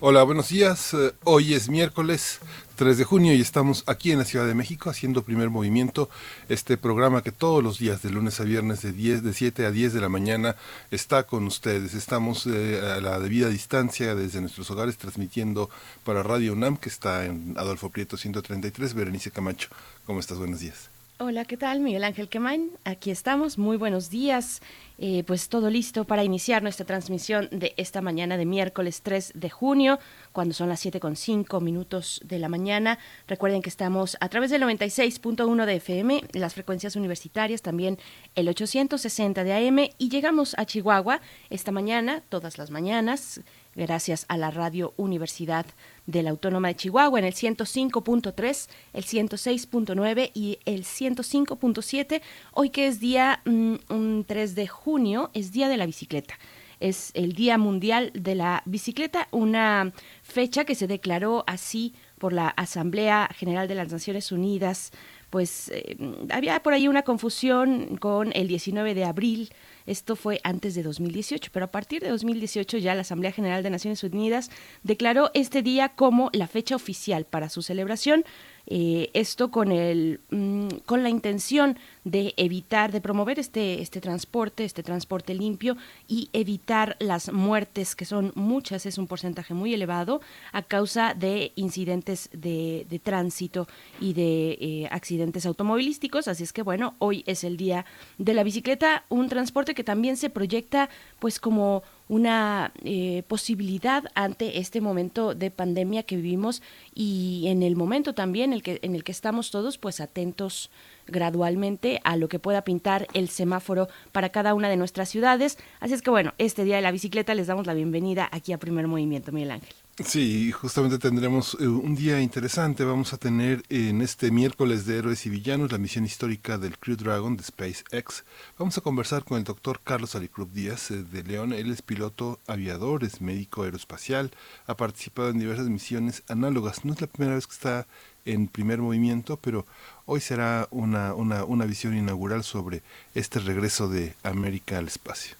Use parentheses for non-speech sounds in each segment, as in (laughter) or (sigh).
Hola, buenos días. Eh, hoy es miércoles 3 de junio y estamos aquí en la Ciudad de México haciendo primer movimiento, este programa que todos los días de lunes a viernes de 10 de 7 a 10 de la mañana está con ustedes. Estamos eh, a la debida distancia desde nuestros hogares transmitiendo para Radio UNAM que está en Adolfo Prieto 133, Berenice Camacho. ¿Cómo estás? Buenos días. Hola, ¿qué tal? Miguel Ángel Quemain, aquí estamos, muy buenos días. Eh, pues todo listo para iniciar nuestra transmisión de esta mañana de miércoles 3 de junio, cuando son las 7 con 5 minutos de la mañana. Recuerden que estamos a través del 96.1 de FM, las frecuencias universitarias, también el 860 de AM, y llegamos a Chihuahua esta mañana, todas las mañanas, gracias a la Radio Universidad de la Autónoma de Chihuahua en el 105.3, el 106.9 y el 105.7. Hoy que es día 3 mm, de junio, es Día de la Bicicleta. Es el Día Mundial de la Bicicleta, una fecha que se declaró así por la Asamblea General de las Naciones Unidas. Pues eh, había por ahí una confusión con el 19 de abril esto fue antes de 2018, pero a partir de 2018 ya la Asamblea General de Naciones Unidas declaró este día como la fecha oficial para su celebración. Eh, esto con el mm, con la intención de evitar de promover este este transporte este transporte limpio y evitar las muertes que son muchas es un porcentaje muy elevado a causa de incidentes de, tránsito y de eh, accidentes automovilísticos. Así es que bueno hoy es el día de la bicicleta un transporte que también se proyecta pues como una eh, posibilidad ante este momento de pandemia que vivimos y en el momento también el que, en el que estamos todos pues atentos gradualmente a lo que pueda pintar el semáforo para cada una de nuestras ciudades. Así es que bueno, este día de la bicicleta les damos la bienvenida aquí a Primer Movimiento, Miguel Ángel. Sí, justamente tendremos eh, un día interesante. Vamos a tener en este miércoles de Héroes y Villanos la misión histórica del Crew Dragon de SpaceX. Vamos a conversar con el doctor Carlos Alicruz Díaz eh, de León. Él es piloto aviador, es médico aeroespacial, ha participado en diversas misiones análogas. No es la primera vez que está en primer movimiento, pero hoy será una, una, una visión inaugural sobre este regreso de América al espacio.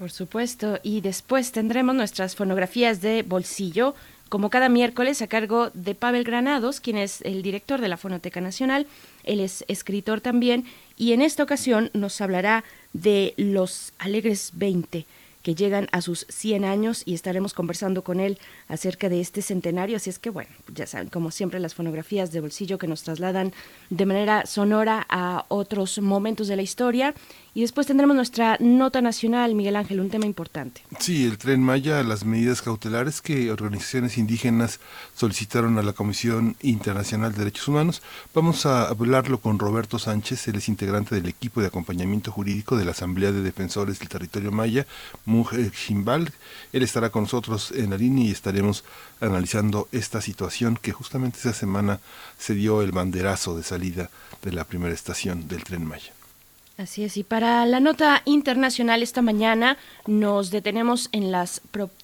Por supuesto, y después tendremos nuestras fonografías de bolsillo, como cada miércoles a cargo de Pavel Granados, quien es el director de la Fonoteca Nacional. Él es escritor también y en esta ocasión nos hablará de los Alegres 20 que llegan a sus 100 años y estaremos conversando con él acerca de este centenario. Así es que, bueno, ya saben, como siempre, las fonografías de bolsillo que nos trasladan de manera sonora a otros momentos de la historia y después tendremos nuestra nota nacional, Miguel Ángel, un tema importante. Sí, el tren Maya, las medidas cautelares que organizaciones indígenas solicitaron a la Comisión Internacional de Derechos Humanos. Vamos a hablarlo con Roberto Sánchez, él es integrante del equipo de acompañamiento jurídico de la Asamblea de Defensores del Territorio Maya, Mujer Chimbal. Él estará con nosotros en la línea y estaremos analizando esta situación que justamente esa semana se dio el banderazo de salida de la primera estación del tren Maya. Así es, y para la nota internacional esta mañana nos detenemos en las,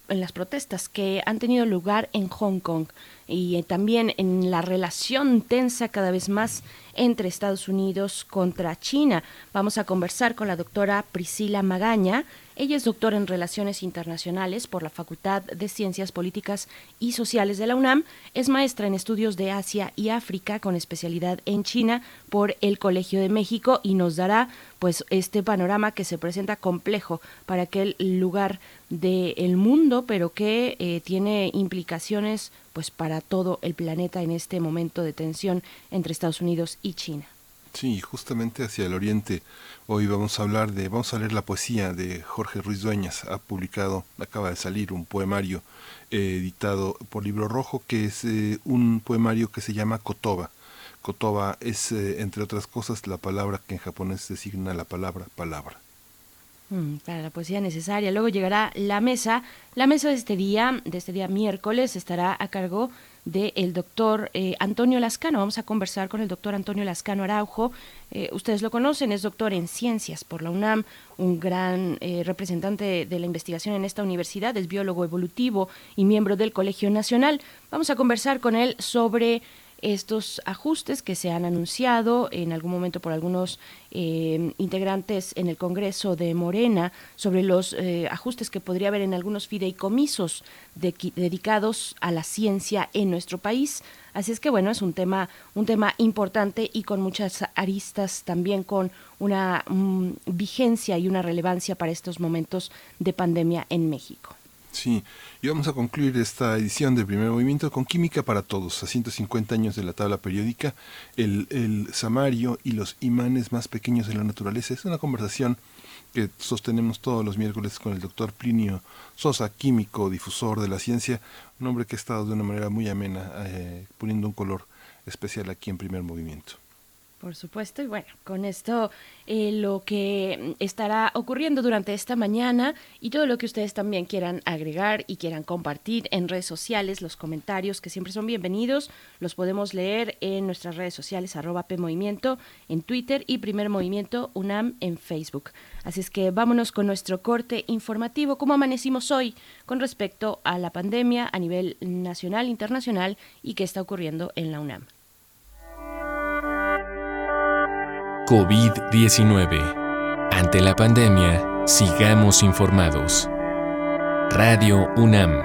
en las protestas que han tenido lugar en Hong Kong y eh, también en la relación tensa cada vez más entre Estados Unidos contra China. Vamos a conversar con la doctora Priscila Magaña. Ella es doctora en Relaciones Internacionales por la Facultad de Ciencias Políticas y Sociales de la UNAM. Es maestra en estudios de Asia y África con especialidad en China por el Colegio de México y nos dará pues este panorama que se presenta complejo para aquel lugar del mundo, pero que eh, tiene implicaciones pues para todo el planeta en este momento de tensión entre Estados Unidos y China. Sí, justamente hacia el oriente. Hoy vamos a hablar de, vamos a leer la poesía de Jorge Ruiz Dueñas. Ha publicado, acaba de salir un poemario eh, editado por Libro Rojo, que es eh, un poemario que se llama Kotoba. Kotoba es, eh, entre otras cosas, la palabra que en japonés designa la palabra palabra. Mm, para la poesía necesaria. Luego llegará la mesa. La mesa de este día, de este día miércoles, estará a cargo del doctor eh, Antonio Lascano. Vamos a conversar con el doctor Antonio Lascano Araujo. Eh, ustedes lo conocen, es doctor en ciencias por la UNAM, un gran eh, representante de la investigación en esta universidad, es biólogo evolutivo y miembro del Colegio Nacional. Vamos a conversar con él sobre estos ajustes que se han anunciado en algún momento por algunos eh, integrantes en el Congreso de Morena sobre los eh, ajustes que podría haber en algunos fideicomisos dedicados a la ciencia en nuestro país. Así es que bueno, es un tema, un tema importante y con muchas aristas también con una mm, vigencia y una relevancia para estos momentos de pandemia en México. Sí, y vamos a concluir esta edición del primer movimiento con Química para Todos, a 150 años de la tabla periódica, el, el samario y los imanes más pequeños de la naturaleza. Es una conversación que sostenemos todos los miércoles con el doctor Plinio Sosa, químico, difusor de la ciencia, un hombre que ha estado de una manera muy amena, eh, poniendo un color especial aquí en primer movimiento. Por supuesto, y bueno, con esto eh, lo que estará ocurriendo durante esta mañana y todo lo que ustedes también quieran agregar y quieran compartir en redes sociales, los comentarios que siempre son bienvenidos, los podemos leer en nuestras redes sociales, arroba PMovimiento en Twitter y Primer Movimiento UNAM en Facebook. Así es que vámonos con nuestro corte informativo, cómo amanecimos hoy con respecto a la pandemia a nivel nacional, internacional y qué está ocurriendo en la UNAM. COVID-19. Ante la pandemia, sigamos informados. Radio UNAM.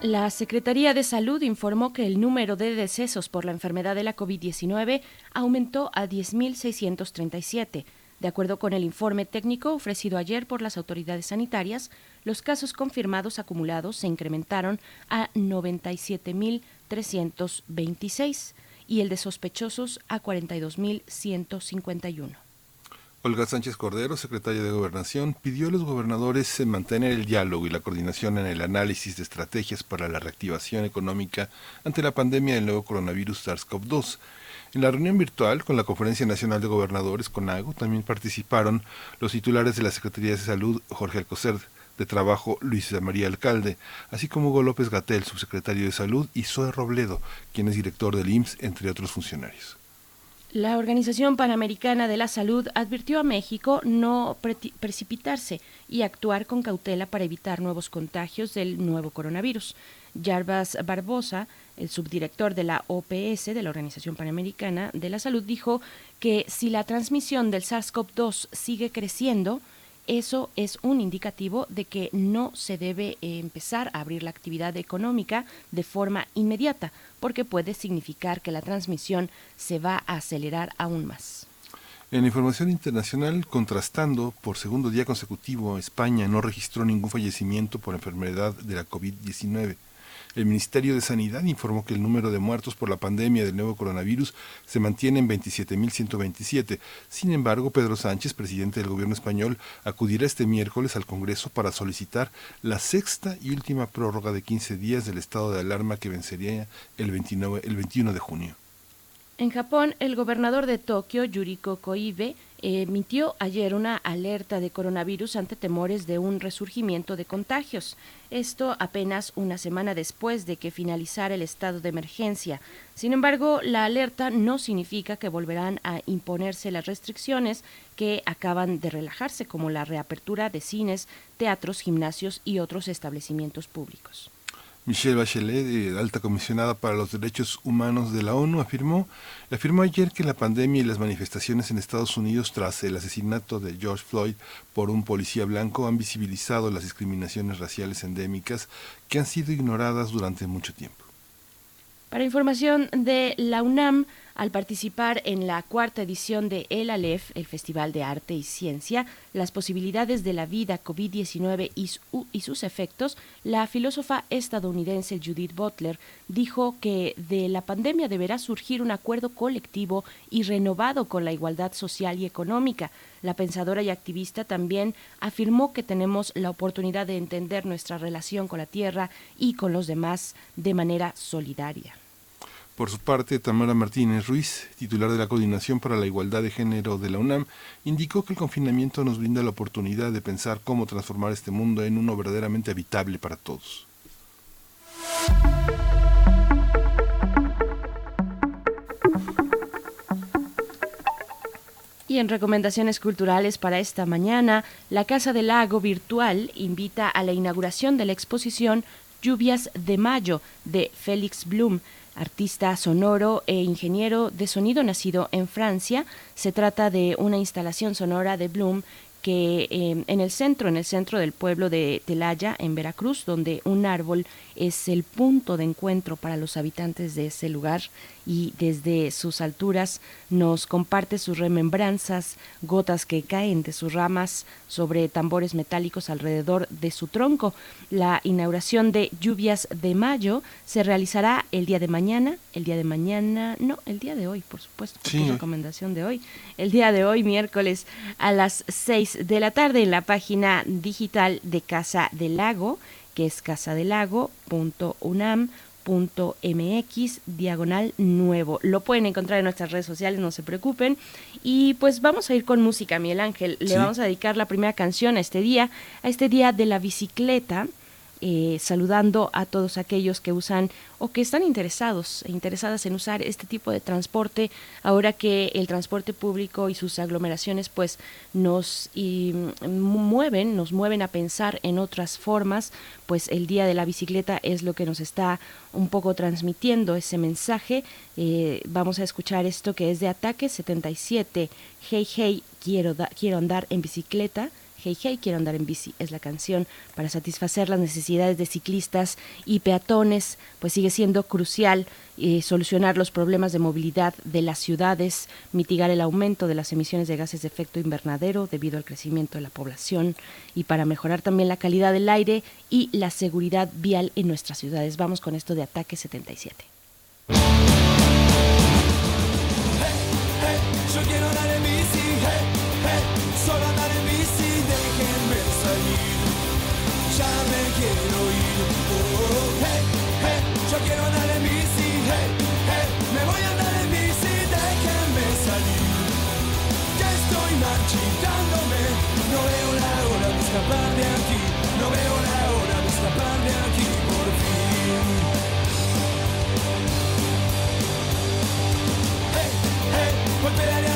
La Secretaría de Salud informó que el número de decesos por la enfermedad de la COVID-19 aumentó a 10.637. De acuerdo con el informe técnico ofrecido ayer por las autoridades sanitarias, los casos confirmados acumulados se incrementaron a 97.326 y el de sospechosos a 42.151. Olga Sánchez Cordero, secretaria de Gobernación, pidió a los gobernadores mantener el diálogo y la coordinación en el análisis de estrategias para la reactivación económica ante la pandemia del nuevo coronavirus SARS-CoV-2. En la reunión virtual con la Conferencia Nacional de Gobernadores, CONAGO, también participaron los titulares de la Secretaría de Salud, Jorge Alcocer, de Trabajo Luis María Alcalde, así como Hugo López Gatel, subsecretario de Salud, y Zoe Robledo, quien es director del IMSS, entre otros funcionarios. La Organización Panamericana de la Salud advirtió a México no precipitarse y actuar con cautela para evitar nuevos contagios del nuevo coronavirus. Jarbas Barbosa, el subdirector de la OPS, de la Organización Panamericana de la Salud, dijo que si la transmisión del SARS-CoV-2 sigue creciendo, eso es un indicativo de que no se debe eh, empezar a abrir la actividad económica de forma inmediata, porque puede significar que la transmisión se va a acelerar aún más. En información internacional, contrastando, por segundo día consecutivo, España no registró ningún fallecimiento por enfermedad de la COVID-19. El Ministerio de Sanidad informó que el número de muertos por la pandemia del nuevo coronavirus se mantiene en 27.127. Sin embargo, Pedro Sánchez, presidente del gobierno español, acudirá este miércoles al Congreso para solicitar la sexta y última prórroga de 15 días del estado de alarma que vencería el, 29, el 21 de junio. En Japón, el gobernador de Tokio, Yuriko Koibe, emitió ayer una alerta de coronavirus ante temores de un resurgimiento de contagios. Esto apenas una semana después de que finalizara el estado de emergencia. Sin embargo, la alerta no significa que volverán a imponerse las restricciones que acaban de relajarse, como la reapertura de cines, teatros, gimnasios y otros establecimientos públicos. Michelle Bachelet, alta comisionada para los derechos humanos de la ONU, afirmó, afirmó ayer que la pandemia y las manifestaciones en Estados Unidos tras el asesinato de George Floyd por un policía blanco han visibilizado las discriminaciones raciales endémicas que han sido ignoradas durante mucho tiempo. Para información de la UNAM, al participar en la cuarta edición de El Aleph, el Festival de Arte y Ciencia, las posibilidades de la vida COVID-19 y, sus efectos, la filósofa estadounidense Judith Butler dijo que de la pandemia deberá surgir un acuerdo colectivo y renovado con la igualdad social y económica. La pensadora y activista también afirmó que tenemos la oportunidad de entender nuestra relación con la Tierra y con los demás de manera solidaria. Por su parte, Tamara Martínez Ruiz, titular de la Coordinación para la Igualdad de Género de la UNAM, indicó que el confinamiento nos brinda la oportunidad de pensar cómo transformar este mundo en uno verdaderamente habitable para todos. Y en recomendaciones culturales para esta mañana, la Casa del Lago Virtual invita a la inauguración de la exposición Lluvias de Mayo de Félix Blum, artista sonoro e ingeniero de sonido nacido en Francia. Se trata de una instalación sonora de Blum que eh, en el centro, en el centro del pueblo de Telaya, en Veracruz, donde un árbol es el punto de encuentro para los habitantes de ese lugar y desde sus alturas nos comparte sus remembranzas, gotas que caen de sus ramas sobre tambores metálicos alrededor de su tronco. La inauguración de Lluvias de Mayo se realizará el día de mañana, el día de mañana, no, el día de hoy, por supuesto, sí. recomendación de hoy, el día de hoy, miércoles, a las 6 de la tarde en la página digital de Casa del Lago, que es casadelago.unam mx diagonal nuevo. Lo pueden encontrar en nuestras redes sociales, no se preocupen. Y pues vamos a ir con música, Miguel Ángel. Le vamos a dedicar la primera canción a este día, a este día de la bicicleta. Eh, saludando a todos aquellos que usan o que están interesados e interesadas en usar este tipo de transporte ahora que el transporte público y sus aglomeraciones pues nos y, mueven nos mueven a pensar en otras formas pues el día de la bicicleta es lo que nos está un poco transmitiendo ese mensaje. Eh, vamos a escuchar esto que es de Ataque 77 Hey Hey quiero quiero andar en bicicleta Hey Hey Quiero andar en bici es la canción para satisfacer las necesidades de ciclistas y peatones, pues sigue siendo crucial eh, solucionar los problemas de movilidad de las ciudades, mitigar el aumento de las emisiones de gases de efecto invernadero debido al crecimiento de la población y para mejorar también la calidad del aire y la seguridad vial en nuestras ciudades. Vamos con esto de Ataque 77. escapar de aquí, no veo la hora de escapar de aquí por fin. Hey, hey, voy pedaleando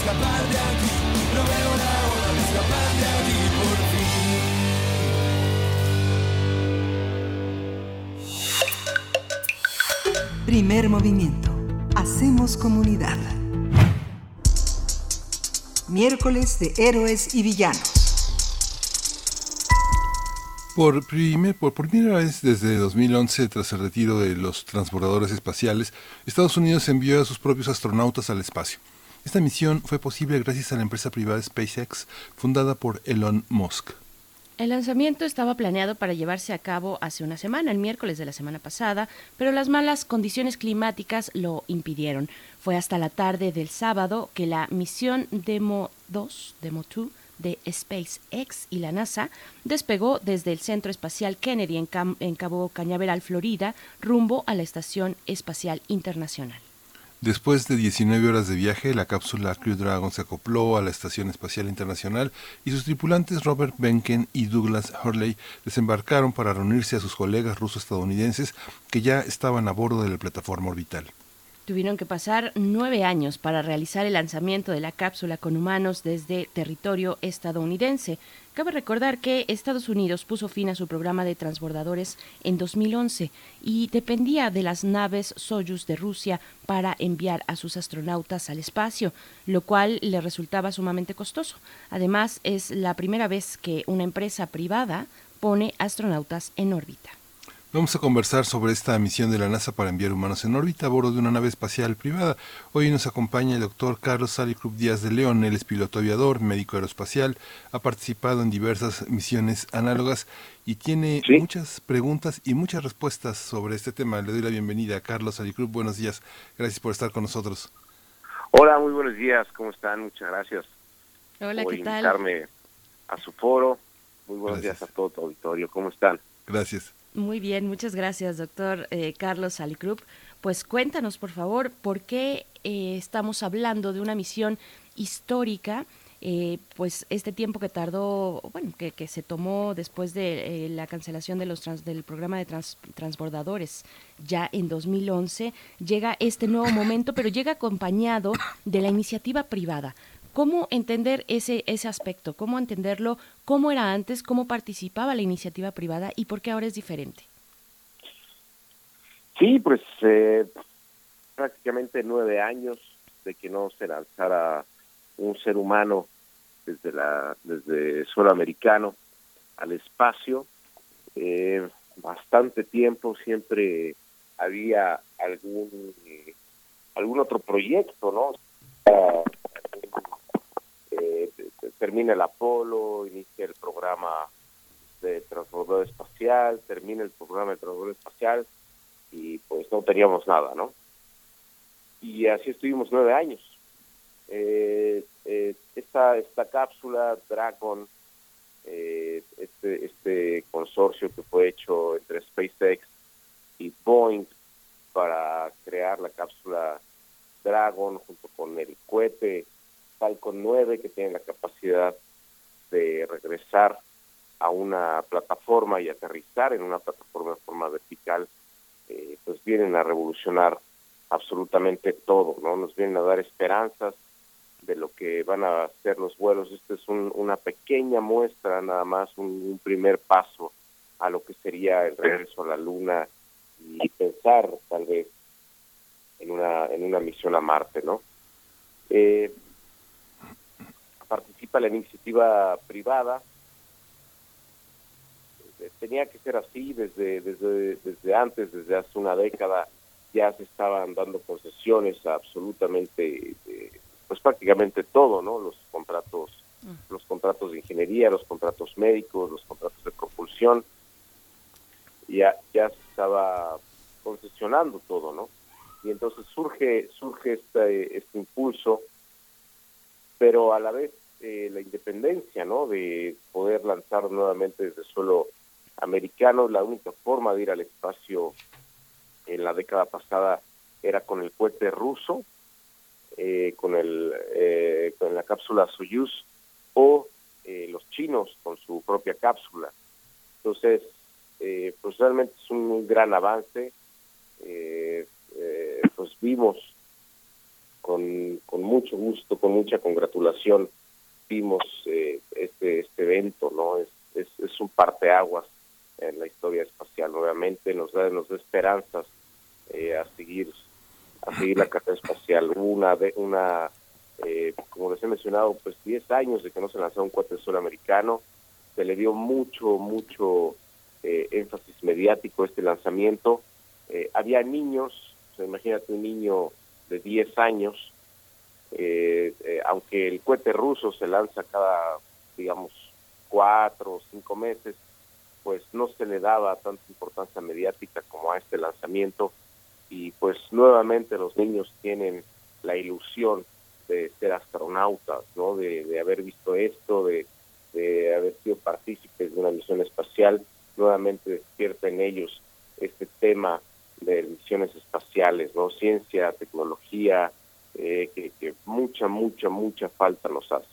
escapar de aquí, no veo la hora de escapar de aquí, Primer movimiento. Hacemos comunidad. Miércoles de héroes y villanos. Por, primer- por primera vez desde 2011, tras el retiro de los transbordadores espaciales, Estados Unidos envió a sus propios astronautas al espacio. Esta misión fue posible gracias a la empresa privada SpaceX, fundada por Elon Musk. El lanzamiento estaba planeado para llevarse a cabo hace una semana, el miércoles de la semana pasada, pero las malas condiciones climáticas lo impidieron. Fue hasta la tarde del sábado que la misión Demo 2, Demo 2 de SpaceX y la NASA despegó desde el Centro Espacial Kennedy en, en Cabo Cañaveral, Florida, rumbo a la Estación Espacial Internacional. Después de 19 horas de viaje, la cápsula Crew Dragon se acopló a la Estación Espacial Internacional y sus tripulantes Robert Benken y Douglas Hurley desembarcaron para reunirse a sus colegas ruso-estadounidenses que ya estaban a bordo de la plataforma orbital. Tuvieron que pasar nueve años para realizar el lanzamiento de la cápsula con humanos desde territorio estadounidense. Cabe recordar que Estados Unidos puso fin a su programa de transbordadores en 2011 y dependía de las naves Soyuz de Rusia para enviar a sus astronautas al espacio, lo cual le resultaba sumamente costoso. Además, es la primera vez que una empresa privada pone astronautas en órbita. Vamos a conversar sobre esta misión de la NASA para enviar humanos en órbita a bordo de una nave espacial privada. Hoy nos acompaña el doctor Carlos Salicrup Díaz de León. Él es piloto aviador, médico aeroespacial, ha participado en diversas misiones análogas y tiene Sí. muchas preguntas y muchas respuestas sobre este tema. Le doy la bienvenida a Carlos Salicrup. Buenos días. Gracias por estar con nosotros. Hola, muy buenos días, ¿cómo están? Muchas gracias Hola, por ¿qué tal? invitarme a su foro. Muy buenos Gracias. días a todo tu auditorio, ¿cómo están? Gracias. Muy bien, muchas gracias, doctor eh, Carlos Salicrup. Pues cuéntanos, por favor, por qué eh, estamos hablando de una misión histórica. eh, pues este tiempo que tardó, bueno, que, que se tomó después de eh, la cancelación de los trans- del programa de trans- transbordadores ya en 2011, llega este nuevo momento, pero llega acompañado de la iniciativa privada. ¿Cómo entender ese, ese aspecto? ¿Cómo entenderlo? ¿Cómo era antes? ¿Cómo participaba la iniciativa privada? ¿Y por qué ahora es diferente? Sí, pues eh, prácticamente nueve años de que no se lanzara un ser humano desde la desde suelo americano al espacio. Eh, bastante tiempo siempre había algún eh, algún otro proyecto, ¿no? Termina el Apolo, inicia el programa de transbordador espacial, termina el programa de transbordador espacial y pues no teníamos nada, ¿no? Y así estuvimos nueve años. Eh, eh, esta, esta cápsula Dragon, eh, este, este consorcio que fue hecho entre SpaceX y Boeing para crear la cápsula Dragon junto con el cohete Falcon 9 que tiene la capacidad de regresar a una plataforma y aterrizar en una plataforma de forma vertical, eh, pues vienen a revolucionar absolutamente todo, ¿no? Nos vienen a dar esperanzas de lo que van a ser los vuelos. Este es un- una pequeña muestra, nada más, un, un primer paso a lo que sería el regreso a la Luna y pensar tal vez en una en una misión a Marte, ¿no? Eh, participa la iniciativa privada. Eh, Tenía que ser así desde, desde, desde antes, desde hace una década, ya se estaban dando concesiones a absolutamente, eh, pues prácticamente todo, ¿no? Los contratos, los contratos de ingeniería, los contratos médicos, los contratos de propulsión, ya, ya se estaba concesionando todo, ¿no? Y entonces surge, surge este, este impulso pero a la vez eh, la independencia, ¿no? De poder lanzar nuevamente desde suelo americano. La única forma de ir al espacio en la década pasada era con el cohete ruso, eh, con el eh, con la cápsula Soyuz o eh, los chinos con su propia cápsula. Entonces, eh, pues realmente es un gran avance. Pues vimos con, con mucho gusto, con mucha congratulación, vimos eh, este, este evento, ¿no? Es, es, un parteaguas en la historia espacial, nuevamente nos da, nos da esperanzas eh, a seguir a seguir la carrera espacial. Hubo una, de, una eh, como les he mencionado, pues 10 años de que no se lanzó un cohete sur americano, se le dio mucho, mucho eh, énfasis mediático a este lanzamiento. Eh, había niños, o imagínate un niño de 10 años, eh, eh, aunque el cohete ruso se lanza cada, digamos, cuatro o cinco meses, pues no se le daba tanta importancia mediática como a este lanzamiento y pues nuevamente los niños tienen la ilusión de ser astronautas, ¿no? De, de haber visto esto, de, de haber sido partícipes de una misión espacial, nuevamente despierta en ellos este tema de misiones espaciales, ¿no? Ciencia, tecnología, eh, que, mucha, mucha, mucha falta nos hace.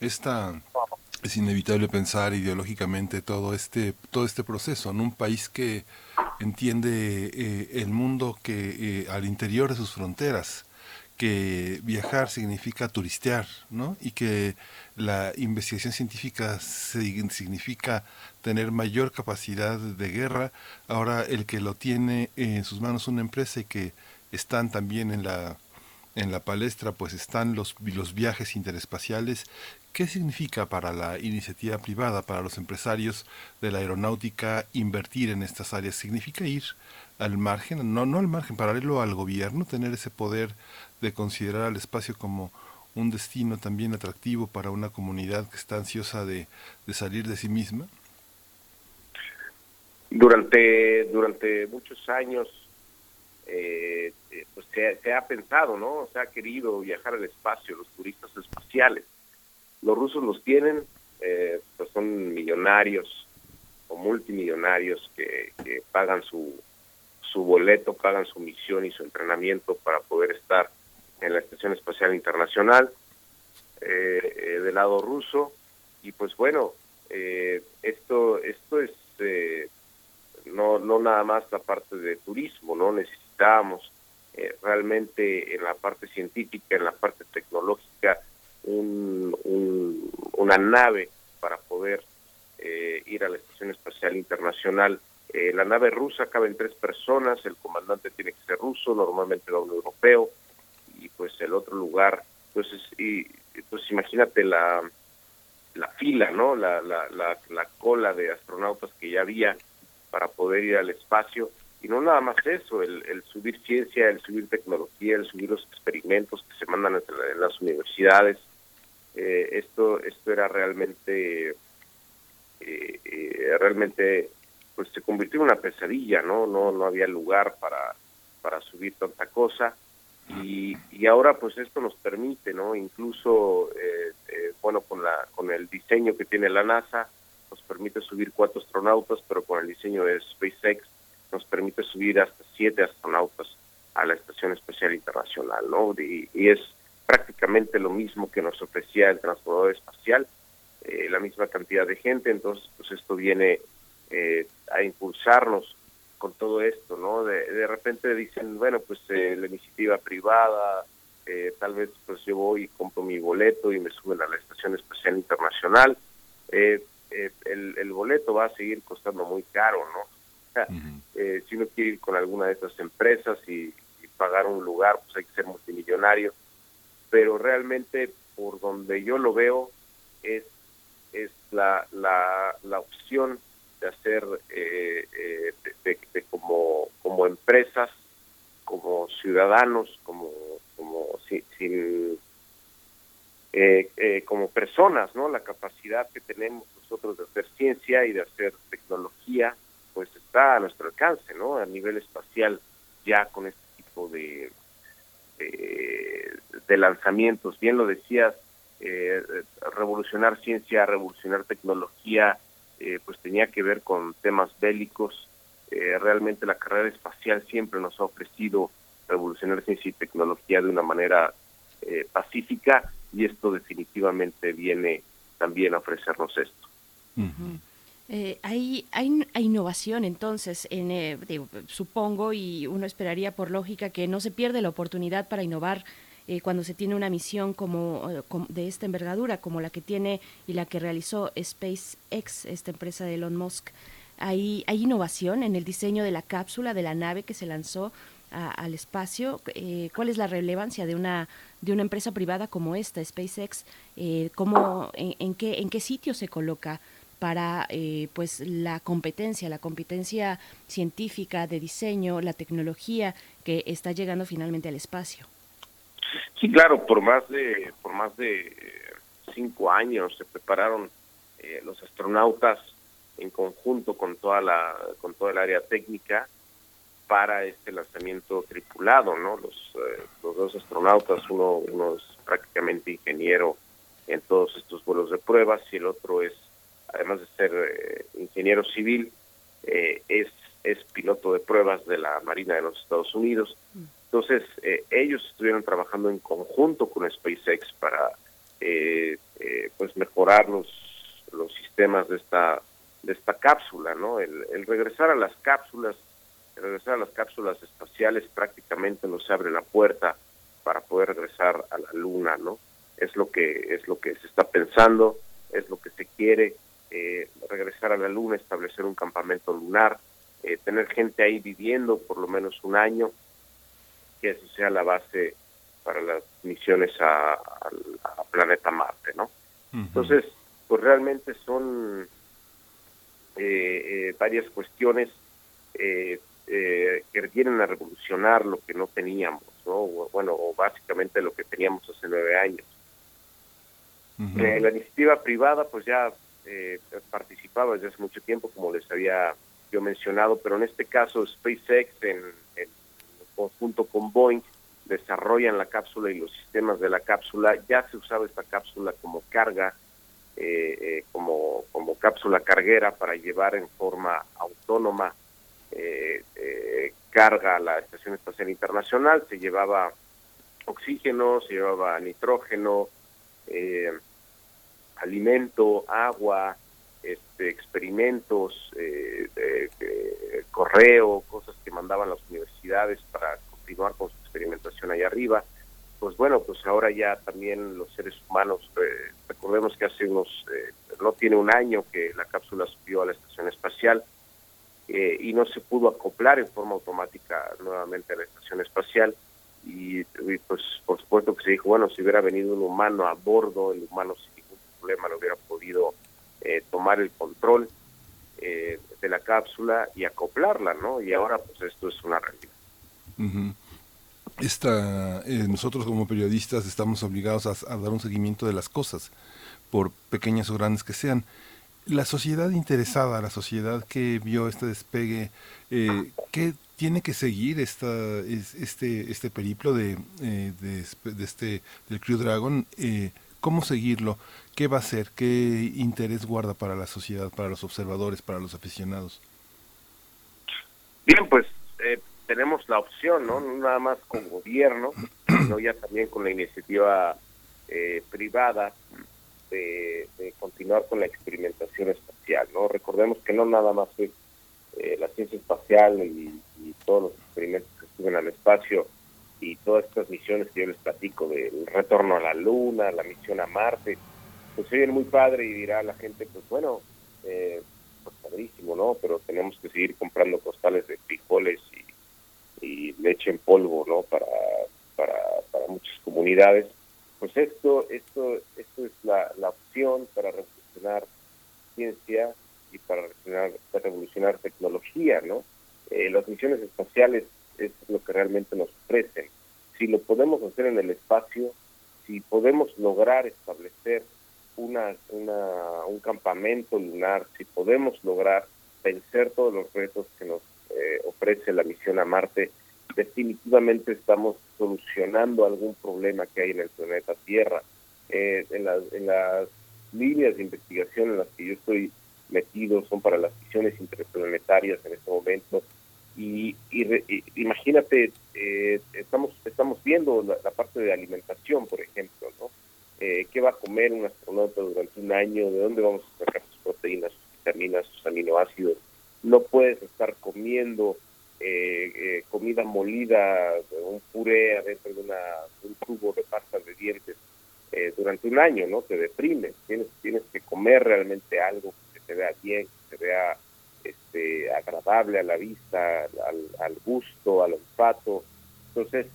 Esta es inevitable pensar ideológicamente todo este todo este proceso en un país que entiende eh, el mundo que al interior de sus fronteras que viajar significa turistear, ¿no? Y que la investigación científica significa tener mayor capacidad de guerra. Ahora el que lo tiene en sus manos una empresa y que están también en la en la palestra pues están los, los viajes interespaciales. ¿Qué significa para la iniciativa privada, para los empresarios de la aeronáutica invertir en estas áreas? ¿Significa ir al margen, no, no al margen, paralelo al gobierno, tener ese poder de considerar al espacio como un destino también atractivo para una comunidad que está ansiosa de, salir de sí misma? Durante, durante muchos años eh, eh, pues se, ha pensado, ¿no? Se ha querido viajar al espacio, los turistas espaciales. Los rusos los tienen, eh, pues son millonarios o multimillonarios que, que pagan su, su boleto, pagan su misión y su entrenamiento para poder estar en la Estación Espacial Internacional eh, eh, del lado ruso y pues bueno eh, esto esto es no no nada más la parte de turismo no necesitábamos realmente en la parte científica en la parte tecnológica un, una nave para poder ir a la Estación Espacial Internacional la nave rusa cabe en tres personas, el comandante tiene que ser ruso, normalmente va un europeo, y pues el otro lugar, pues, y, pues imagínate la, la fila, ¿no? La, la, la, cola de astronautas que ya había para poder ir al espacio. Y no nada más eso, el, el subir ciencia, el subir tecnología, el subir los experimentos que se mandan en las universidades. Eh, esto, esto era realmente, eh, eh, realmente, pues se convirtió en una pesadilla, ¿no? No, no había lugar para, para subir tanta cosa. Y, y ahora pues esto nos permite, ¿no? Incluso, eh, eh, bueno, con, la, con el diseño que tiene la NASA, nos permite subir cuatro astronautas, pero con el diseño de SpaceX nos permite subir hasta siete astronautas a la Estación Espacial Internacional, ¿no? Y, es prácticamente lo mismo que nos ofrecía el transportador espacial, eh, la misma cantidad de gente, entonces pues esto viene a impulsarnos con todo esto, ¿no? De, de repente dicen, bueno, pues eh, la iniciativa privada, eh, tal vez pues yo voy y compro mi boleto y me suben a la Estación Espacial Internacional. Eh, el, el, boleto va a seguir costando muy caro, ¿no? Sea, si uno quiere ir con alguna de estas empresas y, pagar un lugar, pues hay que ser multimillonario. Pero realmente, por donde yo lo veo, es, es la, la, la opción de hacer eh, eh, de, como como empresas como ciudadanos como como sin, eh, como personas no la capacidad que tenemos nosotros de hacer ciencia y de hacer tecnología pues está a nuestro alcance no a nivel espacial ya con este tipo de de, lanzamientos bien lo decías revolucionar ciencia revolucionar tecnología eh, pues tenía que ver con temas bélicos. Eh, realmente la carrera espacial siempre nos ha ofrecido revolucionar ciencia y tecnología de una manera eh, pacífica y esto definitivamente viene también a ofrecernos esto. Hay, hay, innovación entonces, en, supongo, y uno esperaría por lógica que no se pierde la oportunidad para innovar eh, cuando se tiene una misión como, eh, de esta envergadura, como la que tiene y la que realizó SpaceX, esta empresa de Elon Musk. Hay, hay innovación en el diseño de la cápsula, de la nave que se lanzó al espacio. Eh, ¿Cuál es la relevancia de una de una empresa privada como esta, SpaceX? ¿cómo, en, qué en qué sitio se coloca? Para pues la competencia, la competencia científica de diseño, la tecnología que está llegando finalmente al espacio. Sí, claro, por más de por más de cinco años se prepararon eh, los astronautas en conjunto con toda la con toda el área técnica para este lanzamiento tripulado, ¿no? Los, eh, los dos astronautas, uno, uno es prácticamente ingeniero en todos estos vuelos de pruebas y el otro es, además de ser eh, ingeniero civil, es es piloto de pruebas de la Marina de los Estados Unidos. Entonces, eh, ellos estuvieron trabajando en conjunto con SpaceX para eh, eh, pues mejorar los, los sistemas de esta de esta cápsula, ¿no? El, el regresar a las cápsulas, el regresar a las cápsulas espaciales prácticamente nos abre la puerta para poder regresar a la Luna, ¿no? Es lo que es lo que se está pensando, es lo que se quiere eh, regresar a la Luna, establecer un campamento lunar, eh, tener gente ahí viviendo por lo menos un año, que eso sea la base para las misiones a, planeta Marte, ¿no? Entonces, pues realmente son eh, varias cuestiones que vienen a revolucionar lo que no teníamos, ¿no? Bueno, o básicamente lo que teníamos hace nueve años. la iniciativa privada, pues ya eh, participaba desde hace mucho tiempo, como les había yo mencionado, pero en este caso SpaceX, en, conjunto con Boeing, desarrollan la cápsula y los sistemas de la cápsula. Ya se usaba esta cápsula como carga, eh, eh, como, como cápsula carguera para llevar en forma autónoma eh, carga a la Estación Espacial Internacional. Se llevaba oxígeno, se llevaba nitrógeno, eh, alimento, agua, este, experimentos, eh, correo, cosas que mandaban las universidades para continuar con su experimentación ahí arriba. Pues bueno, pues ahora ya también los seres humanos, eh, recordemos que hace unos, eh, no tiene un año que la cápsula subió a la estación espacial y no se pudo acoplar en forma automática nuevamente a la estación espacial. Y, pues por supuesto que se dijo, bueno, si hubiera venido un humano a bordo, el humano problema no hubiera podido eh, tomar el control eh, de la cápsula y acoplarla, ¿no? Y ahora pues esto es una realidad. Esta, eh, nosotros como periodistas estamos obligados a, dar un seguimiento de las cosas, por pequeñas o grandes que sean. La sociedad interesada, la sociedad que vio este despegue, eh, ¿qué tiene que seguir esta, este, este periplo de, de, este, del Crew Dragon? ¿Cómo seguirlo? ¿Qué va a hacer? ¿Qué interés guarda para la sociedad, para los observadores, para los aficionados? Bien, pues eh, tenemos la opción, ¿no? No nada más con gobierno, sino ya también con la iniciativa eh, privada de, continuar con la experimentación espacial, ¿no? Recordemos que no nada más es eh, la ciencia espacial y, y, todos los experimentos que suben al espacio y todas estas misiones que yo les platico del retorno a la Luna, la misión a Marte, pues se muy padre y dirá la gente, pues bueno, eh, pues padrísimo, ¿no? Pero tenemos que seguir comprando costales de frijoles y, leche en polvo, ¿no? Para, para, para muchas comunidades. Pues esto, esto, esto es la, la opción para revolucionar ciencia y para revolucionar, para revolucionar tecnología, ¿no? Eh, las misiones espaciales es lo que realmente nos ofrecen. Si lo podemos hacer en el espacio, si podemos lograr establecer una, un campamento lunar, si podemos lograr vencer todos los retos que nos eh, ofrece la misión a Marte, definitivamente estamos solucionando algún problema que hay en el planeta Tierra. Eh, en, las, en las líneas de investigación en las que yo estoy metido son para las misiones interplanetarias en este momento y, imagínate, eh, estamos estamos viendo la, parte de alimentación, por ejemplo, ¿no? Eh, ¿Qué va a comer un astronauta durante un año? ¿De dónde vamos a sacar sus proteínas, sus vitaminas, sus aminoácidos? No puedes estar comiendo eh, eh comida molida, un puré adentro de, una, un tubo de pasta de dientes eh, durante un año, ¿no? Te deprimes. Tienes, tienes que comer realmente algo que te vea bien, que te vea este, agradable a la vista, al, gusto, al olfato. Entonces,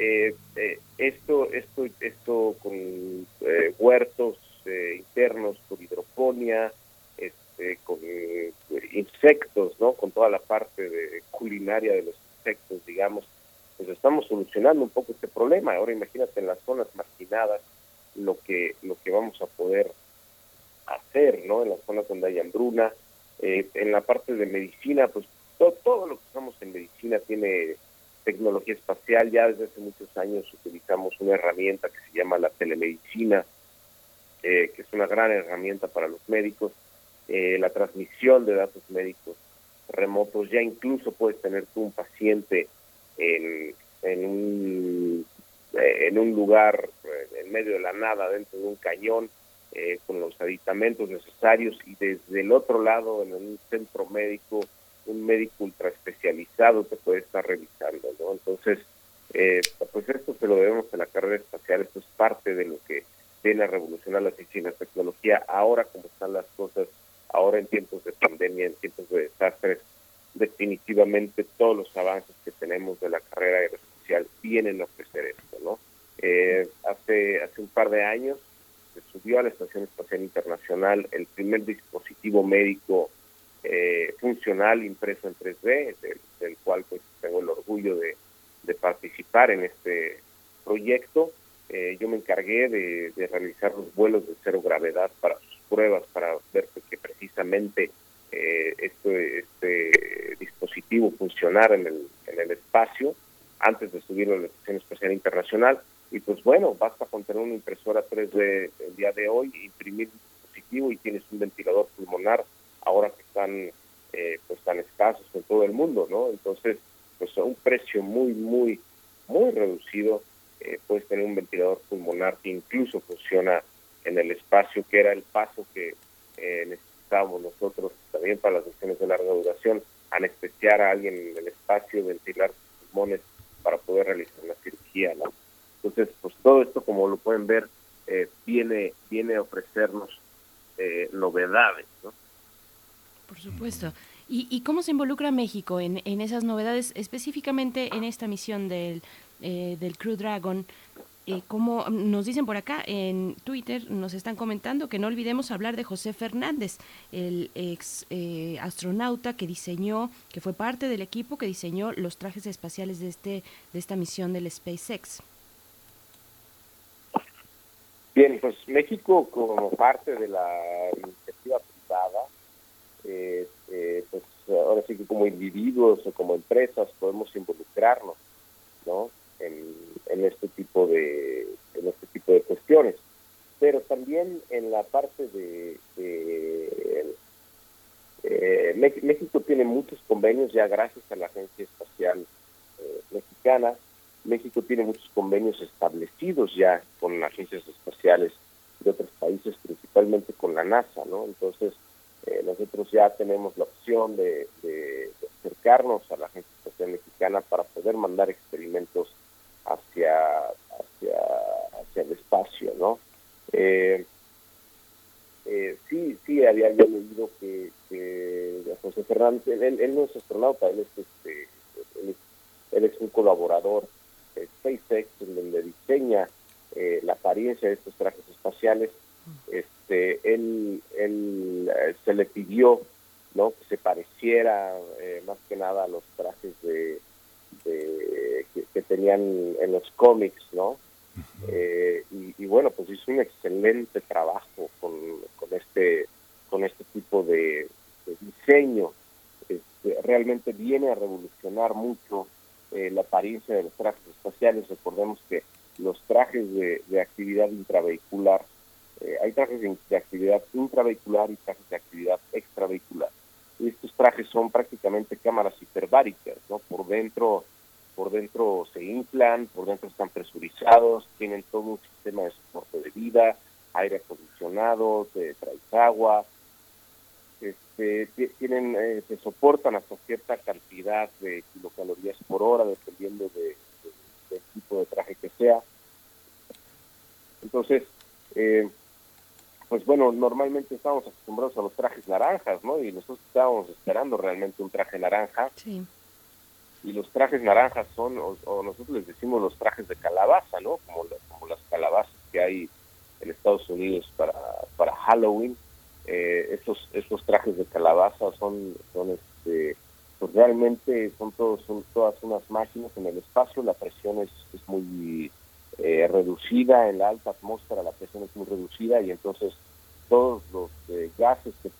eh, eh, esto, esto, esto con eh, huertos internos, con hidroponía, este, con insectos, ¿no? Con toda la parte de culinaria de los insectos, digamos, pues estamos solucionando un poco este problema. Ahora imagínate en las zonas marginadas lo que lo que vamos a poder hacer, ¿no? En las zonas donde hay hambruna, eh, en la parte de medicina, pues todo, lo que usamos en medicina tiene tecnología espacial. Ya desde hace muchos años utilizamos una herramienta que se llama la telemedicina, eh, que es una gran herramienta para los médicos. Eh, la transmisión de datos médicos remotos, ya incluso puedes tener tú un paciente en, un, eh, en un lugar en medio de la nada, dentro de un cañón, eh, con los aditamentos necesarios y desde el otro lado, en un centro médico, un médico ultra especializado te puede estar revisando, ¿no? Entonces, eh, pues esto se lo debemos a la carrera espacial, esto es parte de lo que viene a revolucionar la ciencia la tecnología, ahora como están las cosas, ahora en tiempos de pandemia, en tiempos de desastres, definitivamente todos los avances que tenemos de la carrera aeroespacial vienen a ofrecer esto, ¿no? Eh, hace, hace un par de años se subió a la Estación Espacial Internacional el primer dispositivo médico eh, funcional impreso en 3D, del, cual pues tengo el orgullo de, participar en este proyecto. Eh, yo me encargué de, realizar los vuelos de cero gravedad para sus pruebas, para ver que precisamente eh, este, este dispositivo funcionara en el, en el espacio antes de subirlo a la Estación Espacial Internacional. Y pues bueno, basta con tener una impresora 3D el día de hoy, imprimir un dispositivo y tienes un ventilador pulmonar ahora que están eh, pues tan escasos en todo el mundo, ¿no? Entonces, pues a un precio muy, muy, muy reducido, eh, puedes tener un ventilador pulmonar que incluso funciona en el espacio, que era el paso que eh, necesitábamos nosotros también para las sesiones de larga duración, anestesiar a alguien en el espacio, ventilar sus pulmones para poder realizar la cirugía, ¿no? Entonces, pues todo esto, como lo pueden ver, eh, viene, viene a ofrecernos eh, novedades, ¿no? Por supuesto. ¿Y, ¿Y, cómo se involucra México en, en, esas novedades, específicamente en esta misión del, eh, del Crew Dragon? Eh, como nos dicen por acá en Twitter, nos están comentando que no olvidemos hablar de José Fernández, el ex eh, astronauta que diseñó, que fue parte del equipo que diseñó los trajes espaciales de este de esta misión del SpaceX. Bien, pues México como parte de la iniciativa privada, eh, eh, pues ahora sí que como individuos o como empresas podemos involucrarnos, ¿no? En, en este tipo de en este tipo de cuestiones, pero también en la parte de, eh, México tiene muchos convenios ya gracias a la Agencia Espacial eh, Mexicana México tiene muchos convenios establecidos ya con agencias espaciales de otros países, principalmente con la NASA, ¿no? Entonces, eh, nosotros ya tenemos la opción de, acercarnos a la Agencia Espacial Mexicana para poder mandar experimentos hacia, hacia, hacia el espacio, ¿no? Eh, eh, sí, sí, había leído que, José Fernández, él, no es astronauta, él es, este, él es un colaborador SpaceX, en donde diseña eh, la apariencia de estos trajes espaciales, este, él, él eh, se le pidió no que se pareciera eh, más que nada a los trajes de, que, tenían en los cómics, ¿no? y, bueno, pues hizo un excelente trabajo con, con este con este tipo de, diseño. Este, realmente viene a revolucionar mucho eh, la apariencia de los trajes espaciales. Recordemos que los trajes de, actividad intravehicular, eh, hay trajes de, actividad intravehicular y trajes de actividad extravehicular. Y estos trajes son prácticamente cámaras hiperbáricas, ¿no? Por dentro por dentro se inflan, por dentro están presurizados, tienen todo un sistema de soporte de vida, aire acondicionado, te traes agua, este, tienen, eh, se soportan hasta cierta cantidad de kilocalorías por hora, dependiendo de, del tipo de traje que sea. Entonces, eh, pues bueno, normalmente estamos acostumbrados a los trajes naranjas, ¿no? Y nosotros estábamos esperando realmente un traje naranja. Sí. Y los trajes naranjas son, o, nosotros les decimos los trajes de calabaza, ¿no? Como, como las calabazas que hay en Estados Unidos para, para Halloween eh, estos estos trajes de calabaza son son este pues realmente son todos son todas unas máquinas en el espacio la presión es, es muy eh, reducida en la alta atmósfera la presión es muy reducida y entonces todos los eh, gases que,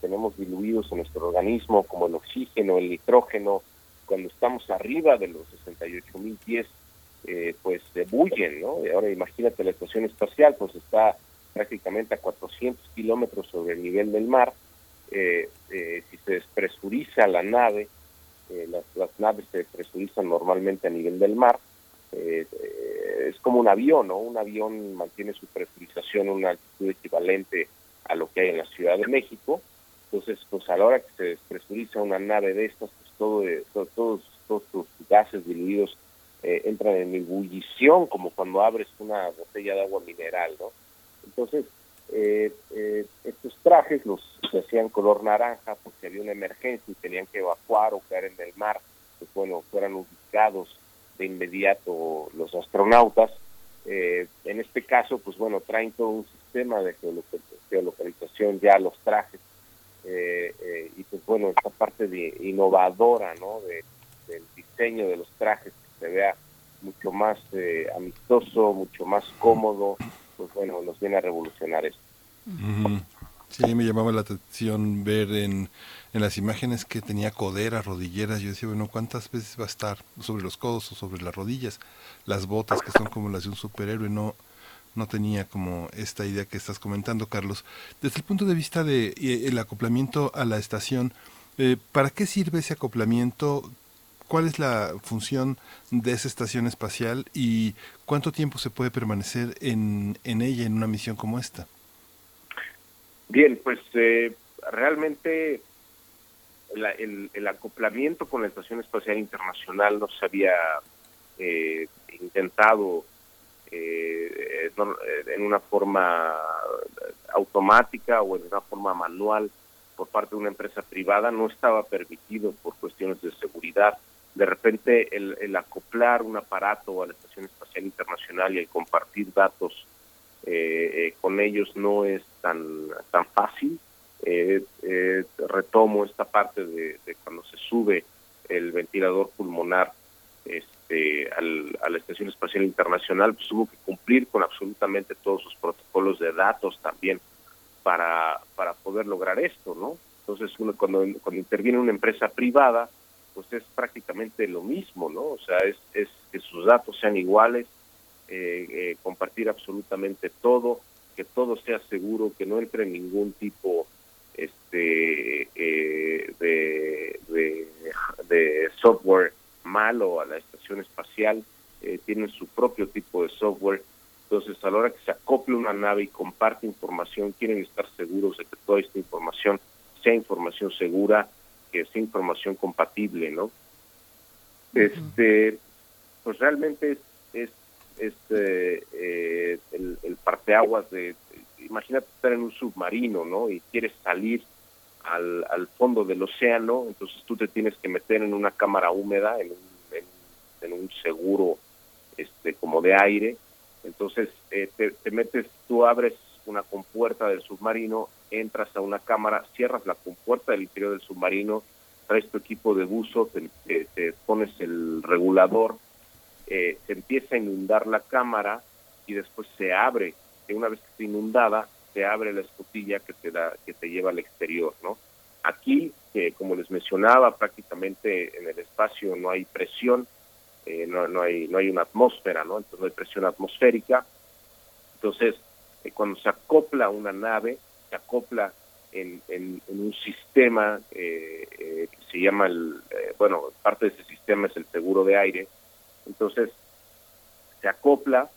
tenemos diluidos en nuestro organismo como el oxígeno el nitrógeno cuando estamos arriba de los 68 mil pies eh, pues se bullen no y ahora imagínate la estación espacial pues está prácticamente a 400 kilómetros sobre el nivel del mar, eh, eh, si se despresuriza la nave, eh, las, las, naves se despresurizan normalmente a nivel del mar, es como un avión, ¿no? Un avión mantiene su presurización a una altitud equivalente a lo que hay en la Ciudad de México, entonces pues a la hora que se despresuriza una nave de estas, pues todo, todo todos, todos los gases diluidos entran en ebullición, como cuando abres una botella de agua mineral, ¿no? Entonces, eh, eh, estos trajes los se hacían color naranja porque había una emergencia y tenían que evacuar o caer en el mar, pues bueno, fueran ubicados de inmediato los astronautas. Eh, en este caso, pues bueno, traen todo un sistema de geolocalización ya los trajes eh, y pues bueno, esta parte de innovadora, ¿no? De, del diseño de los trajes que se vea mucho más amistoso, mucho más cómodo, pues bueno, nos viene a revolucionar esto. Sí, me llamaba la atención ver en, en las imágenes que tenía coderas, rodilleras. Yo decía, bueno, ¿cuántas veces va a estar sobre los codos o sobre las rodillas? Las botas que son como las de un superhéroe, no, no tenía como esta idea que estás comentando, Carlos. Desde el punto de vista de eh, el acoplamiento a la estación, eh, ¿para qué sirve ese acoplamiento? ¿Cuál es la función de esa estación espacial y cuánto tiempo se puede permanecer en, en ella en una misión como esta? Bien, pues eh, realmente la, el, el, acoplamiento con la Estación Espacial Internacional no se había eh, intentado eh, en una forma automática o en una forma manual por parte de una empresa privada, no estaba permitido por cuestiones de seguridad de repente el, el, acoplar un aparato a la Estación Espacial Internacional y el compartir datos eh, eh, con ellos no es tan, tan fácil. Eh, eh retomo esta parte de, de, cuando se sube el ventilador pulmonar este, al, a la Estación Espacial Internacional, pues hubo que cumplir con absolutamente todos sus protocolos de datos también para, para poder lograr esto, ¿no? Entonces, uno, cuando, cuando interviene una empresa privada, pues es prácticamente lo mismo, ¿no? O sea, es, es que sus datos sean iguales, eh, eh, compartir absolutamente todo, que todo sea seguro, que no entre ningún tipo este eh, de, de, de, software malo a la estación espacial, eh, tienen su propio tipo de software. Entonces, a la hora que se acople una nave y comparte información, quieren estar seguros de que toda esta información sea información segura, que sea información compatible, ¿no? Este, pues realmente es, es, es eh, eh, el, el parteaguas de, imagínate estar en un submarino, ¿no? Y quieres salir al, fondo del océano, entonces tú te tienes que meter en una cámara húmeda, en un, en, un seguro este como de aire, entonces eh, te, te metes, tú abres una compuerta del submarino, entras a una cámara, cierras la compuerta del interior del submarino, traes tu equipo de buzo, te, te, te pones el regulador, eh, se empieza a inundar la cámara y después se abre, y una vez que está inundada, se abre la escotilla que te da, que te lleva al exterior, ¿no? Aquí, eh, como les mencionaba, prácticamente en el espacio no hay presión, eh, no, no hay no hay una atmósfera, ¿no? Entonces no hay presión atmosférica. Entonces, eh, cuando se acopla una nave, se acopla en, en, en un sistema eh, eh, que se llama el, bueno, parte de ese sistema es el seguro de aire, entonces se acopla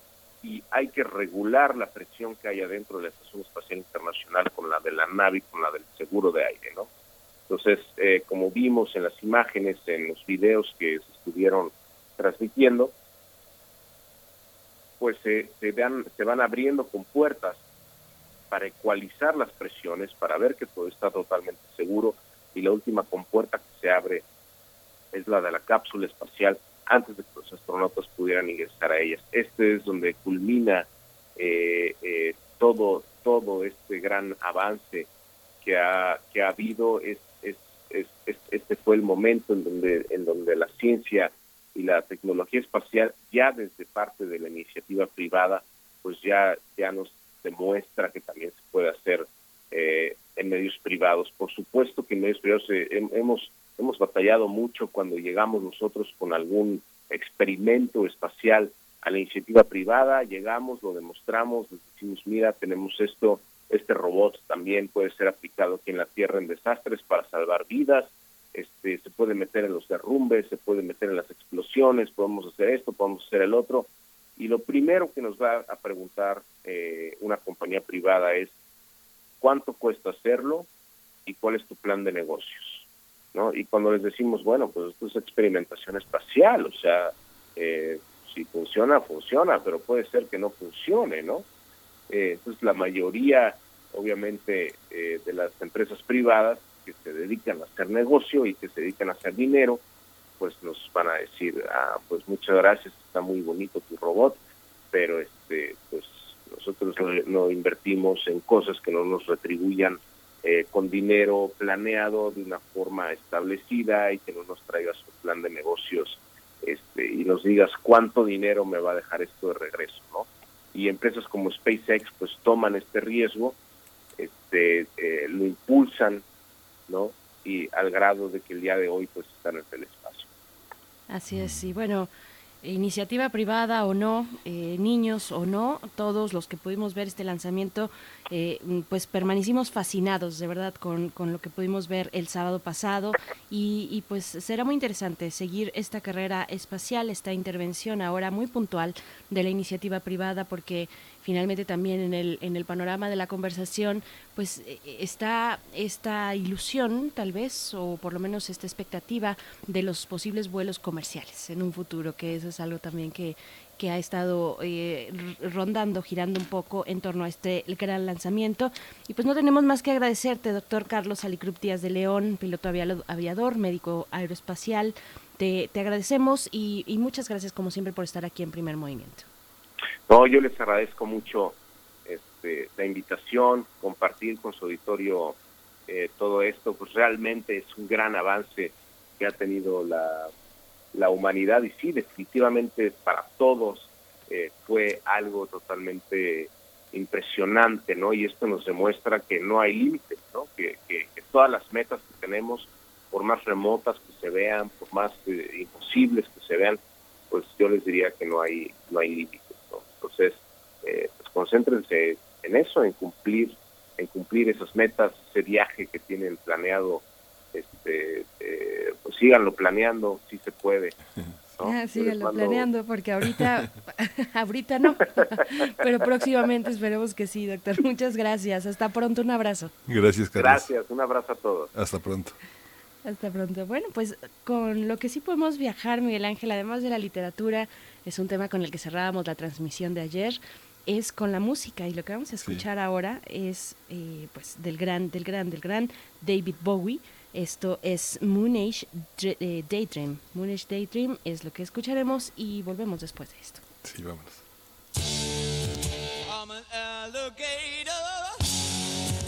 y hay que regular la presión que hay adentro de la Estación Espacial Internacional con la de la nave y con la del seguro de aire, ¿no? Entonces, eh, como vimos en las imágenes, en los videos que se estuvieron transmitiendo, pues se, se, van, se van abriendo con puertas para ecualizar las presiones, para ver que todo está totalmente seguro y la última compuerta que se abre es la de la cápsula espacial antes de que los astronautas pudieran ingresar a ellas. Este es donde culmina eh, eh, todo todo este gran avance que ha que ha habido es, es, es, es, este fue el momento en donde en donde la ciencia y la tecnología espacial ya desde parte de la iniciativa privada pues ya ya nos demuestra que también se puede hacer eh, en medios privados por supuesto que en medios privados eh, hemos hemos batallado mucho cuando llegamos nosotros con algún experimento espacial a la iniciativa privada, llegamos, lo demostramos, decimos, mira, tenemos esto Este robot también puede ser aplicado aquí en la Tierra en desastres para salvar vidas. Este, se puede meter en los derrumbes, se puede meter en las explosiones, podemos hacer esto, podemos hacer el otro. Y lo primero que nos va a preguntar eh, una compañía privada es cuánto cuesta hacerlo y cuál es tu plan de negocios. ¿No? Y cuando les decimos, bueno, pues esto es experimentación espacial, o sea, eh, si funciona, funciona, pero puede ser que no funcione, ¿no? Eh, entonces la mayoría, obviamente, eh, de las empresas privadas que se dedican a hacer negocio y que se dedican a hacer dinero, pues nos van a decir, ah, pues muchas gracias, está muy bonito tu robot, pero este, pues nosotros no, invertimos en cosas que no nos retribuyan eh, con dinero planeado de una forma establecida y que no nos traigas un plan de negocios este, y nos digas cuánto dinero me va a dejar esto de regreso, ¿no? y empresas como SpaceX pues toman este riesgo, este, eh, lo impulsan, ¿no? Y al grado de que el día de hoy pues están en el espacio. Así es, y bueno, iniciativa privada o no, eh, niños o no, todos los que pudimos ver este lanzamiento, eh, pues permanecimos fascinados de verdad con, con, lo que pudimos ver el sábado pasado. Y, y, pues será muy interesante seguir esta carrera espacial, esta intervención ahora muy puntual de la iniciativa privada porque finalmente también en el, en el panorama de la conversación, pues eh, está esta ilusión, tal vez, o por lo menos esta expectativa de los posibles vuelos comerciales en un futuro, que eso es algo también que, que ha estado eh, rondando, girando un poco en torno a este gran lanzamiento. Y pues no tenemos más que agradecerte, doctor Carlos Alicrup Díaz de León, piloto aviador, médico aeroespacial. Te, te agradecemos y muchas gracias como siempre por estar aquí en Primer Movimiento. No, yo les agradezco mucho este, la invitación, compartir con su auditorio eh, todo esto, pues realmente es un gran avance que ha tenido la, la humanidad y sí, definitivamente para todos eh, fue algo totalmente impresionante, ¿no? Y esto nos demuestra que no hay límites, ¿no? Que, que, todas las metas que tenemos, por más remotas que se vean, por más eh, imposibles que se vean, pues yo les diría que no hay no hay límites. Entonces, eh, pues concéntrense en eso, en cumplir, en cumplir esas metas, ese viaje que tienen planeado, este, eh, pues síganlo planeando, si se puede. ¿no? Ah, síganlo planeando, porque ahorita, (laughs) ahorita no, (laughs) pero próximamente esperemos que sí, doctor. Muchas gracias. Hasta pronto, un abrazo. Gracias, Carlos. Gracias, un abrazo a todos. Hasta pronto. Hasta pronto. Bueno, pues con lo que sí podemos viajar, Miguel Ángel, además de la literatura, es un tema con el que cerrábamos la transmisión de ayer, es con la música y lo que vamos a escuchar sí. ahora es eh, pues del gran, del gran, del gran David Bowie. Esto es Moon Age eh, Daydream. Moon Age Daydream es lo que escucharemos y volvemos después de esto. Sí, vámonos. I'm an alligator.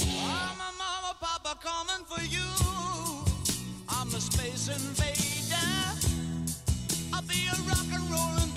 I'm a mama, papa coming for you. I'm a space invader. I'll be a rock and rollin'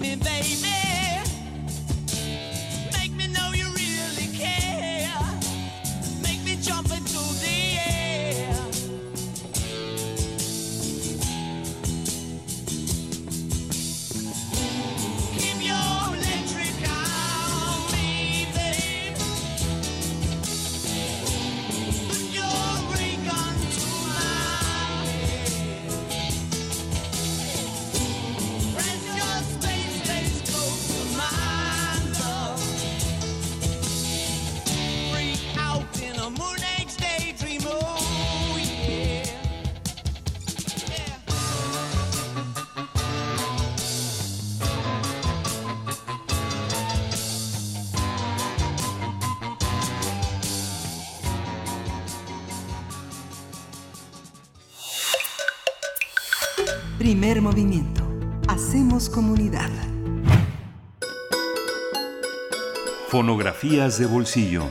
me, baby. Movimiento. Hacemos comunidad. Fonografías de bolsillo.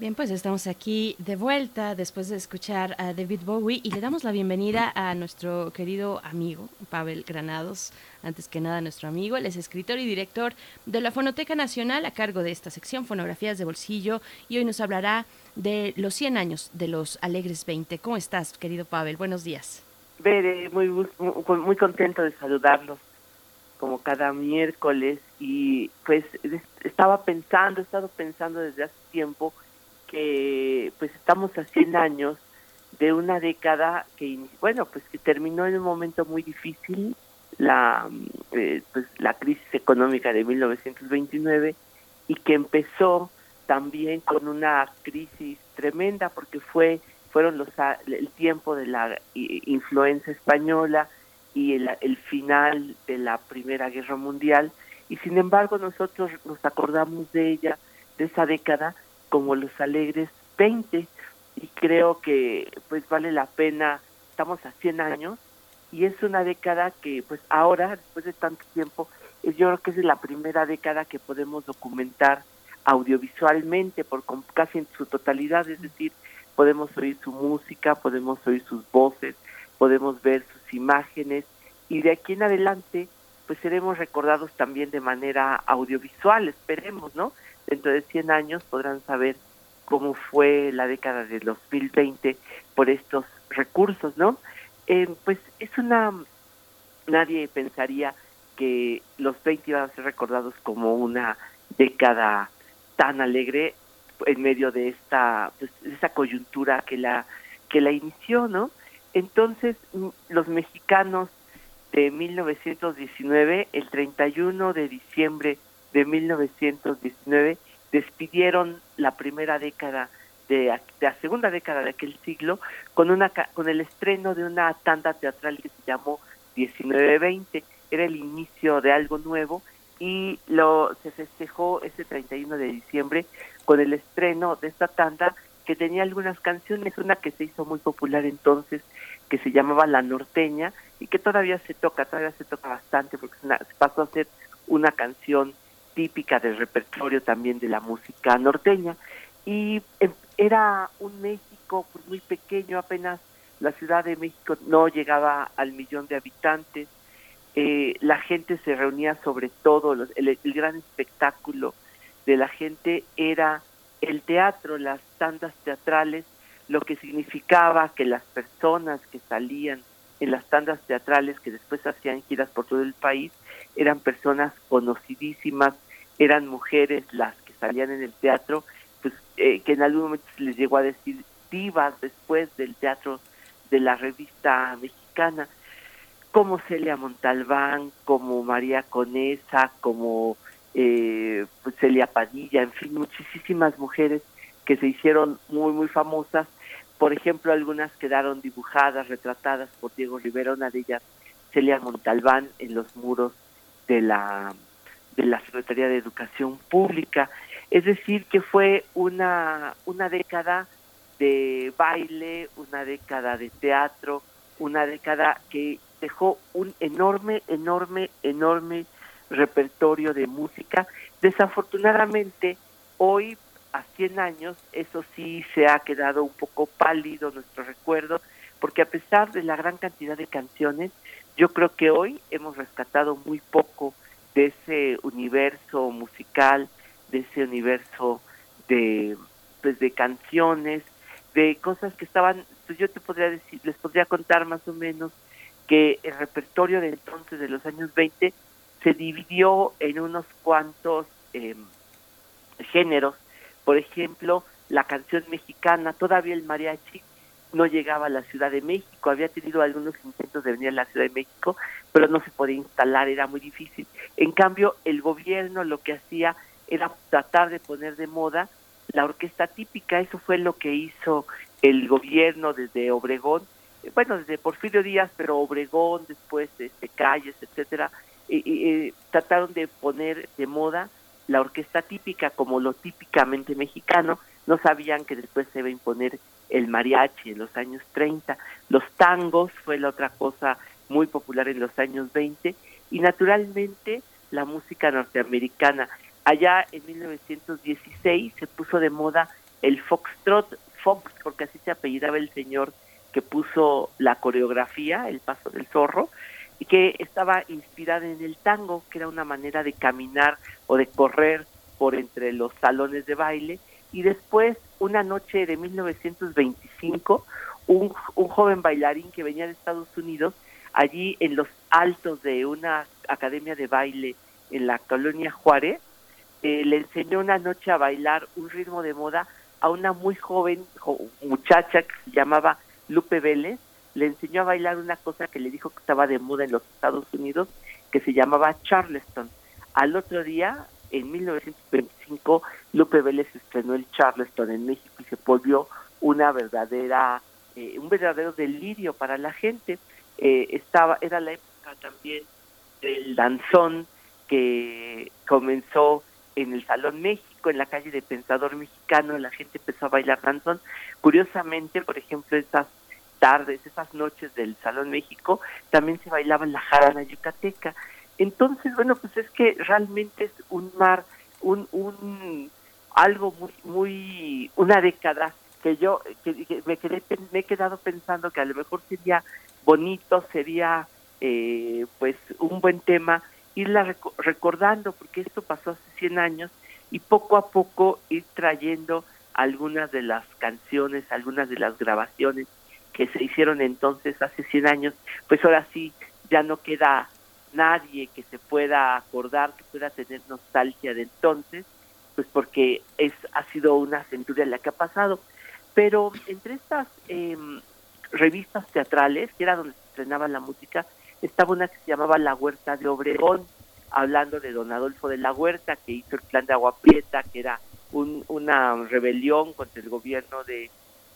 Bien, pues estamos aquí de vuelta después de escuchar a David Bowie y le damos la bienvenida a nuestro querido amigo Pavel Granados. Antes que nada, nuestro amigo, él es escritor y director de la Fonoteca Nacional a cargo de esta sección Fonografías de Bolsillo y hoy nos hablará de los 100 años de los Alegres 20. ¿Cómo estás, querido Pavel? Buenos días. Bere, muy, muy, contento de saludarlos como cada miércoles y pues estaba pensando, he estado pensando desde hace tiempo que pues estamos a 100 años de una década que bueno pues que terminó en un momento muy difícil la eh, pues la crisis económica de 1929 y que empezó también con una crisis tremenda porque fue fueron los el tiempo de la influencia española y el, el final de la primera guerra mundial. Y sin embargo nosotros nos acordamos de ella de esa década como los alegres 20 y creo que pues vale la pena, estamos a 100 años y es una década que pues ahora, después de tanto tiempo, yo creo que es la primera década que podemos documentar audiovisualmente por casi en su totalidad, es decir, podemos oír su música, podemos oír sus voces, podemos ver sus imágenes y de aquí en adelante pues seremos recordados también de manera audiovisual, esperemos, ¿no? dentro de 100 años podrán saber cómo fue la década de 2020 por estos recursos, ¿no? Eh, pues es una, nadie pensaría que los 20 iban a ser recordados como una década tan alegre en medio de esta, pues, esta coyuntura que la, que la inició, ¿no? Entonces, los mexicanos de 1919, el 31 de diciembre de 1919 despidieron la primera década de, la segunda década de aquel siglo con una con el estreno de una tanda teatral que se llamó 1920 era el inicio de algo nuevo y lo se festejó ese 31 de diciembre con el estreno de esta tanda que tenía algunas canciones. Una que se hizo muy popular entonces que se llamaba La Norteña y que todavía se toca todavía se toca bastante porque se pasó a ser una canción típica del repertorio también de la música norteña. Y em, era un México pues, muy pequeño, apenas la Ciudad de México no llegaba al millón de habitantes. Eh, la gente se reunía sobre todo, los, el, gran espectáculo de la gente era el teatro, las tandas teatrales, lo que significaba que las personas que salían en las tandas teatrales que después hacían giras por todo el país eran personas conocidísimas, eran mujeres las que salían en el teatro, pues eh, que en algún momento se les llegó a decir divas después del teatro de la revista mexicana, como Celia Montalbán, como María Conesa, como eh, pues, Celia Padilla, en fin, muchísimas mujeres que se hicieron muy, muy famosas. Por ejemplo, algunas quedaron dibujadas, retratadas por Diego Rivera, una de ellas, Celia Montalbán, en los muros de la de la Secretaría de Educación Pública. Es decir, que fue una, una década de baile, una década de teatro, una década que dejó un enorme, enorme, enorme repertorio de música. Desafortunadamente, hoy, a 100 años, eso sí se ha quedado un poco pálido nuestro recuerdo, porque a pesar de la gran cantidad de canciones, yo creo que hoy hemos rescatado muy poco de ese universo musical, de ese universo de pues de canciones, de cosas que estaban, pues yo te podría decir, les podría contar más o menos que el repertorio de entonces de los años 20 se dividió en unos cuantos eh, géneros. Por ejemplo, la canción mexicana, todavía el mariachi no llegaba a la Ciudad de México, había tenido algunos intentos de venir a la Ciudad de México, pero no se podía instalar, era muy difícil. En cambio, el gobierno lo que hacía era tratar de poner de moda la orquesta típica, eso fue lo que hizo el gobierno desde Obregón, eh, bueno, desde Porfirio Díaz, pero Obregón, después de este, Calles, etcétera, y, trataron de poner de moda la orquesta típica como lo típicamente mexicano, no sabían que después se iba a imponer el mariachi en los años 30. Los tangos fue la otra cosa muy popular en los años 20 y naturalmente la música norteamericana. Allá en 1916 se puso de moda el foxtrot, fox porque así se apellidaba el señor que puso la coreografía, el paso del zorro, que estaba inspirada en el tango, que era una manera de caminar o de correr por entre los salones de baile. Y después, una noche de 1925, un, un joven bailarín que venía de Estados Unidos, allí en los altos de una academia de baile en la colonia Juárez, eh, le enseñó una noche a bailar un ritmo de moda a una muy joven muchacha que se llamaba Lupe Vélez, le enseñó a bailar una cosa que le dijo que estaba de moda en los Estados Unidos, que se llamaba Charleston. Al otro día, en 1925, Lupe Vélez estrenó el Charleston en México y se volvió una verdadera, eh, un verdadero delirio para la gente. Eh, estaba, era la época también del danzón que comenzó en el Salón México, en la calle de Pensador Mexicano, la gente empezó a bailar danzón. Curiosamente, por ejemplo, esas tardes, esas noches del Salón México, también se bailaba la jarana yucateca. Entonces, bueno, pues es que realmente es un mar, un, un algo muy, muy, una década que yo que, me, quedé, me he quedado pensando que a lo mejor sería bonito, sería eh, pues un buen tema irla recordando, porque esto pasó hace 100 años, y poco a poco ir trayendo algunas de las canciones, algunas de las grabaciones que se hicieron entonces hace 100 años, pues ahora sí ya no queda nadie que se pueda acordar, que pueda tener nostalgia de entonces, pues porque es ha sido una centuria la que ha pasado. Pero entre estas em, revistas teatrales, que era donde se estrenaba la música, estaba una que se llamaba La Huerta de Obregón, hablando de don Adolfo de la Huerta, que hizo el plan de Agua Prieta, que era un, una rebelión contra el gobierno de,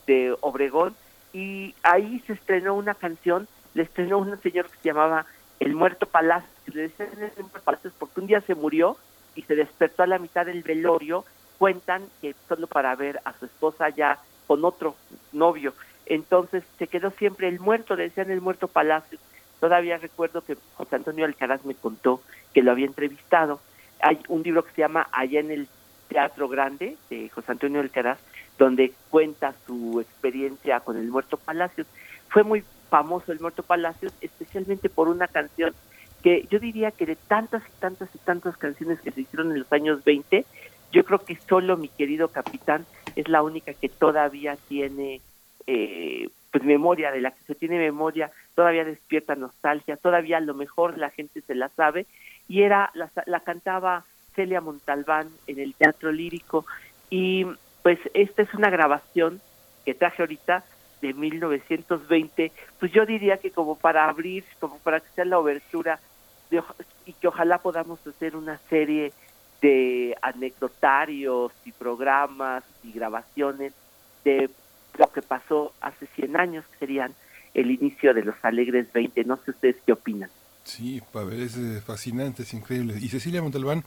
de Obregón, y ahí se estrenó una canción, le estrenó un señor que se llamaba El Muerto Palacio, le decían El Muerto Palacio porque un día se murió y se despertó a la mitad del velorio, cuentan que solo para ver a su esposa ya con otro novio, entonces se quedó siempre el muerto, le decían el muerto Palacio, todavía recuerdo que José Antonio Alcaraz me contó que lo había entrevistado, hay un libro que se llama Allá en el Teatro Grande de José Antonio Alcaraz, donde cuenta su experiencia con el Muerto Palacios. Fue muy famoso el Muerto Palacios, especialmente por una canción que yo diría que de tantas y tantas y tantas canciones que se hicieron en los años 20, yo creo que solo mi querido capitán es la única que todavía tiene eh, pues memoria, de la que se tiene memoria, todavía despierta nostalgia, todavía lo mejor la gente se la sabe, y era, la, la cantaba Celia Montalbán en el Teatro Lírico, y pues esta es una grabación que traje ahorita de 1920, pues yo diría que como para abrir, como para que sea la obertura y que ojalá podamos hacer una serie de anecdotarios y programas y grabaciones de lo que pasó hace 100 años, que serían el inicio de los Alegres 20. No sé ustedes qué opinan. Sí, Pavel, es eh, fascinante, es increíble. Y Cecilia Montalbán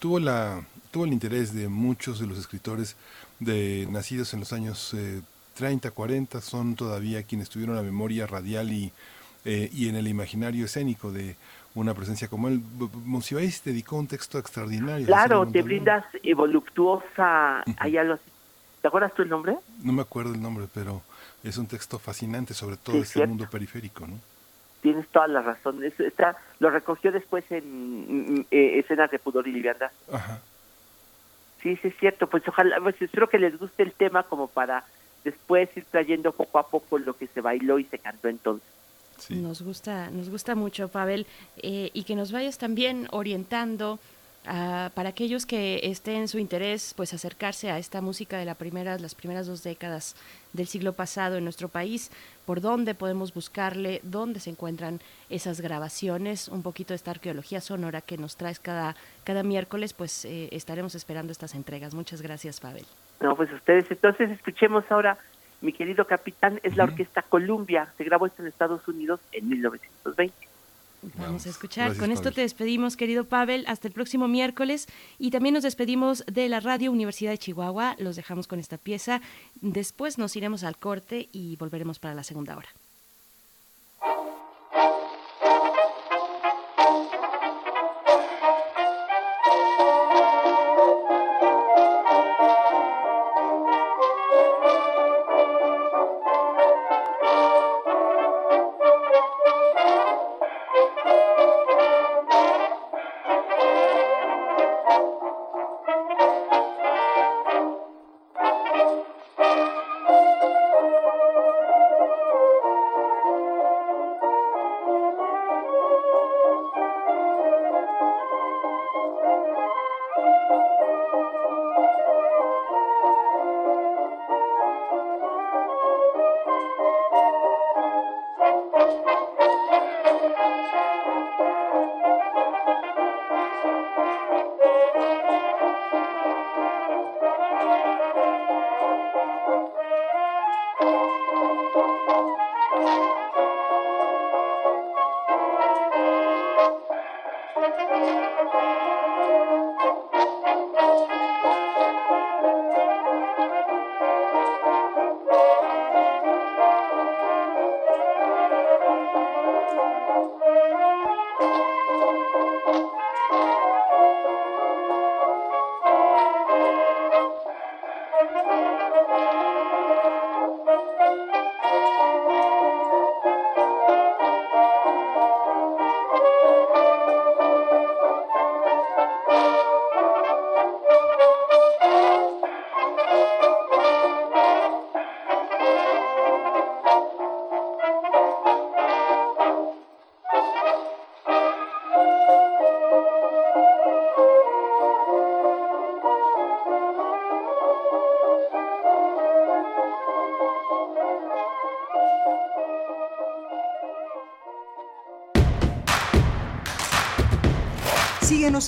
tuvo la tuvo el interés de muchos de los escritores de nacidos en los años 30, eh, 40, son todavía quienes tuvieron la memoria radial y, eh, y en el imaginario escénico de una presencia como él. Monsiváis dedicó un texto extraordinario. Claro, te brindas voluptuosa, ¿Te acuerdas tú el nombre? No me acuerdo el nombre, pero es un texto fascinante sobre todo este mundo periférico, ¿no? Tienes toda la razón. está, lo recogió después en eh, escenas de pudor y liviandad. Ajá. Sí, sí es cierto. Pues ojalá, pues espero que les guste el tema como para después ir trayendo poco a poco lo que se bailó y se cantó entonces. Nos gusta, nos gusta mucho, Pavel, eh, y que nos vayas también orientando para aquellos que estén en su interés, pues acercarse a esta música de la primera, las primeras dos décadas del siglo pasado en nuestro país, por dónde podemos buscarle, dónde se encuentran esas grabaciones, un poquito de esta arqueología sonora que nos traes cada, cada miércoles, pues eh, estaremos esperando estas entregas. Muchas gracias, Pavel. No, pues ustedes, entonces escuchemos ahora, mi querido capitán, es la Orquesta Columbia, se grabó esto en Estados Unidos en 1920. Vamos, a escuchar. Con esto te despedimos, querido Pavel. Hasta el próximo miércoles. Y también nos despedimos de la Radio Universidad de Chihuahua. Los dejamos con esta pieza. Después nos iremos al corte y volveremos para la segunda hora.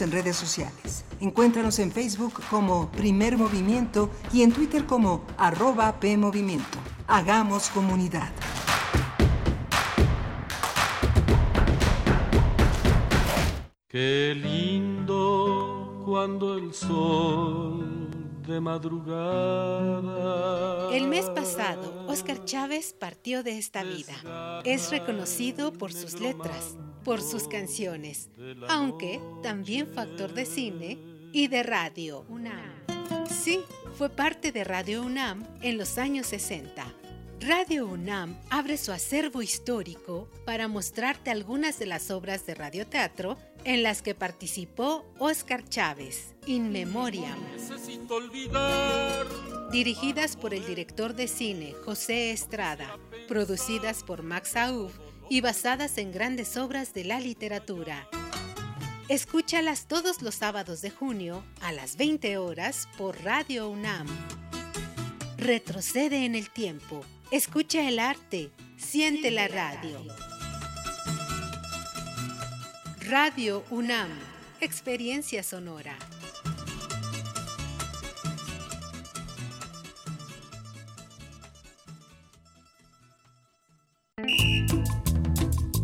En redes sociales. Encuéntranos en Facebook como Primer Movimiento y en Twitter como arroba PMovimiento. Hagamos comunidad. Qué lindo cuando el sol de madrugada. El mes pasado, Oscar Chávez partió de esta vida. Es reconocido por sus letras por sus canciones, aunque también fue actor de cine y de radio UNAM. Sí, fue parte de Radio UNAM en los años 60. Radio UNAM abre su acervo histórico para mostrarte algunas de las obras de radioteatro en las que participó Oscar Chávez, In Memoriam. Dirigidas por el director de cine José Estrada, producidas por Max Aub y basadas en grandes obras de la literatura. Escúchalas todos los sábados de junio a las 20 horas por Radio UNAM. Retrocede en el tiempo. Escucha el arte. Siente la radio. Radio UNAM. Experiencia sonora.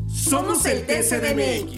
Somos el TCDMX.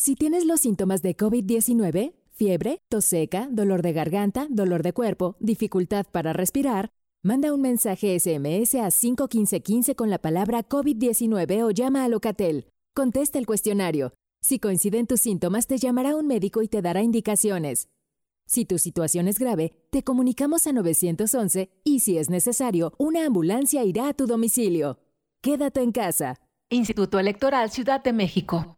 Si tienes los síntomas de COVID-19, fiebre, tos seca, dolor de garganta, dolor de cuerpo, dificultad para respirar, manda un mensaje SMS a 51515 con la palabra COVID-19 o llama a Locatel. Contesta el cuestionario. Si coinciden tus síntomas, te llamará un médico y te dará indicaciones. Si tu situación es grave, te comunicamos a 911 y si es necesario, una ambulancia irá a tu domicilio. Quédate en casa. Instituto Electoral Ciudad de México.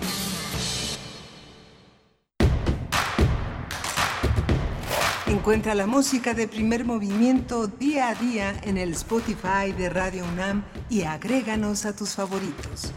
Encuentra la música de primer movimiento día a día en el Spotify de Radio UNAM y agréganos a tus favoritos.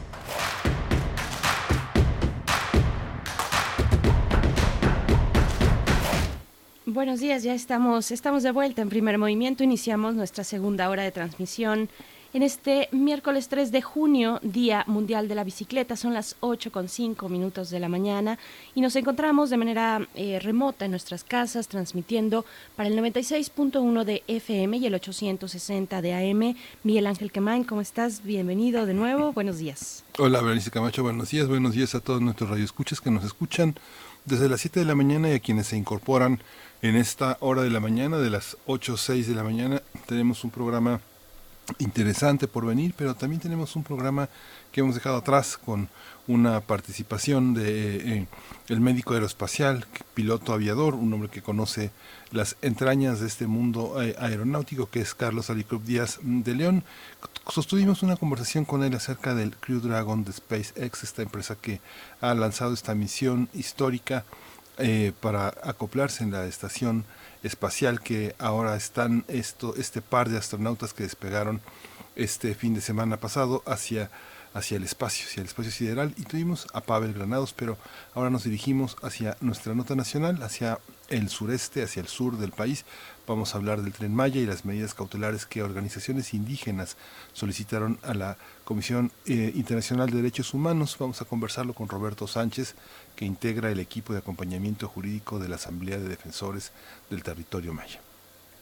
Buenos días, ya estamos, estamos de vuelta en primer movimiento. Iniciamos nuestra segunda hora de transmisión en este miércoles 3 de junio, Día Mundial de la Bicicleta. Son las 8 con 5 minutos de la mañana y nos encontramos de manera eh, remota en nuestras casas transmitiendo para el 96.1 de FM y el 860 de AM. Miguel Ángel Quemain, ¿cómo estás? Bienvenido de nuevo. Buenos días. Hola, Berenice Camacho. Buenos días. Buenos días a todos nuestros radioescuchas que nos escuchan desde las 7 de la mañana y a quienes se incorporan en esta hora de la mañana, de las 8 o 6 de la mañana. Tenemos un programa interesante por venir, pero también tenemos un programa que hemos dejado atrás con una participación de eh, el médico aeroespacial, piloto aviador, un hombre que conoce las entrañas de este mundo eh, aeronáutico, que es Carlos Alicrup Díaz de León. Sostuvimos una conversación con él acerca del Crew Dragon de SpaceX, esta empresa que ha lanzado esta misión histórica eh, para acoplarse en la estación espacial que ahora están esto, este par de astronautas que despegaron este fin de semana pasado hacia, hacia el espacio, hacia el espacio sideral y tuvimos a Pavel Granados, pero ahora nos dirigimos hacia nuestra nota nacional, hacia el sureste, hacia el sur del país. Vamos a hablar del tren Maya y las medidas cautelares que organizaciones indígenas solicitaron a la Comisión eh, Internacional de Derechos Humanos. Vamos a conversarlo con Roberto Sánchez, que integra el equipo de acompañamiento jurídico de la Asamblea de Defensores del Territorio Maya.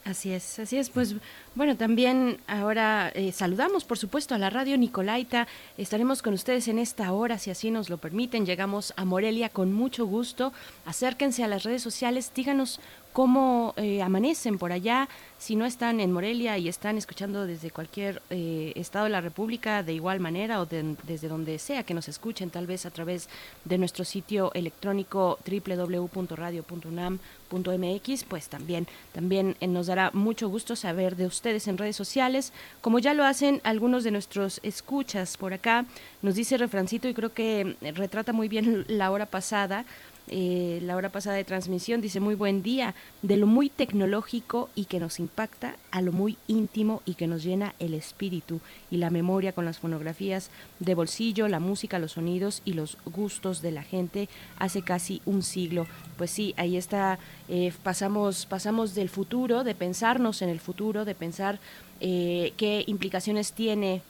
Así es, así es. Pues bueno, también ahora eh, saludamos, por supuesto, a la radio Nicolaita. Estaremos con ustedes en esta hora, si así nos lo permiten. Llegamos a Morelia con mucho gusto. Acérquense a las redes sociales, díganos cómo eh, amanecen por allá, si no están en Morelia y están escuchando desde cualquier eh, estado de la República de igual manera o desde donde sea que nos escuchen, tal vez a través de nuestro sitio electrónico www.radio.unam.mx, pues también, también eh, nos dará mucho gusto saber de ustedes en redes sociales, como ya lo hacen algunos de nuestros escuchas por acá. Nos dice Refrancito y creo que retrata muy bien la hora pasada eh, la hora pasada de transmisión, dice muy buen día, de lo muy tecnológico y que nos impacta a lo muy íntimo y que nos llena el espíritu y la memoria con las fonografías de bolsillo, la música, los sonidos y los gustos de la gente hace casi un siglo. Pues sí, ahí está, eh, pasamos, pasamos del futuro, de pensarnos en el futuro, de pensar eh, qué implicaciones tiene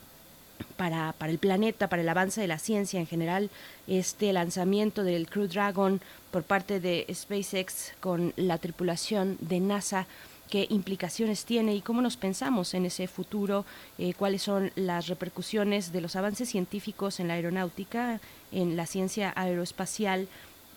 para, para, el planeta, para el avance de la ciencia en general, este lanzamiento del Crew Dragon por parte de SpaceX con la tripulación de NASA qué implicaciones tiene y cómo nos pensamos en ese futuro, eh, cuáles son las repercusiones de los avances científicos en la aeronáutica, en la ciencia aeroespacial,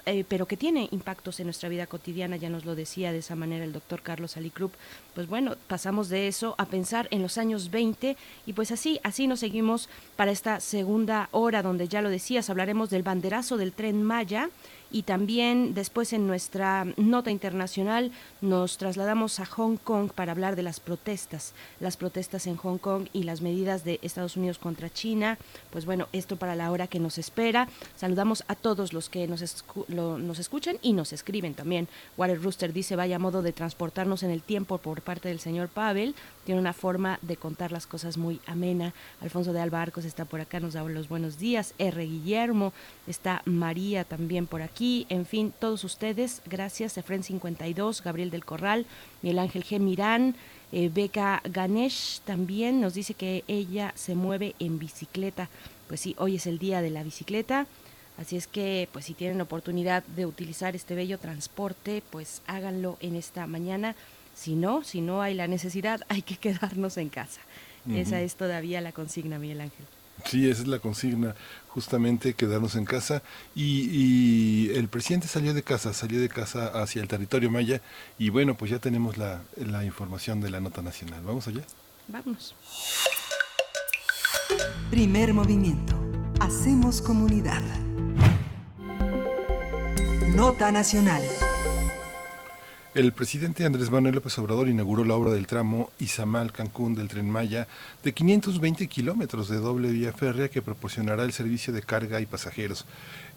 eh, pero que tiene impactos en nuestra vida cotidiana, ya nos lo decía de esa manera el doctor Carlos Alicrup, pues bueno, pasamos de eso a pensar en los años 20 y pues así, así nos seguimos para esta segunda hora donde ya lo decías, hablaremos del banderazo del tren Maya Y también después en nuestra nota internacional nos trasladamos a Hong Kong para hablar de las protestas, las protestas en Hong Kong y las medidas de Estados Unidos contra China. Pues bueno, esto para la hora que nos espera. Saludamos a todos los que nos, nos escuchan y nos escriben también. Water Rooster dice, vaya modo de transportarnos en el tiempo por parte del señor Pavel. Tiene una forma de contar las cosas muy amena. Alfonso de Albarcos está por acá, nos da los buenos días. R. Guillermo, está María también por aquí. En fin, todos ustedes, gracias. Efren 52, Gabriel del Corral, Miguel Ángel G. Mirán, eh, Beca Ganesh también nos dice que ella se mueve en bicicleta. Pues sí, hoy es el día de la bicicleta. Así es que, pues si tienen oportunidad de utilizar este bello transporte, pues háganlo en esta mañana. Si no, si no hay la necesidad, (laughs) hay que quedarnos en casa. Esa es todavía la consigna, Miguel Ángel. Sí, esa es la consigna, justamente quedarnos en casa. Y, el presidente salió de casa, salió de casa hacia el territorio maya. Y bueno, pues ya tenemos la, la información de la nota nacional. ¿Vamos allá? Vamos. Primer movimiento. Hacemos comunidad. Nota nacional. El presidente Andrés Manuel López Obrador inauguró la obra del tramo Izamal-Cancún del tren Maya de 520 kilómetros de doble vía férrea que proporcionará el servicio de carga y pasajeros.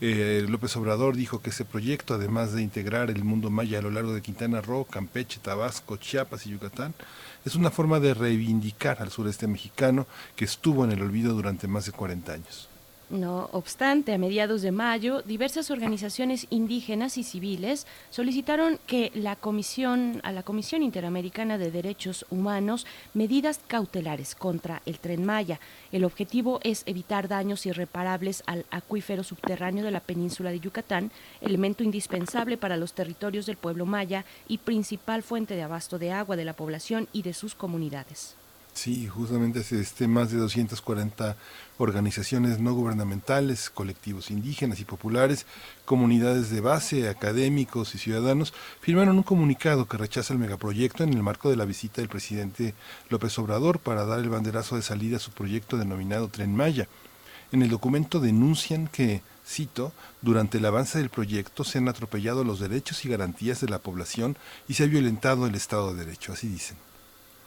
Eh, López Obrador dijo que ese proyecto, además de integrar el mundo maya a lo largo de Quintana Roo, Campeche, Tabasco, Chiapas y Yucatán, es una forma de reivindicar al sureste mexicano que estuvo en el olvido durante más de 40 años. No obstante, a mediados de mayo, diversas organizaciones indígenas y civiles solicitaron que la Comisión, a la Comisión Interamericana de Derechos Humanos medidas cautelares contra el tren Maya. El objetivo es evitar daños irreparables al acuífero subterráneo de la península de Yucatán, elemento indispensable para los territorios del pueblo maya y principal fuente de abasto de agua de la población y de sus comunidades. Sí, justamente este, más de 240 organizaciones no gubernamentales, colectivos indígenas y populares, comunidades de base, académicos y ciudadanos firmaron un comunicado que rechaza el megaproyecto en el marco de la visita del presidente López Obrador para dar el banderazo de salida a su proyecto denominado Tren Maya. En el documento denuncian que, cito, durante el avance del proyecto se han atropellado los derechos y garantías de la población y se ha violentado el Estado de Derecho, así dicen.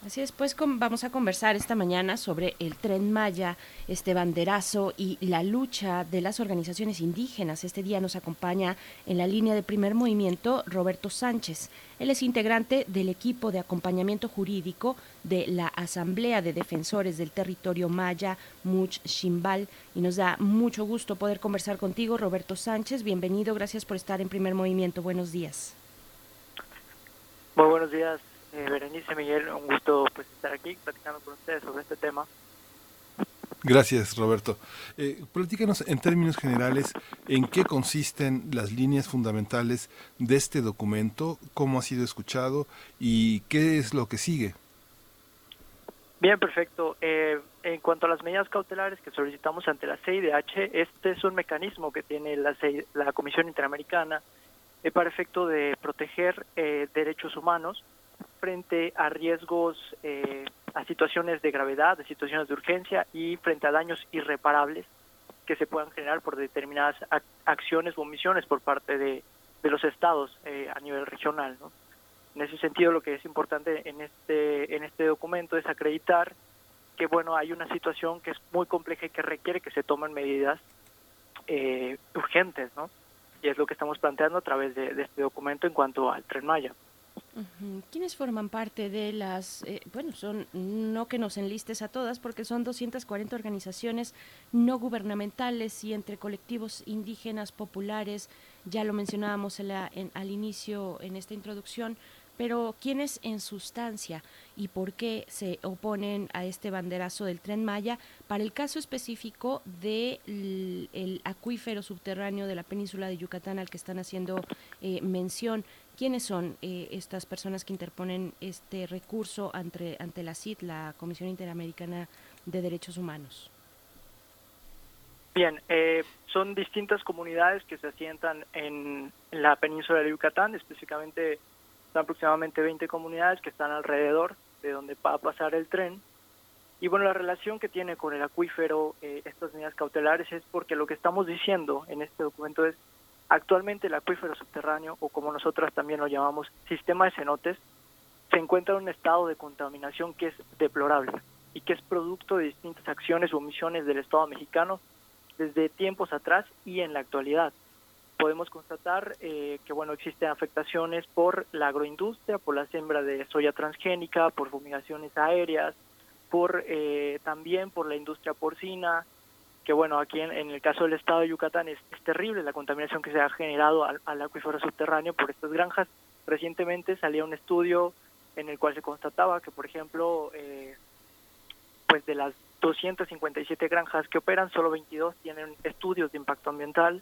Así es, pues vamos a conversar esta mañana sobre el tren Maya, este banderazo y la lucha de las organizaciones indígenas. Este día nos acompaña en la línea de primer movimiento Roberto Sánchez. Él es integrante del equipo de acompañamiento jurídico de la Asamblea de Defensores del Territorio Maya, Much Shimbal, y nos da mucho gusto poder conversar contigo, Roberto Sánchez. Bienvenido, gracias por estar en primer movimiento. Buenos días. Muy buenos días, eh, Berenice Miguel, un gusto pues, estar aquí platicando con ustedes sobre este tema. Gracias, Roberto. Eh, platícanos en términos generales en qué consisten las líneas fundamentales de este documento, cómo ha sido escuchado y qué es lo que sigue. Bien, perfecto. Eh, en cuanto a las medidas cautelares que solicitamos ante la CIDH, este es un mecanismo que tiene la, la Comisión Interamericana eh, para efecto de proteger eh, derechos humanos frente a riesgos, eh, a situaciones de gravedad, de situaciones de urgencia y frente a daños irreparables que se puedan generar por determinadas acciones o omisiones por parte de, los estados eh, a nivel regional. En ese sentido, lo que es importante en este, en este documento es acreditar que bueno hay una situación que es muy compleja y que requiere que se tomen medidas eh, urgentes, ¿no? Y es lo que estamos planteando a través de, de este documento en cuanto al Tren Maya. ¿Quiénes forman parte de las, eh, bueno, son, no que nos enlistes a todas, porque son 240 organizaciones no gubernamentales y entre colectivos indígenas, populares, ya lo mencionábamos al inicio en esta introducción, pero ¿quiénes en sustancia y por qué se oponen a este banderazo del tren Maya para el caso específico del el acuífero subterráneo de la península de Yucatán al que están haciendo eh, mención? ¿Quiénes son eh, estas personas que interponen este recurso ante, ante la CID, la Comisión Interamericana de Derechos Humanos? Bien, eh, son distintas comunidades que se asientan en, la península de Yucatán, específicamente son aproximadamente 20 comunidades que están alrededor de donde va a pasar el tren. Y bueno, la relación que tiene con el acuífero, eh, estas medidas cautelares, es porque lo que estamos diciendo en este documento es Actualmente el acuífero subterráneo, o como nosotras también lo llamamos, sistema de cenotes, se encuentra en un estado de contaminación que es deplorable y que es producto de distintas acciones o omisiones del Estado mexicano desde tiempos atrás y en la actualidad. Podemos constatar eh, que bueno existen afectaciones por la agroindustria, por la siembra de soya transgénica, por fumigaciones aéreas, por eh, también por la industria porcina, que bueno aquí en, el caso del estado de Yucatán es, terrible la contaminación que se ha generado al, acuífero subterráneo por estas granjas. Recientemente salía un estudio en el cual se constataba que por ejemplo eh, pues de las 257 granjas que operan, solo 22 tienen estudios de impacto ambiental.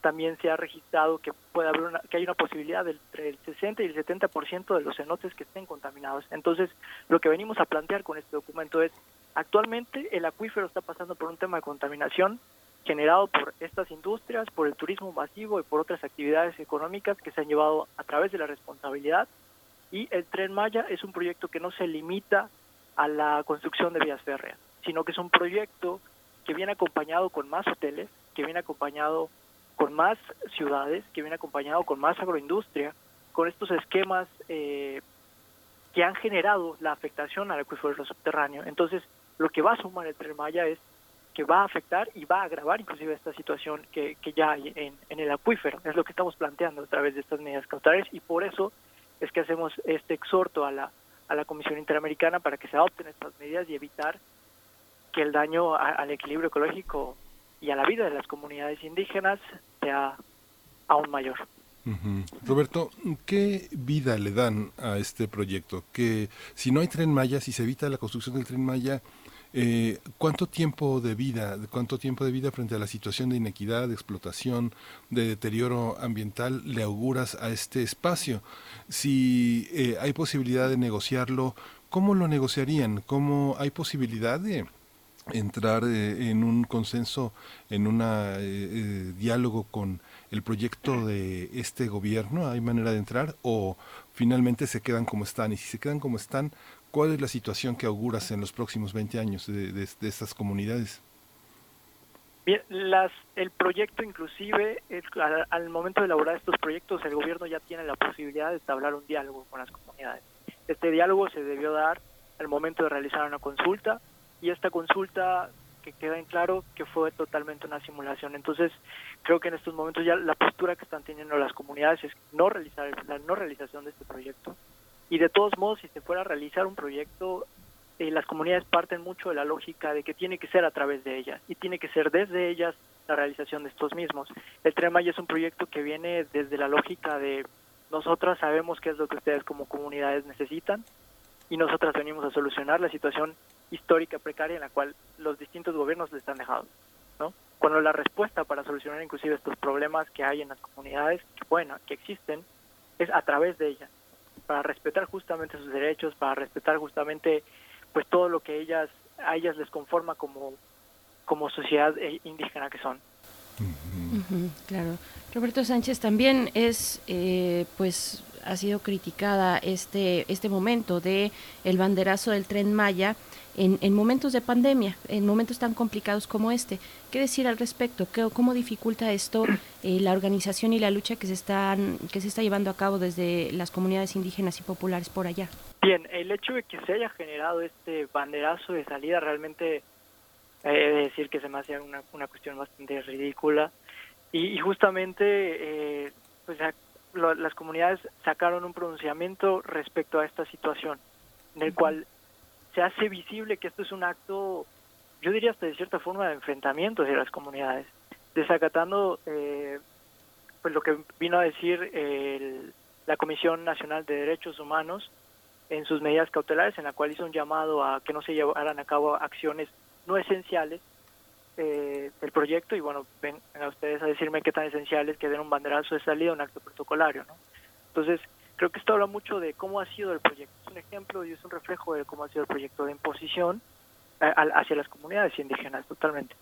También se ha registrado que puede haber una, que hay una posibilidad del entre el 60 y el 70% de los cenotes que estén contaminados. Entonces, lo que venimos a plantear con este documento es, actualmente el acuífero está pasando por un tema de contaminación generado por estas industrias, por el turismo masivo y por otras actividades económicas que se han llevado a través de la responsabilidad. Y el tren Maya es un proyecto que no se limita a la construcción de vías férreas, sino que es un proyecto que viene acompañado con más hoteles, que viene acompañado con más ciudades, que viene acompañado con más agroindustria, con estos esquemas eh, que han generado la afectación al acuífero subterráneo. Entonces, lo que va a sumar el Tren Maya es que va a afectar y va a agravar inclusive esta situación que, que ya hay en, en, el acuífero. Es lo que estamos planteando a través de estas medidas cautelares y por eso es que hacemos este exhorto a la a la Comisión Interamericana para que se adopten estas medidas y evitar que el daño al equilibrio ecológico y a la vida de las comunidades indígenas sea aún mayor. Roberto, ¿qué vida le dan a este proyecto? Que si no hay tren Maya, si se evita la construcción del tren Maya, eh, ¿Cuánto tiempo de vida, cuánto tiempo de vida frente a la situación de inequidad, de explotación, de deterioro ambiental le auguras a este espacio? Si eh, hay posibilidad de negociarlo, ¿cómo lo negociarían? ¿Cómo hay posibilidad de entrar eh, en un consenso, en un diálogo con el proyecto de este gobierno? ¿Hay manera de entrar o finalmente se quedan como están? Y si se quedan como están, ¿Cuál es la situación que auguras en los próximos 20 años de, de, estas comunidades? Bien, las, el proyecto inclusive, al, momento de elaborar estos proyectos, el gobierno ya tiene la posibilidad de establecer un diálogo con las comunidades. Este diálogo se debió dar al momento de realizar una consulta y esta consulta que queda en claro que fue totalmente una simulación. Entonces, creo que en estos momentos ya la postura que están teniendo las comunidades es no realizar la no realización de este proyecto y de todos modos, si se fuera a realizar un proyecto, eh, las comunidades parten mucho de la lógica de que tiene que ser a través de ellas y tiene que ser desde ellas la realización de estos mismos. El Tren Maya es un proyecto que viene desde la lógica de nosotras sabemos qué es lo que ustedes como comunidades necesitan y nosotras venimos a solucionar la situación histórica precaria en la cual los distintos gobiernos les están dejando. ¿no? Cuando la respuesta para solucionar inclusive estos problemas que hay en las comunidades, bueno, que existen, es a través de ellas para respetar justamente sus derechos, para respetar justamente pues todo lo que ellas a ellas les conforma como como sociedad eh, indígena que son. claro. Roberto Sánchez también es eh, pues ha sido criticada este este momento de el banderazo del tren Maya en, momentos de pandemia, en momentos tan complicados como este. ¿Qué decir al respecto? ¿Qué, ¿Cómo dificulta esto eh, la organización y la lucha que se, están, que se está llevando a cabo desde las comunidades indígenas y populares por allá? Bien, el hecho de que se haya generado este banderazo de salida realmente he de decir que se me hace una, una cuestión bastante ridícula y, justamente eh, pues, las comunidades sacaron un pronunciamiento respecto a esta situación en el cual se hace visible que esto es un acto, yo diría hasta de cierta forma, de enfrentamiento hacia las comunidades, desacatando eh, pues lo que vino a decir la Comisión Nacional de Derechos Humanos en sus medidas cautelares, en la cual hizo un llamado a que no se llevaran a cabo acciones no esenciales eh, del proyecto y bueno, ven a ustedes a decirme qué tan esenciales que den un banderazo de salida, un acto protocolario, ¿no? Entonces, creo que esto habla mucho de cómo ha sido el proyecto. Es un ejemplo y es un reflejo de cómo ha sido el proyecto de imposición eh, hacia las comunidades indígenas, totalmente.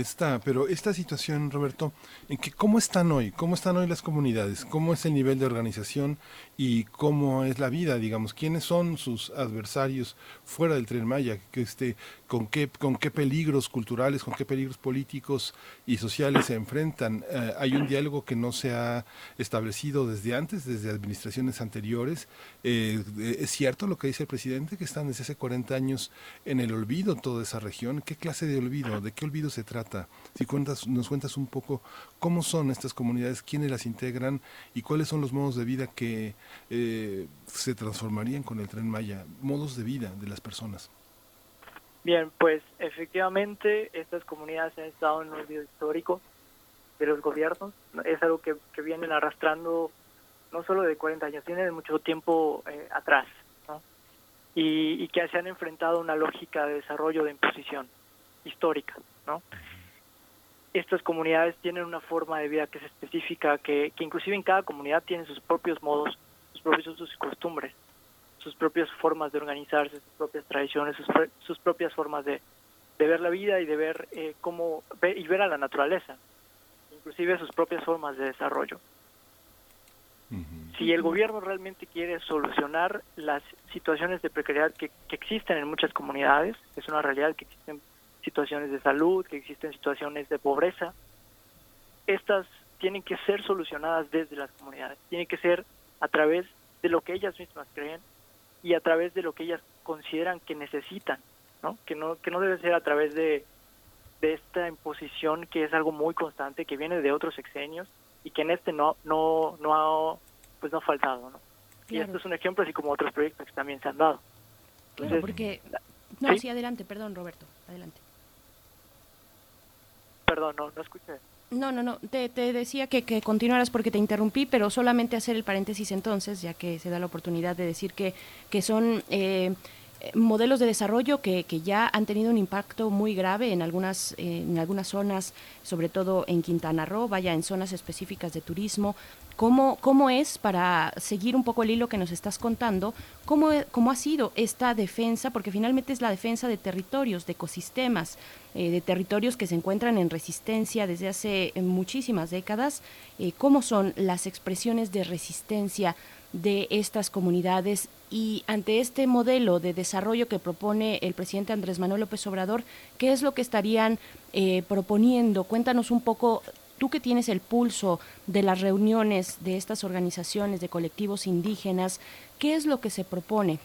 Está, pero esta situación, Roberto, en que cómo están hoy, cómo están hoy las comunidades, cómo es el nivel de organización y cómo es la vida, digamos, quiénes son sus adversarios fuera del Tren Maya, que este, con qué, con qué peligros culturales, con qué peligros políticos y sociales se enfrentan. Eh, hay un diálogo que no se ha establecido desde antes, desde administraciones anteriores. Eh, es cierto lo que dice el presidente, que están desde hace 40 años en el olvido toda esa región. ¿Qué clase de olvido? ¿De qué olvido se trata? Si cuentas, nos cuentas un poco cómo son estas comunidades, quiénes las integran y cuáles son los modos de vida que eh, se transformarían con el tren Maya, modos de vida de las personas. Bien, pues efectivamente estas comunidades han estado en un olvido histórico de los gobiernos. Es algo que, vienen arrastrando no solo de 40 años, tiene de mucho tiempo eh, atrás. Y, y, que se han enfrentado a una lógica de desarrollo de imposición histórica. ¿no? Estas comunidades tienen una forma de vida que es específica, que, que inclusive en cada comunidad tiene sus propios modos, sus propios usos y costumbres, sus propias formas de organizarse, sus propias tradiciones, sus, sus propias formas de, de, ver la vida y de ver eh, cómo ver, y ver a la naturaleza, inclusive sus propias formas de desarrollo. Si el gobierno realmente quiere solucionar las situaciones de precariedad que, que existen en muchas comunidades, es una realidad que existen situaciones de salud, que existen situaciones de pobreza. Estas tienen que ser solucionadas desde las comunidades, tienen que ser a través de lo que ellas mismas creen y a través de lo que ellas consideran que necesitan, ¿no? Que no que no debe ser a través de, de esta imposición que es algo muy constante que viene de otros sexenios y que en este no no no ha pues no ha faltado, ¿no? Y esto es un ejemplo así como otros proyectos que también se han dado. claro, porque no, ¿sí? adelante, perdón, Roberto, adelante perdón, no, no escuché. No, no, no, te, te decía que, que, continuaras porque te interrumpí, pero solamente hacer el paréntesis entonces, ya que se da la oportunidad de decir que, que son eh, modelos de desarrollo que, que, ya han tenido un impacto muy grave en algunas, eh, en algunas zonas, sobre todo en Quintana Roo, vaya, en zonas específicas de turismo, ¿Cómo, ¿Cómo es, para seguir un poco el hilo que nos estás contando, cómo, cómo ha sido esta defensa? Porque finalmente es la defensa de territorios, de ecosistemas, eh, de territorios que se encuentran en resistencia desde hace muchísimas décadas. Eh, ¿Cómo son las expresiones de resistencia de estas comunidades y ante este modelo de desarrollo que propone el presidente Andrés Manuel López Obrador, ¿qué es lo que estarían eh, proponiendo? Cuéntanos un poco tú que tienes el pulso de las reuniones de estas organizaciones, de colectivos indígenas, ¿qué es lo que se propone?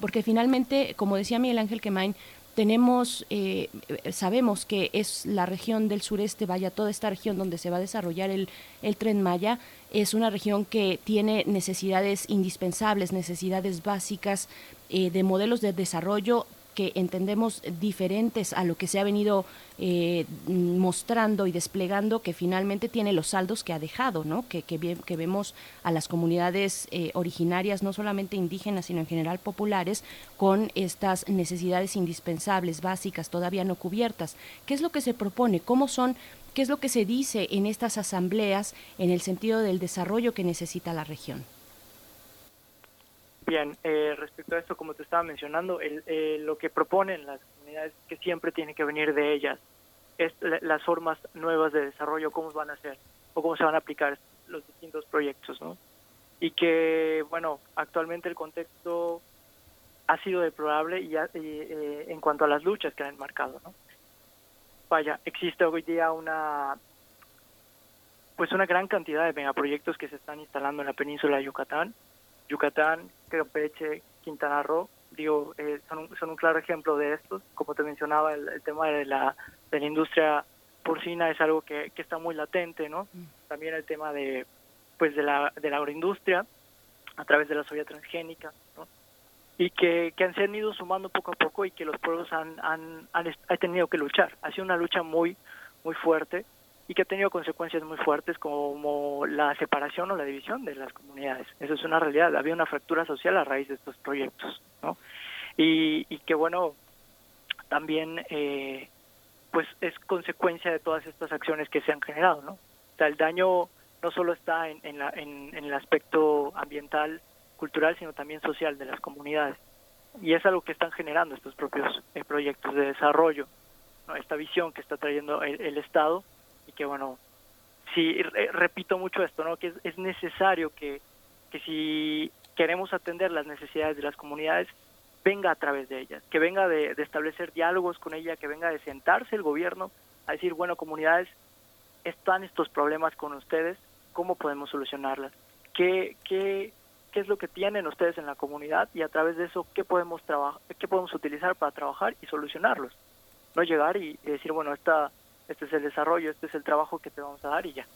Porque finalmente, como decía Miguel Ángel Quemain, tenemos, eh, sabemos que es la región del sureste, vaya, toda esta región donde se va a desarrollar el, el tren Maya, es una región que tiene necesidades indispensables, necesidades básicas eh, de modelos de desarrollo que entendemos diferentes a lo que se ha venido eh, mostrando y desplegando, que finalmente tiene los saldos que ha dejado, ¿no? que, que, vemos a las comunidades eh, originarias, no solamente indígenas, sino en general populares, con estas necesidades indispensables, básicas, todavía no cubiertas. ¿Qué es lo que se propone? ¿Cómo son ¿Qué es lo que se dice en estas asambleas en el sentido del desarrollo que necesita la región? Bien, eh, respecto a esto, como te estaba mencionando, el, eh, lo que proponen las comunidades que siempre tiene que venir de ellas es las formas nuevas de desarrollo, cómo van a ser o cómo se van a aplicar los distintos proyectos, ¿no? Y que, bueno, actualmente el contexto ha sido deplorable y, eh, en cuanto a las luchas que han marcado, ¿no? Vaya, existe hoy día una pues una gran cantidad de megaproyectos que se están instalando en la península de Yucatán, Yucatán, Campeche, Quintana Roo, digo, eh, son, un, son un claro ejemplo de estos. Como te mencionaba, el, tema de la, de la industria porcina es algo que, que está muy latente, ¿no? Mm. También el tema de, pues, de la, de la agroindustria a través de la soya transgénica, ¿no? Y que, que se han ido sumando poco a poco y que los pueblos han, han, han, han tenido que luchar. Ha sido una lucha muy, muy fuerte y que ha tenido consecuencias muy fuertes como la separación o la división de las comunidades. Eso es una realidad. Había una fractura social a raíz de estos proyectos, ¿no? Y, y que bueno, también eh, pues es consecuencia de todas estas acciones que se han generado, ¿no? O sea, el daño no solo está en, en, la, en, el aspecto ambiental, cultural, sino también social de las comunidades. Y es algo que están generando estos propios eh, proyectos de desarrollo esta visión que está trayendo el, Estado que bueno, sí, repito mucho esto, ¿no? que es, necesario que, que si queremos atender las necesidades de las comunidades, venga a través de ellas, que venga de, establecer diálogos con ella, que venga de sentarse el gobierno a decir, bueno, comunidades, están estos problemas con ustedes, ¿cómo podemos solucionarlas? ¿Qué, qué, qué es lo que tienen ustedes en la comunidad y a través de eso qué podemos qué podemos utilizar para trabajar y solucionarlos. No llegar y, decir, bueno, esta, este es el desarrollo, este es el trabajo que te vamos a dar y ya.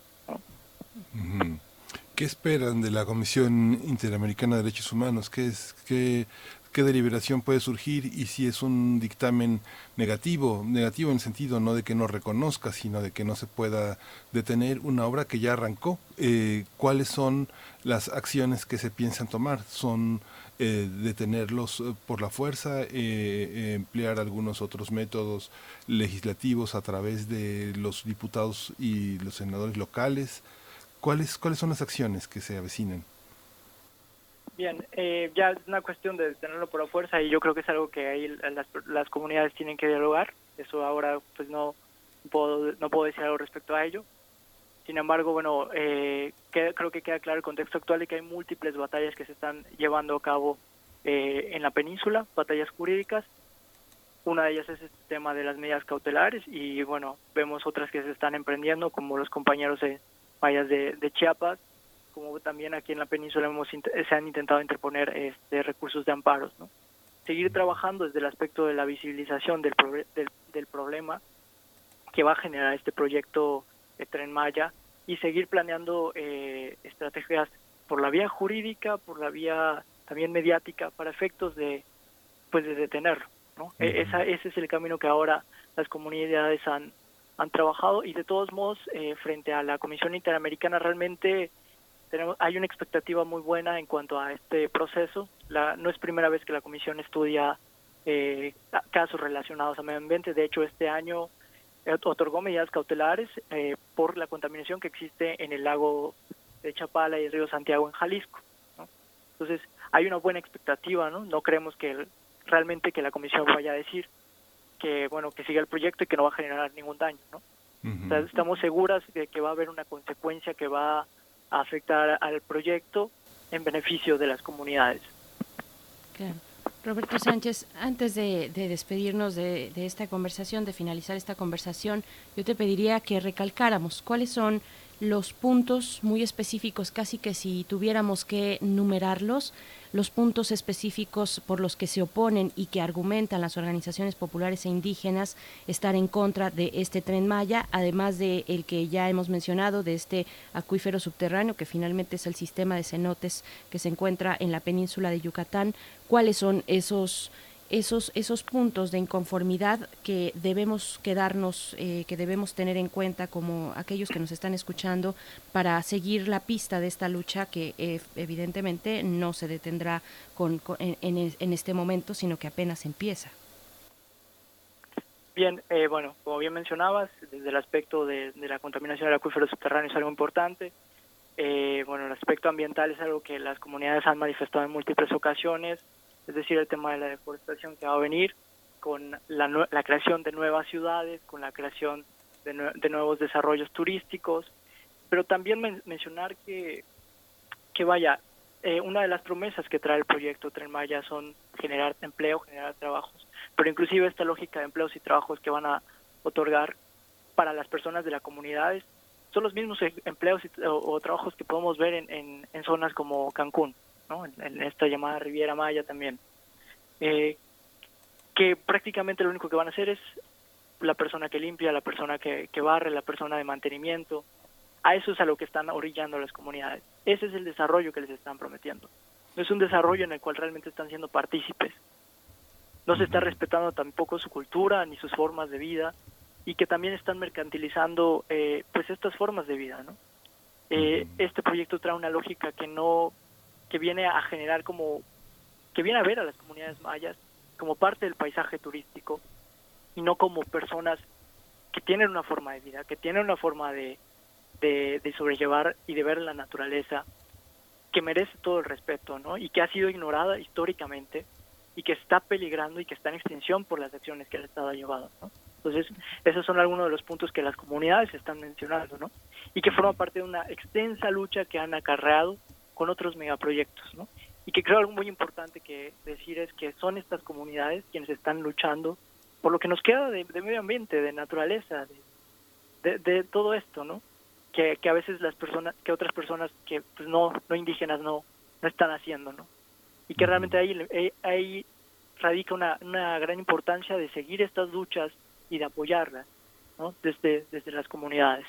¿Qué esperan de la Comisión Interamericana de Derechos Humanos? ¿Qué es qué qué deliberación puede surgir y si es un dictamen negativo, negativo en el sentido no de que no reconozca, sino de que no se pueda detener una obra que ya arrancó. Eh, ¿Cuáles son las acciones que se piensan tomar? ¿Son eh, detenerlos eh, por la fuerza, emplear algunos otros métodos legislativos a través de los diputados y los senadores locales? ¿Cuáles, cuáles son las acciones que se avecinan? Bien, eh, ya es una cuestión de tenerlo por la fuerza y yo creo que es algo que ahí las, las comunidades tienen que dialogar. Eso ahora pues no puedo, no puedo decir algo respecto a ello. Sin embargo, bueno, eh, creo que queda claro el contexto actual de que hay múltiples batallas que se están llevando a cabo eh, en la península, batallas jurídicas. Una de ellas es este tema de las medidas cautelares y bueno, vemos otras que se están emprendiendo como los compañeros de mayas de, de Chiapas, como también aquí en la península hemos se han intentado interponer este, recursos de amparos. ¿no? Seguir trabajando desde el aspecto de la visibilización del, del, problema que va a generar este proyecto de Tren Maya y seguir planeando eh, estrategias por la vía jurídica, por la vía también mediática, para efectos de, pues, de detenerlo. ¿no? E, esa, ese es el camino que ahora las comunidades han, han trabajado y de todos modos, eh, frente a la Comisión Interamericana, realmente hay una expectativa muy buena en cuanto a este proceso. La, no es primera vez que la comisión estudia eh, casos relacionados a medio ambiente. De hecho, este año otorgó medidas cautelares eh, por la contaminación que existe en el lago de Chapala y el río Santiago en Jalisco. Entonces, hay una buena expectativa, ¿no? No creemos que realmente que la comisión vaya a decir que, bueno, que siga el proyecto y que no va a generar ningún daño, ¿no? estamos seguras de que va a haber una consecuencia que va afectar al proyecto en beneficio de las comunidades. Roberto Sánchez, antes de, despedirnos de, de, esta conversación, de finalizar esta conversación, yo te pediría que recalcáramos cuáles son los puntos muy específicos, casi que si tuviéramos que numerarlos, los puntos específicos por los que se oponen y que argumentan las organizaciones populares e indígenas estar en contra de este tren Maya, además de el que ya hemos mencionado, de este acuífero subterráneo, que finalmente es el sistema de cenotes que se encuentra en la península de Yucatán. ¿Cuáles son esos esos, esos puntos de inconformidad que debemos quedarnos, eh, que debemos tener en cuenta como aquellos que nos están escuchando para seguir la pista de esta lucha que eh, evidentemente no se detendrá con, en, este momento, sino que apenas empieza. Bien, eh, bueno, como bien mencionabas, desde el aspecto de, la contaminación del acuífero subterráneo es algo importante. bueno, el aspecto ambiental es algo que las comunidades han manifestado en múltiples ocasiones es decir, el tema de la deforestación que va a venir con la, la creación de nuevas ciudades, con la creación de, nuevos desarrollos turísticos, pero también mencionar que, que vaya, eh, una de las promesas que trae el proyecto Tren Maya son generar empleo, generar trabajos, pero inclusive esta lógica de empleos y trabajos que van a otorgar para las personas de las comunidades son los mismos em-, empleos o, trabajos que podemos ver en, en zonas como Cancún en, esta llamada Riviera Maya también, eh, que prácticamente lo único que van a hacer es la persona que limpia, la persona que, barre, la persona de mantenimiento. A eso es a lo que están orillando las comunidades. Ese es el desarrollo que les están prometiendo. No es un desarrollo en el cual realmente están siendo partícipes. No se está respetando tampoco su cultura ni sus formas de vida y que también están mercantilizando eh, pues estas formas de vida. ¿no? Eh, este proyecto trae una lógica que no que viene a generar como, que viene a ver a las comunidades mayas como parte del paisaje turístico y no como personas que tienen una forma de vida, que tienen una forma de, de, sobrellevar y de ver la naturaleza que merece todo el respeto, ¿no? Y que ha sido ignorada históricamente y que está peligrando y que está en extinción por las acciones que el Estado ha llevado, ¿no? Entonces, esos son algunos de los puntos que las comunidades están mencionando, ¿no? Y que forman parte de una extensa lucha que han acarreado con otros megaproyectos, ¿no? Y que creo algo muy importante que decir es que son estas comunidades quienes están luchando por lo que nos queda de, medio ambiente, de naturaleza, de, de, todo esto, ¿no? Que, que, a veces las personas, que otras personas que pues no, no indígenas no, no están haciendo, ¿no? Y que realmente ahí, ahí radica una, una gran importancia de seguir estas luchas y de apoyarlas, ¿no? Desde, desde las comunidades.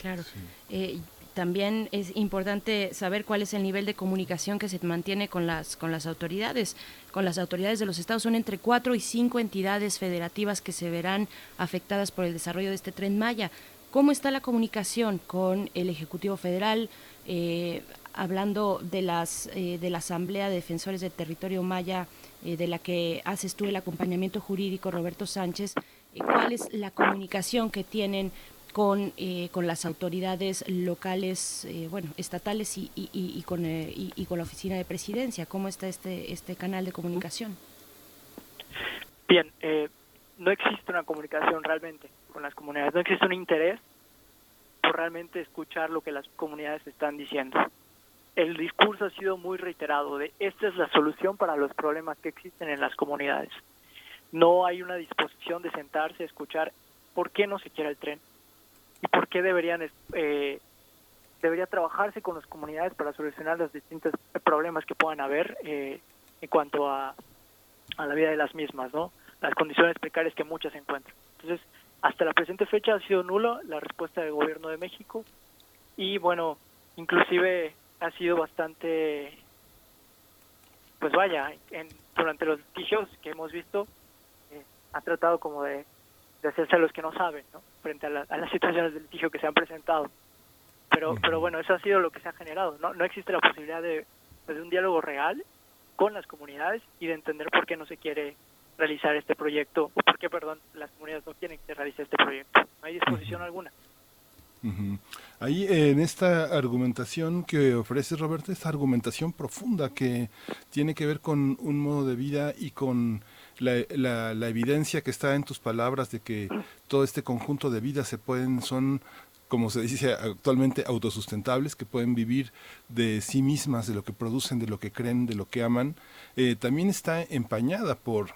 claro. Eh, también es importante saber cuál es el nivel de comunicación que se mantiene con las con las autoridades con las autoridades de los estados. Son entre cuatro y cinco entidades federativas que se verán afectadas por el desarrollo de este tren Maya. Cómo está la comunicación con el ejecutivo federal eh, hablando de las eh, de la asamblea de defensores del territorio Maya eh, de la que haces tú el acompañamiento jurídico Roberto Sánchez cuál es la comunicación que tienen con, eh, con las autoridades locales, eh, bueno, estatales y, y, eh, y, con la oficina de presidencia? ¿Cómo está este, este canal de comunicación? Bien, no existe una comunicación realmente con las comunidades, no existe un interés por realmente escuchar lo que las comunidades están diciendo. El discurso ha sido muy reiterado de esta es la solución para los problemas que existen en las comunidades. No hay una disposición de sentarse a escuchar por qué no se quiere el tren, y por qué deberían eh, debería trabajarse con las comunidades para solucionar los distintos problemas que puedan haber eh, en cuanto a, a la vida de las mismas, ¿no? Las condiciones precarias que muchas encuentran. Entonces, hasta la presente fecha ha sido nulo la respuesta del gobierno de México y bueno, inclusive ha sido bastante, pues vaya, en, durante los litigios que hemos visto, eh, ha tratado como de de hacerse a los que no saben, ¿no? Frente a, las (laughs) situaciones de litigio que se han presentado. Pero, pero bueno, eso ha sido lo que se ha generado, ¿no? No existe la posibilidad de, de un diálogo real con las comunidades y de entender por qué no se quiere realizar este proyecto, o por qué, perdón, las comunidades no quieren que se realice este proyecto. No hay disposición alguna. Ahí en esta argumentación que ofrece Roberto, esta argumentación profunda que tiene que ver con un modo de vida y con la, evidencia que está en tus palabras de que todo este conjunto de vidas se pueden, son como se dice actualmente, autosustentables, que pueden vivir de sí mismas, de lo que producen, de lo que creen, de lo que aman, eh, también está empañada por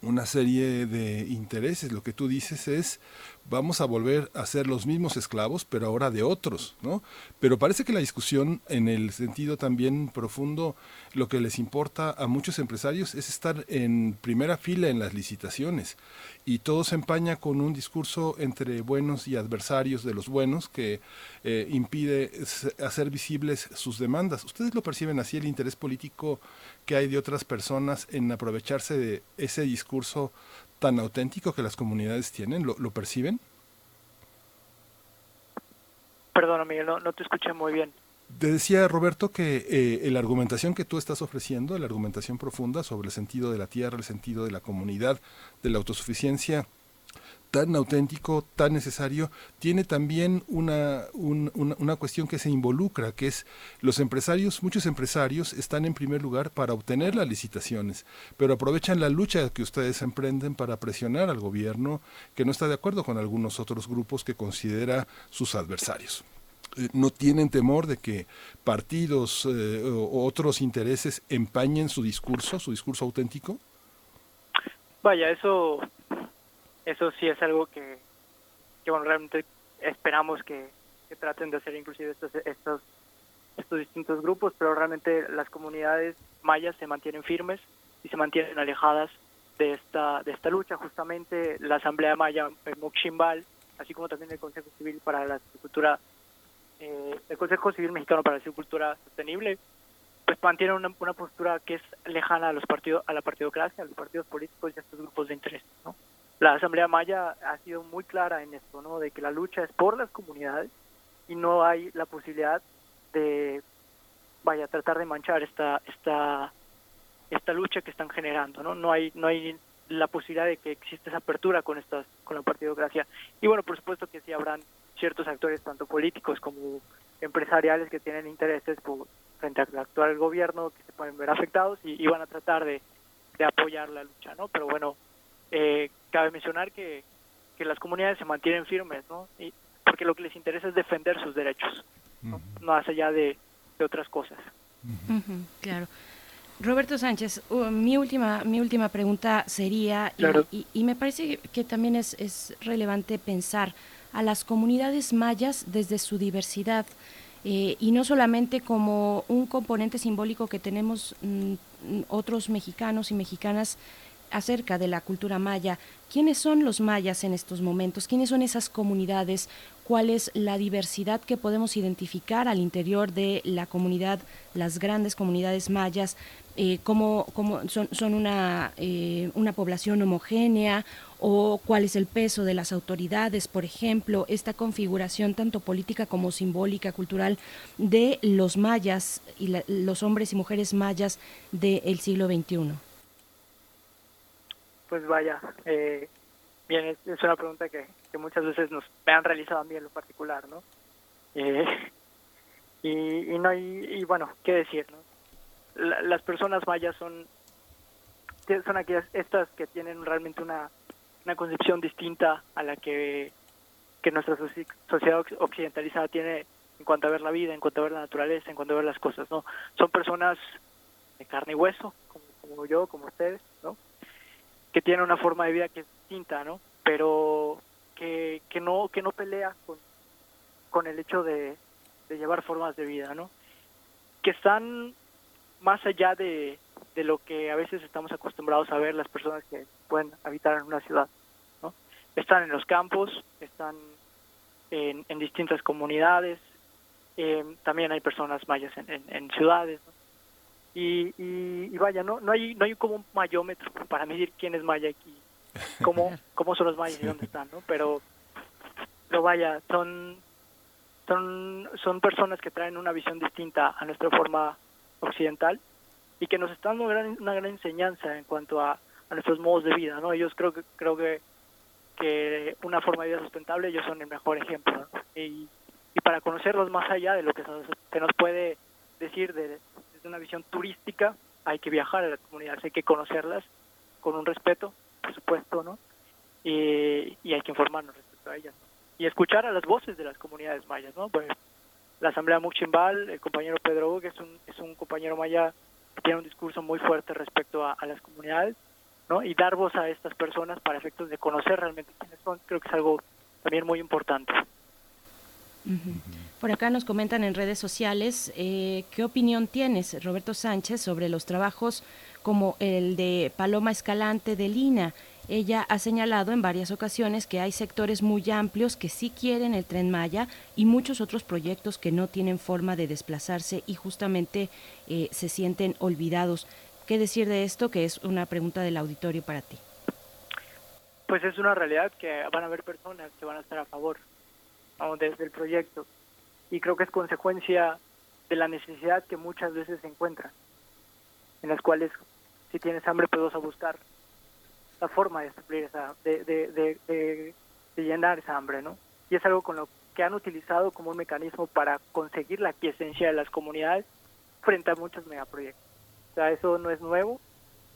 una serie de intereses. Lo que tú dices es vamos a volver a ser los mismos esclavos, pero ahora de otros, ¿no? Pero parece que la discusión, en el sentido también profundo, lo que les importa a muchos empresarios es estar en primera fila en las licitaciones y todo se empaña con un discurso entre buenos y adversarios de los buenos que eh, impide hacer visibles sus demandas. ¿Ustedes lo perciben así el interés político que hay de otras personas en aprovecharse de ese discurso tan auténtico que las comunidades tienen? ¿Lo, lo perciben? Perdona, Miguel, no, te escuché muy bien. Te decía Roberto que eh, la argumentación que tú estás ofreciendo, la argumentación profunda sobre el sentido de la tierra, el sentido de la comunidad, de la autosuficiencia, tan auténtico, tan necesario, tiene también una, una, cuestión que se involucra, que es los empresarios, muchos empresarios están en primer lugar para obtener las licitaciones, pero aprovechan la lucha que ustedes emprenden para presionar al gobierno que no está de acuerdo con algunos otros grupos que considera sus adversarios eh, no tienen temor de que partidos eh, o otros intereses empañen su discurso, su discurso auténtico? Vaya, eso eso sí es algo que, que bueno, realmente esperamos que, traten de hacer inclusive estos, estos, estos distintos grupos, pero realmente las comunidades mayas se mantienen firmes y se mantienen alejadas de esta, de esta lucha. Justamente la Asamblea Maya en Moximbal, así como también el Consejo Civil para la Agricultura, eh, el Consejo Civil Mexicano para la Agricultura Sostenible, pues mantienen una, una postura que es lejana a los partidos, a la partidocracia, a los partidos políticos y a estos grupos de interés, ¿no? La Asamblea Maya ha sido muy clara en esto, ¿no? De que la lucha es por las comunidades y no hay la posibilidad de, vaya, tratar de manchar esta, esta, esta lucha que están generando, ¿no? No hay, no hay la posibilidad de que exista esa apertura con estas, con la partidocracia. Y bueno, por supuesto que sí habrán ciertos actores, tanto políticos como empresariales, que tienen intereses por, frente al actual gobierno, que se pueden ver afectados y, y van a tratar de, de apoyar la lucha, ¿no? Pero bueno, eh, cabe mencionar que, que las comunidades se mantienen firmes, ¿no? Y, porque lo que les interesa es defender sus derechos, no, no más allá de, de otras cosas. Ujú, claro. Roberto Sánchez, uh, mi última mi última pregunta sería y- Claro. y, y me parece que también es, es relevante pensar a las comunidades mayas desde su diversidad eh, y no solamente como un componente simbólico que tenemos mm, otros mexicanos y mexicanas acerca de la cultura maya. ¿Quiénes son los mayas en estos momentos? ¿Quiénes son esas comunidades? ¿Cuál es la diversidad que podemos identificar al interior de la comunidad, las grandes comunidades mayas? Eh, ¿Cómo, cómo son, son una, eh, una población homogénea? ¿O cuál es el peso de las autoridades, por ejemplo? Esta configuración tanto política como simbólica, cultural, de los mayas y la- los hombres y mujeres mayas del siglo XXI. Pues vaya, eh, bien, es, es una pregunta que, que muchas veces nos han realizado a mí en lo particular, ¿no? Eh, (laughs) y, y no hay, y bueno, qué decir, ¿no? La- las personas mayas son son aquellas estas que tienen realmente una, una concepción distinta a la que, que nuestra soci- sociedad oc- occidentalizada tiene en cuanto a ver la vida, en cuanto a ver la naturaleza, en cuanto a ver las cosas, ¿no? Son personas de carne y hueso, como, como yo, como ustedes. Que tiene una forma de vida que es distinta, ¿no? Pero que, que no que no pelea con, con el hecho de, de llevar formas de vida, ¿no? Que están más allá de, de lo que a veces estamos acostumbrados a ver las personas que pueden habitar en una ciudad, ¿no? Están en los campos, están en, en distintas comunidades, eh, también hay personas mayas en, en, ciudades. Y, y, y vaya, no no hay no hay como un mayómetro (laughs) para medir quién es maya aquí, cómo, (laughs) cómo son los mayas y dónde están, ¿no? Pero, pero vaya, son, son, son personas que traen una visión distinta a nuestra forma occidental y que nos están dando una gran, una gran enseñanza en cuanto a, a nuestros modos de vida, ¿no? Ellos creo que creo que que una forma de vida sustentable ellos son el mejor ejemplo ¿no? y, y para conocerlos más allá de lo que se nos, se nos puede decir de, una visión turística hay que viajar a las comunidades hay que conocerlas con un respeto por supuesto no y, y hay que informarnos respecto a ellas y escuchar a las voces de las comunidades mayas no pues la asamblea Muximbal el compañero Pedro que es un es un compañero maya que tiene un discurso muy fuerte respecto a, a las comunidades ¿no? y dar voz a estas personas para efectos de conocer realmente quiénes son, creo que es algo también muy importante. Ujú. Por acá nos comentan en redes sociales eh, qué opinión tienes, Roberto Sánchez, sobre los trabajos como el de Paloma Escalante de Lina. Ella ha señalado en varias ocasiones que hay sectores muy amplios que sí quieren el tren Maya y muchos otros proyectos que no tienen forma de desplazarse y justamente eh, se sienten olvidados. ¿Qué decir de esto? Que es una pregunta del auditorio para ti. Pues es una realidad que van a haber personas que van a estar a favor ¿no? desde el proyecto y creo que es consecuencia de la necesidad que muchas veces se encuentra, en las cuales si tienes hambre vas a buscar la forma de suplir esa, de, de, de- de llenar esa hambre, ¿no? Y es algo con lo que han utilizado como un mecanismo para conseguir la quiesencia de las comunidades frente a muchos megaproyectos. O sea, eso no es nuevo.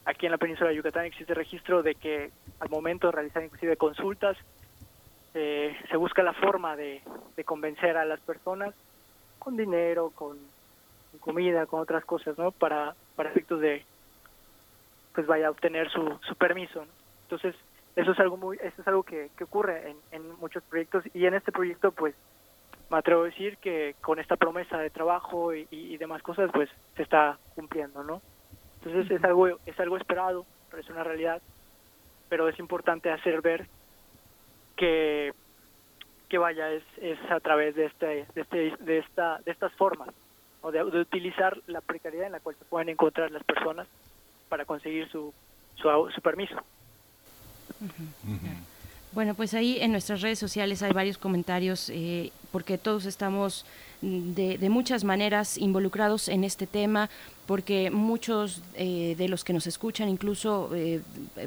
Aquí en la península de Yucatán existe registro de que al momento de realizar inclusive consultas, eh, se busca la forma de, de convencer a las personas con dinero, con, con comida, con otras cosas, ¿no? Para, para efectos de, pues vaya a obtener su, su permiso, ¿no? Entonces, eso es algo muy, eso es algo que, que ocurre en, en muchos proyectos y en este proyecto, pues, me atrevo a decir que con esta promesa de trabajo y, y- y demás cosas, pues, se está cumpliendo, ¿no? Entonces es algo, es algo esperado, pero es una realidad, pero es importante hacer ver que, que vaya, es, es a través de este, de este, de esta, de estas formas, o de, de utilizar la precariedad en la cual se pueden encontrar las personas para conseguir su, su, su permiso. Bueno, pues ahí en nuestras redes sociales hay varios comentarios. eh, porque todos estamos de, de muchas maneras involucrados en este tema, porque muchos eh, de los que nos escuchan incluso eh,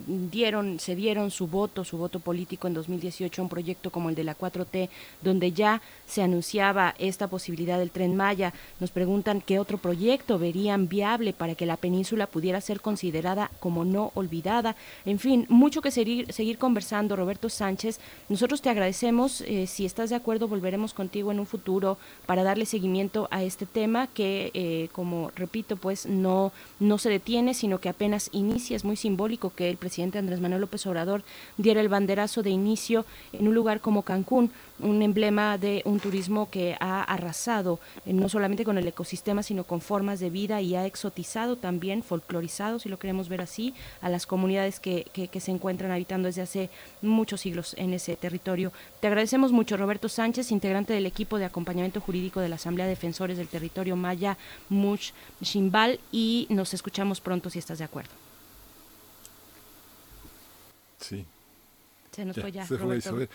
dieron, se dieron su voto, su voto político en 2018 a un proyecto como el de la 4T, donde ya se anunciaba esta posibilidad del tren Maya. Nos preguntan qué otro proyecto verían viable para que la península pudiera ser considerada como no olvidada. En fin, mucho que seguir, seguir conversando, Roberto Sánchez. Nosotros te agradecemos. Eh, si estás de acuerdo, volveremos contigo en un futuro para darle seguimiento a este tema que, como repito, pues no, no se detiene, sino que apenas inicia. Es muy simbólico que el presidente Andrés Manuel López Obrador diera el banderazo de inicio en un lugar como Cancún, un emblema de un turismo que ha arrasado eh, no solamente con el ecosistema, sino con formas de vida y ha exotizado también, folclorizado, si lo queremos ver así, a las comunidades que, que, se encuentran habitando desde hace muchos siglos en ese territorio. Te agradecemos mucho, Roberto Sánchez, integrante del equipo de acompañamiento jurídico de la Asamblea de Defensores del Territorio Maya Much Shimbal, y nos escuchamos pronto si estás de acuerdo. Sí. Se nos fue ya. Se fue, se fue.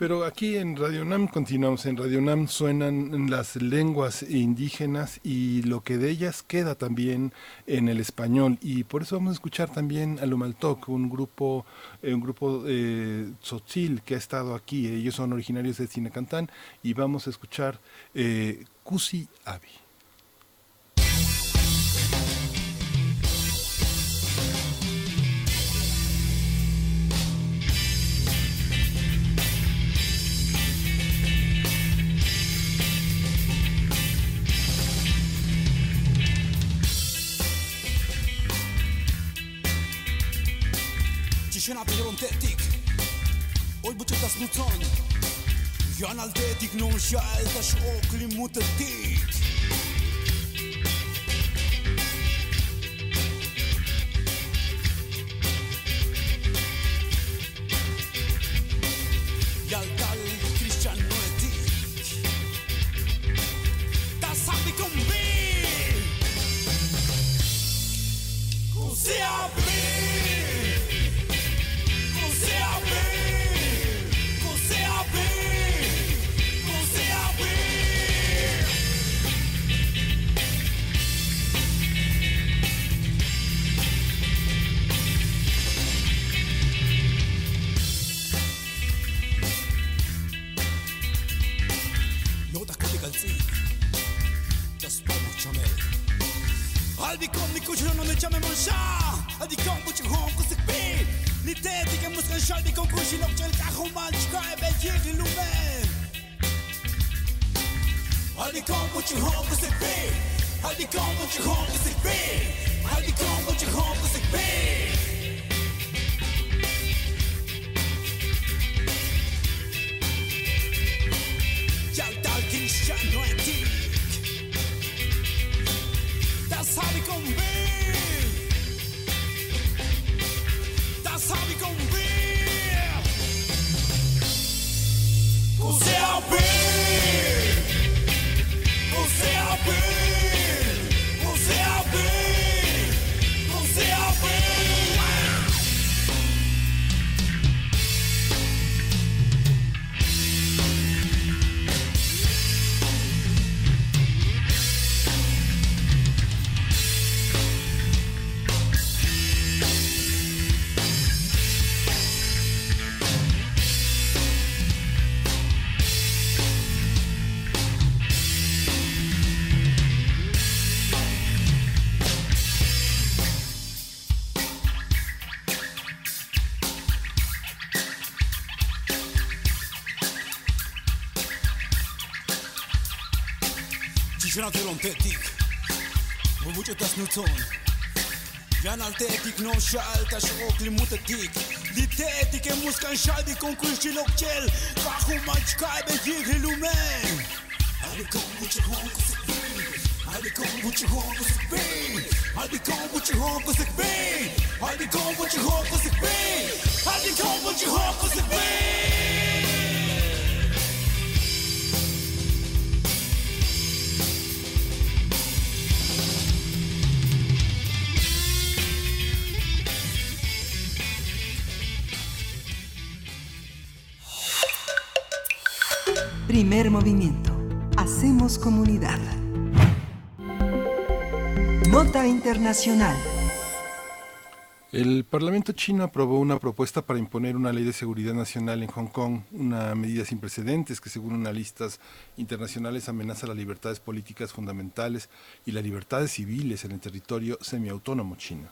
Pero aquí en Radio Nam continuamos, en Radio Nam suenan las lenguas indígenas y lo que de ellas queda también en el español y por eso vamos a escuchar también a Lumaltok, un grupo eh, un grupo eh, tzotzil que ha estado aquí, ellos son originarios de Cinecantán y vamos a escuchar eh, Kusi Abi. qena për hërën të tik Oj bë që të snucon Janë altetik në shajt Tash o të tik. Aldikon ni kuchun no cha me mon sha Aldikon kuchun hon ku sik pi Ni te ti ke mus kan shal dikon kuchi lok chel ka human chka e bet yir di lume Aldikon kuchun hon ku sik pi Aldikon kuchun hon ku sik pi Aldikon kuchun hon ku sik pi Yal dal kin shan no e vi kommet Das kommet Você é o bem Você o bem das nu ton. Janë arteti kënon shall Ta shok li mu të tik Di kon kush që lok qel Ka ku ma qka i lumen I become what you want cause it be I cause it be I cause it be I cause it be I cause it be Primer movimiento. Hacemos comunidad. Nota Internacional. El Parlamento chino aprobó una propuesta para imponer una ley de seguridad nacional en Hong Kong, una medida sin precedentes que según analistas internacionales amenaza las libertades políticas fundamentales y las libertades civiles en el territorio semiautónomo chino.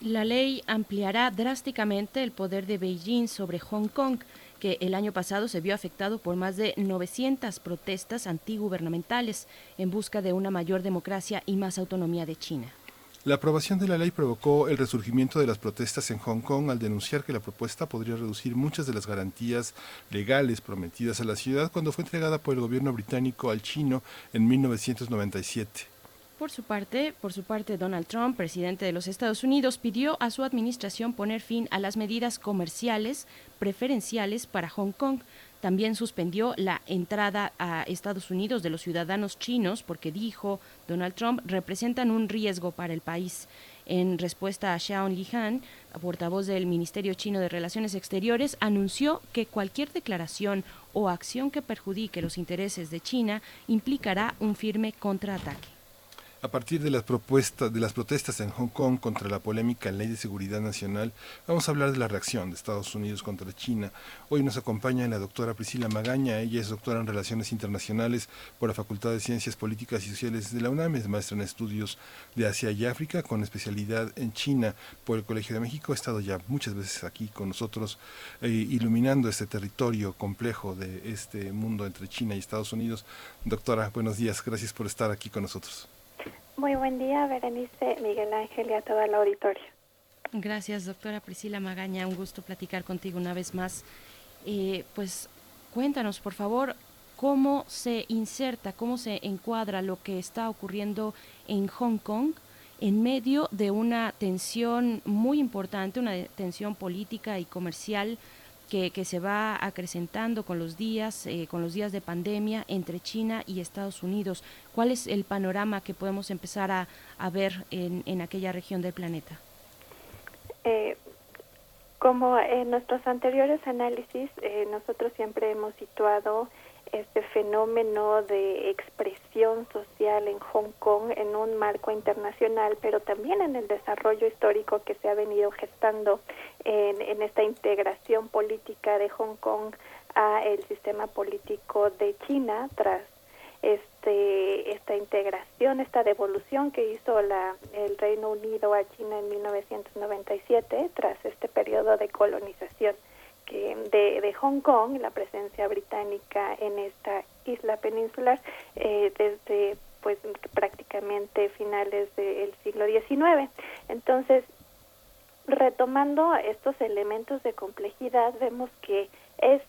La ley ampliará drásticamente el poder de Beijing sobre Hong Kong, que el año pasado se vio afectado por más de 900 protestas antigubernamentales en busca de una mayor democracia y más autonomía de China. La aprobación de la ley provocó el resurgimiento de las protestas en Hong Kong al denunciar que la propuesta podría reducir muchas de las garantías legales prometidas a la ciudad cuando fue entregada por el gobierno británico al chino en 1997. Por su parte, por su parte, Donald Trump, presidente de los Estados Unidos, pidió a su administración poner fin a las medidas comerciales preferenciales para Hong Kong. También suspendió la entrada a Estados Unidos de los ciudadanos chinos porque dijo Donald Trump representan un riesgo para el país. En respuesta a Xiao Lihan, portavoz del Ministerio Chino de Relaciones Exteriores, anunció que cualquier declaración o acción que perjudique los intereses de China implicará un firme contraataque. A partir de las propuestas de las protestas en Hong Kong contra la polémica Ley de Seguridad Nacional, vamos a hablar de la reacción de Estados Unidos contra China. Hoy nos acompaña la doctora Priscila Magaña, ella es doctora en Relaciones Internacionales por la Facultad de Ciencias Políticas y Sociales de la UNAM, es maestra en estudios de Asia y África con especialidad en China por el Colegio de México. Ha estado ya muchas veces aquí con nosotros eh, iluminando este territorio complejo de este mundo entre China y Estados Unidos. Doctora, buenos días, gracias por estar aquí con nosotros. Muy buen día, Berenice, Miguel Ángel y a toda la auditorio. Gracias, doctora Priscila Magaña. Un gusto platicar contigo una vez más. Eh, pues cuéntanos, por favor, cómo se inserta, cómo se encuadra lo que está ocurriendo en Hong Kong en medio de una tensión muy importante, una tensión política y comercial que, se va acrecentando con los días, eh, con los días de pandemia entre China y Estados Unidos. ¿Cuál es el panorama que podemos empezar a, ver en, en, aquella región del planeta? Eh, como en nuestros anteriores análisis, eh, nosotros siempre hemos situado este fenómeno de expresión social en Hong Kong en un marco internacional, pero también en el desarrollo histórico que se ha venido gestando en, en esta integración política de Hong Kong a el sistema político de China tras este esta integración, esta devolución que hizo la, el Reino Unido a China en 1997 tras este periodo de colonización de, de Hong Kong, la presencia británica en esta isla peninsular eh, desde pues prácticamente finales del siglo XIX. Entonces, retomando estos elementos de complejidad, vemos que es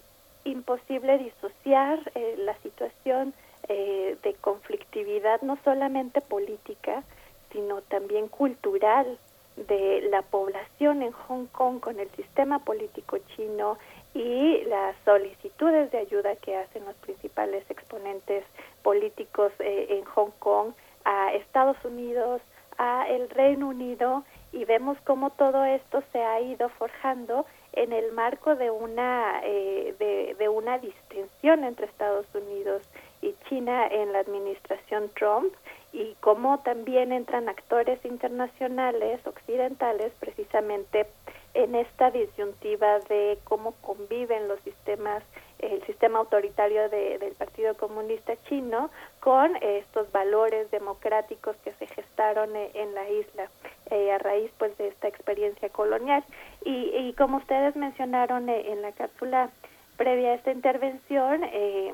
imposible disociar eh, la situación eh, de conflictividad no solamente política, sino también cultural de la población en Hong Kong con el sistema político chino y las solicitudes de ayuda que hacen los principales exponentes políticos eh, en Hong Kong a Estados Unidos, a el Reino Unido y vemos cómo todo esto se ha ido forjando en el marco de una eh, de, de una distensión entre Estados Unidos y China en la administración Trump y cómo también entran actores internacionales occidentales precisamente en esta disyuntiva de cómo conviven los sistemas el sistema autoritario del Partido Comunista Chino con estos valores democráticos que se gestaron e, en la isla eh, a raíz pues de esta experiencia colonial. Y, y como ustedes mencionaron eh, en la cápsula previa a esta intervención eh,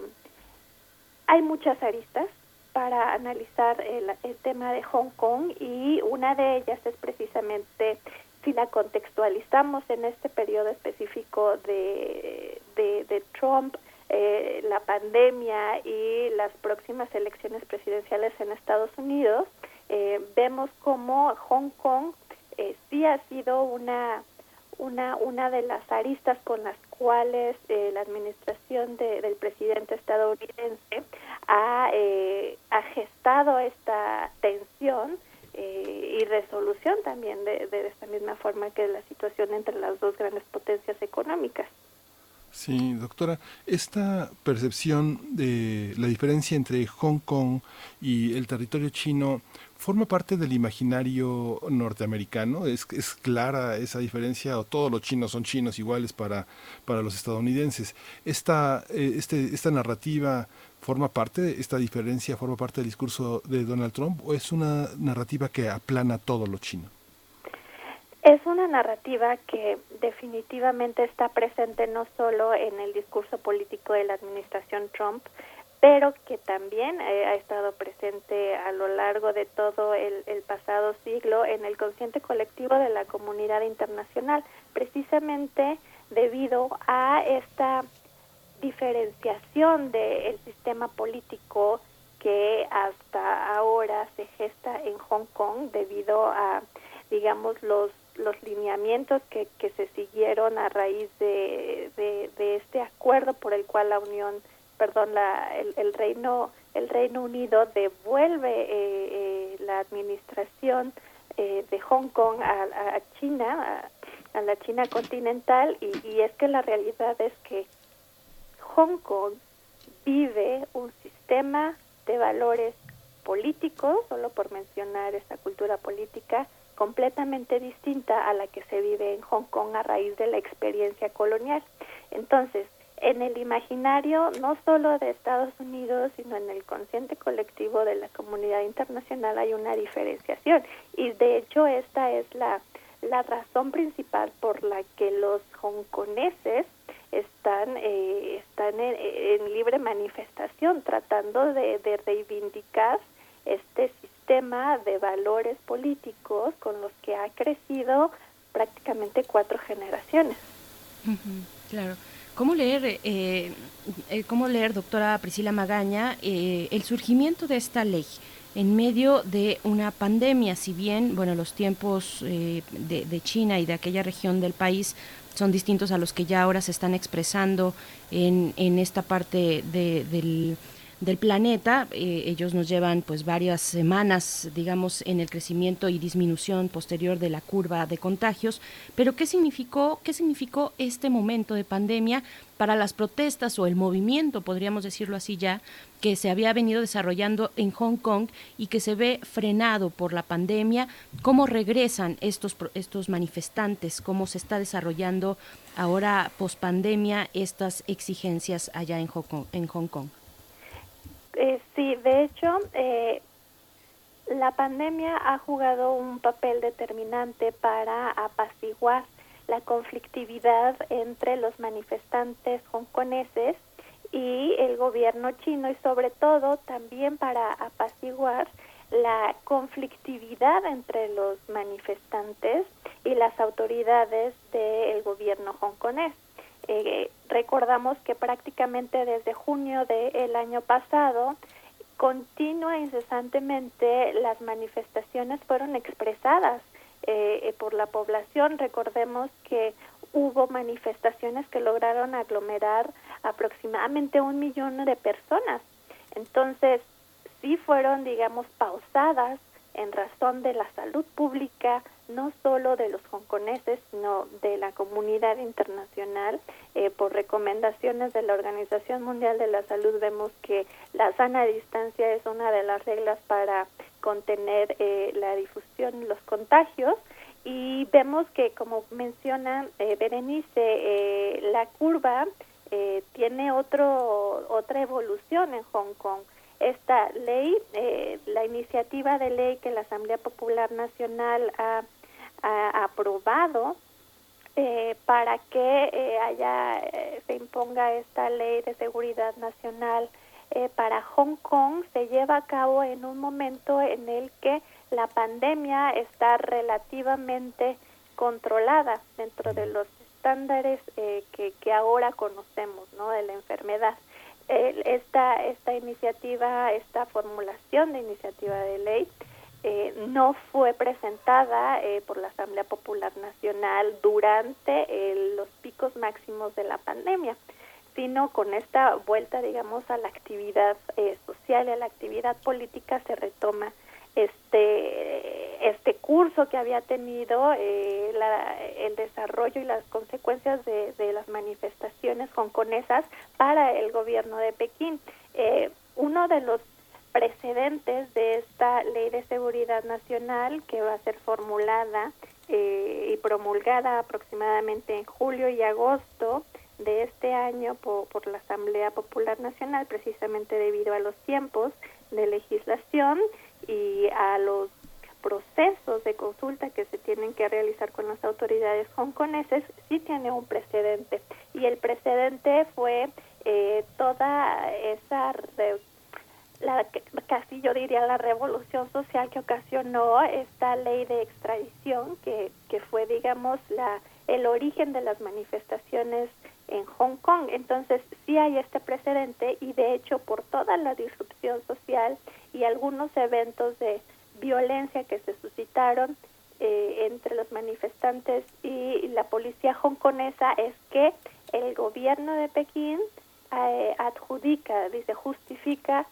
hay muchas aristas para analizar el, tema de Hong Kong y una de ellas es precisamente si la contextualizamos en este periodo específico de, de, Trump, eh, la pandemia y las próximas elecciones presidenciales en Estados Unidos, eh, vemos como Hong Kong eh, sí ha sido una una, una de las aristas con las cuales eh, la administración del presidente estadounidense ha, eh, ha gestado esta tensión eh, y resolución también de, de esta misma forma que la situación entre las dos grandes potencias económicas. Sí, doctora, esta percepción de la diferencia entre Hong Kong y el territorio chino forma parte del imaginario norteamericano. ¿Es, clara esa diferencia o todos los chinos son chinos iguales para, para los estadounidenses? Esta, eh, este, esta narrativa forma parte, esta diferencia forma parte del discurso de Donald Trump o es una narrativa que aplana todo lo chino? Es una narrativa que definitivamente está presente no solo en el discurso político de la administración Trump, pero que también eh, ha estado presente a lo largo de todo el, el, pasado siglo en el consciente colectivo de la comunidad internacional, precisamente debido a esta diferenciación del sistema político que hasta ahora se gesta en Hong Kong debido a, digamos, los los lineamientos que, que se siguieron a raíz de, de, este acuerdo por el cual la Unión, perdón, la, el, el Reino el Reino Unido devuelve eh, eh, la administración eh, de Hong Kong a, a China, a, a, la China continental, y, y es que la realidad es que Hong Kong vive un sistema de valores políticos, solo por mencionar esta cultura política, completamente distinta a la que se vive en Hong Kong a raíz de la experiencia colonial. Entonces, en el imaginario no solo de Estados Unidos, sino en el consciente colectivo de la comunidad internacional hay una diferenciación y de hecho esta es la, la razón principal por la que los hongkoneses están, eh, están en, en, libre manifestación tratando de, de reivindicar este sistema de valores políticos con los que ha crecido prácticamente cuatro generaciones. claro. ¿Cómo leer, eh, eh, cómo leer, doctora Priscila Magaña, eh, el surgimiento de esta ley en medio de una pandemia? Si bien, bueno, los tiempos de, de, China y de aquella región del país son distintos a los que ya ahora se están expresando en, en esta parte de, del del planeta. Eh, ellos nos llevan pues varias semanas, digamos, en el crecimiento y disminución posterior de la curva de contagios. Pero ¿qué significó, qué significó este momento de pandemia para las protestas o el movimiento, podríamos decirlo así ya, que se había venido desarrollando en Hong Kong y que se ve frenado por la pandemia? ¿Cómo regresan estos, estos manifestantes? ¿Cómo se está desarrollando ahora, post pandemia, estas exigencias allá? En Hong Kong? Eh, sí, de hecho, eh, la pandemia ha jugado un papel determinante para apaciguar la conflictividad entre los manifestantes hongkoneses y el gobierno chino y sobre todo también para apaciguar la conflictividad entre los manifestantes y las autoridades del gobierno hongkonés. Eh, recordamos que prácticamente desde junio del año pasado, continua incesantemente las manifestaciones fueron expresadas eh, por la población. Recordemos que hubo manifestaciones que lograron aglomerar aproximadamente un millón de personas. Entonces, sí fueron, digamos, pausadas en razón de la salud pública, no solo de los hongkoneses, sino de la comunidad internacional. Eh, por recomendaciones de la Organización Mundial de la Salud vemos que la sana distancia es una de las reglas para contener eh, la difusión los contagios. Y vemos que, como menciona eh, Berenice, eh, la curva tiene otro, otra evolución en Hong Kong esta ley, eh, la iniciativa de ley que la Asamblea Popular Nacional ha, ha aprobado eh, para que eh, haya eh, se imponga esta ley de seguridad nacional eh, para Hong Kong se lleva a cabo en un momento en el que la pandemia está relativamente controlada dentro de los estándares que, que ahora conocemos ¿no? de la enfermedad esta, esta iniciativa, esta formulación de iniciativa de ley, eh, no fue presentada eh, por la Asamblea Popular Nacional durante eh, los picos máximos de la pandemia, sino con esta vuelta, digamos, a la actividad social y a la actividad política se retoma este este curso que había tenido eh, el desarrollo y las consecuencias de, las manifestaciones hongkonesas para el gobierno de Pekín. Eh, uno de los precedentes de esta ley de seguridad nacional que va a ser formulada eh, y promulgada aproximadamente en julio y agosto de este año por, la Asamblea Popular Nacional, precisamente debido a los tiempos de legislación y a los procesos de consulta que se tienen que realizar con las autoridades hongkoneses, sí tiene un precedente. Y el precedente fue eh, toda esa la, casi yo diría la revolución social que ocasionó esta ley de extradición que, que fue digamos la el origen de las manifestaciones en Hong Kong. Entonces sí hay este precedente y de hecho por toda la disrupción social y algunos eventos de violencia que se suscitaron eh, entre los manifestantes y la policía hongkonesa es que el gobierno de Pekín eh, adjudica, dice, justifica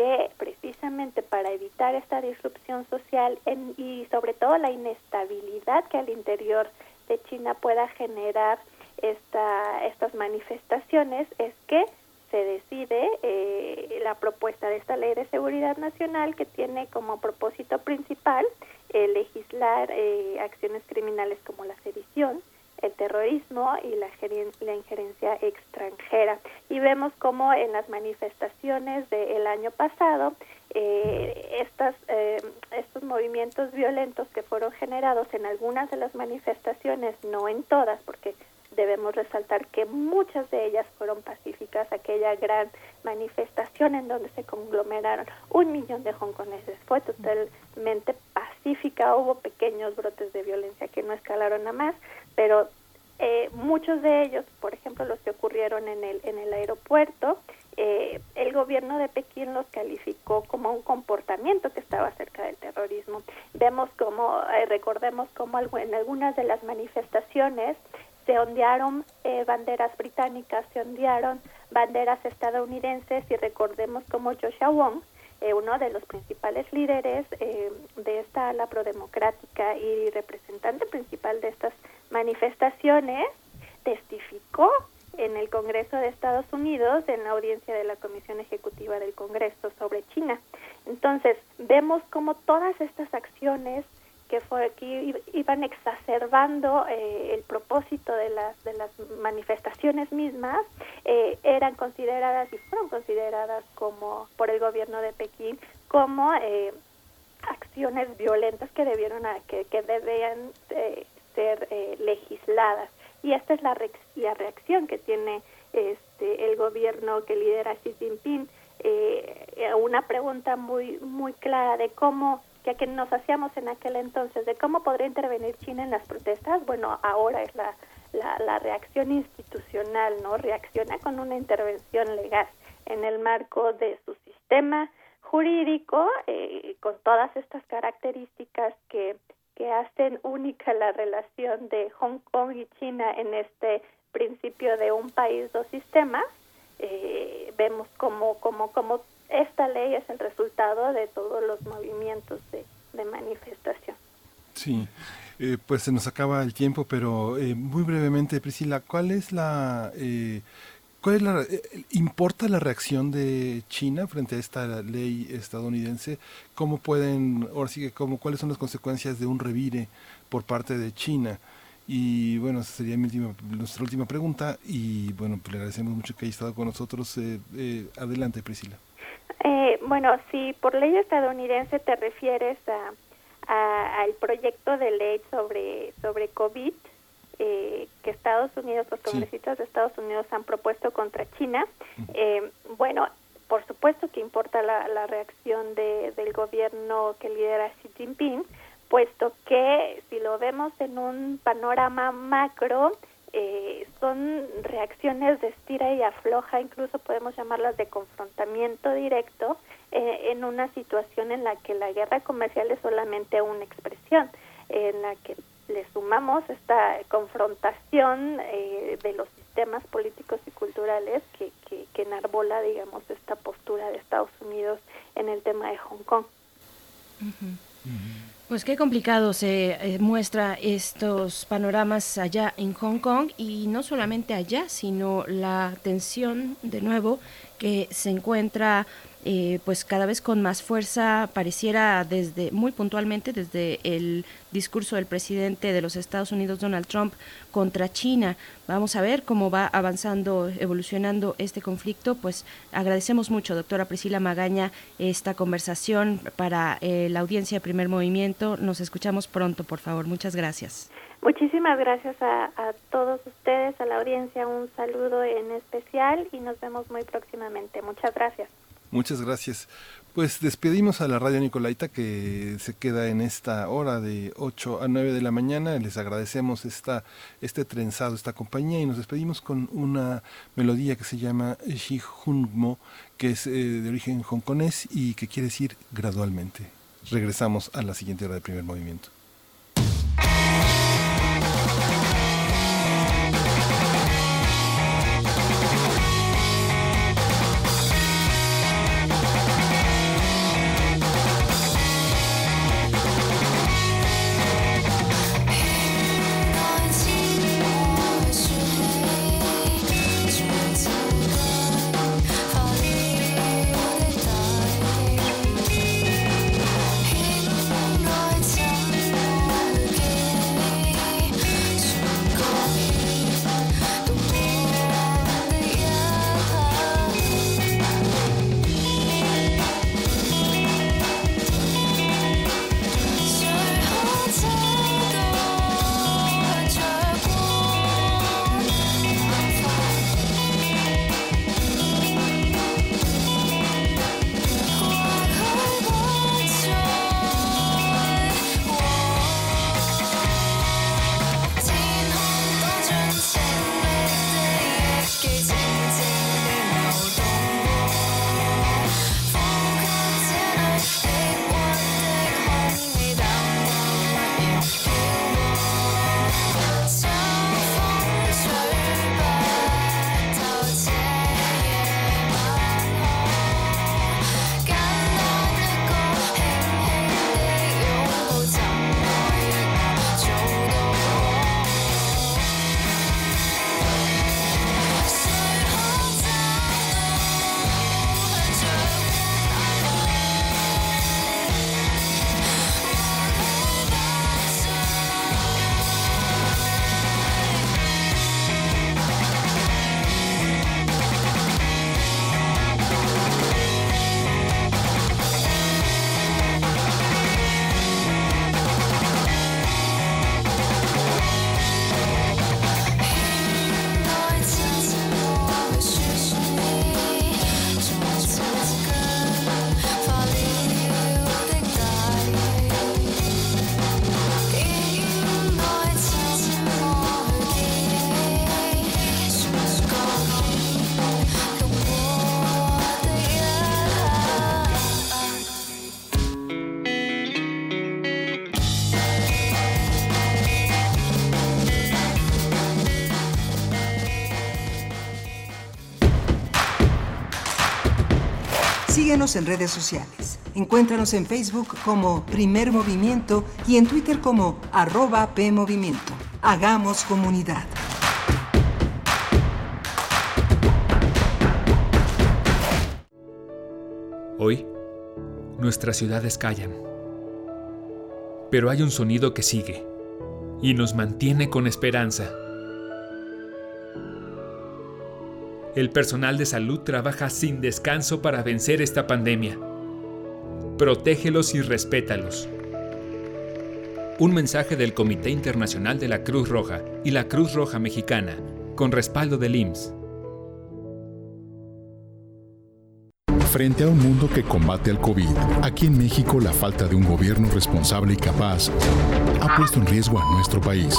que precisamente para evitar esta disrupción social y sobre todo la inestabilidad que al interior de China pueda generar esta, estas manifestaciones es que se decide eh, la propuesta de esta ley de seguridad nacional que tiene como propósito principal eh, legislar eh, acciones criminales como la sedición, el terrorismo y la, la injerencia extranjera. Y vemos como en las manifestaciones del año pasado, eh, estas, eh, estos movimientos violentos que fueron generados en algunas de las manifestaciones, no en todas, porque debemos resaltar que muchas de ellas fueron pacíficas, aquella gran manifestación en donde se conglomeraron un millón de hongkoneses fue totalmente pacífica, hubo pequeños brotes de violencia que no escalaron a más, pero eh, muchos de ellos, por ejemplo, los que ocurrieron en el, en el aeropuerto, eh, el gobierno de Pekín los calificó como un comportamiento que estaba cerca del terrorismo. Vemos como, eh, recordemos como en algunas de las manifestaciones se ondearon eh, banderas británicas, se ondearon banderas estadounidenses y recordemos como Joshua Wong, eh, uno de los principales líderes eh, de esta ala prodemocrática y representante principal de estas manifestaciones, testificó en el Congreso de Estados Unidos en la audiencia de la Comisión Ejecutiva del Congreso sobre China. Entonces, vemos como todas estas acciones que fue que iban exacerbando eh, el propósito de las de las manifestaciones mismas eh, eran consideradas y fueron consideradas como por el gobierno de Pekín como eh, acciones violentas que debieron que, que debían ser legisladas. Y esta es la, la reacción que tiene este el gobierno que lidera Xi Jinping una pregunta muy muy clara de cómo que, que nos hacíamos en aquel entonces de cómo podría intervenir China en las protestas, bueno, ahora es la, la, reacción institucional, ¿no? Reacciona con una intervención legal en el marco de su sistema jurídico, eh, con todas estas características que, que hacen única la relación de Hong Kong y China en este principio de un país, dos sistemas, eh, vemos como, como, como esta ley es el resultado de todos los movimientos de, manifestación. Sí, eh, pues se nos acaba el tiempo, pero eh, muy brevemente, Priscila, ¿cuál es la... Eh, ¿Cuál es la, ¿Importa la reacción de China frente a esta ley estadounidense? ¿Cómo pueden, ahora sí cómo, cuáles son las consecuencias de un revire por parte de China? Y bueno, esa sería mi última, nuestra última pregunta. Y bueno, pues le agradecemos mucho que haya estado con nosotros. adelante, Priscila. Eh, bueno, si por ley estadounidense te refieres a, al proyecto de ley sobre, sobre COVID eh, que Estados Unidos, los congresistas de Estados Unidos han propuesto contra China, eh, bueno, por supuesto que importa la, la reacción de, del gobierno que lidera Xi Jinping, puesto que si lo vemos en un panorama macro, eh, son reacciones de estira y afloja, incluso podemos llamarlas de confrontamiento directo, eh, en una situación en la que la guerra comercial es solamente una expresión, en la que le sumamos esta confrontación eh, de los sistemas políticos y culturales que, que, que enarbola, digamos, esta postura de Estados Unidos en el tema de Hong Kong. Pues qué complicado se eh, muestra estos panoramas allá en Hong Kong y no solamente allá, sino la tensión de nuevo que se encuentra eh, pues cada vez con más fuerza pareciera desde muy puntualmente desde el discurso del presidente de los Estados Unidos Donald Trump contra China. Vamos a ver cómo va avanzando, evolucionando este conflicto. Pues agradecemos mucho, doctora Priscila Magaña, esta conversación para eh, la audiencia de Primer Movimiento. Nos escuchamos pronto, por favor. Muchas gracias. Muchísimas gracias a, a, todos ustedes, a la audiencia, un saludo en especial y nos vemos muy próximamente. Muchas gracias. Muchas gracias. Pues despedimos a la radio Nicolaita que se queda en esta hora de 8 a 9 de la mañana. Les agradecemos esta, este trenzado, esta compañía y nos despedimos con una melodía que se llama Shihunmo, que es eh, de origen hongkonés y que quiere decir gradualmente. Regresamos a la siguiente hora de primer movimiento. En redes sociales. Encuéntranos en Facebook como Primer Movimiento y en Twitter como arroba PMovimiento. Hagamos comunidad. Hoy, nuestras ciudades callan. Pero hay un sonido que sigue y nos mantiene con esperanza. El personal de salud trabaja sin descanso para vencer esta pandemia. Protégelos y respétalos. Un mensaje del Comité Internacional de la Cruz Roja y la Cruz Roja Mexicana, con respaldo del IMSS. Frente a un mundo que combate al COVID, aquí en México la falta de un gobierno responsable y capaz ha puesto en riesgo a nuestro país.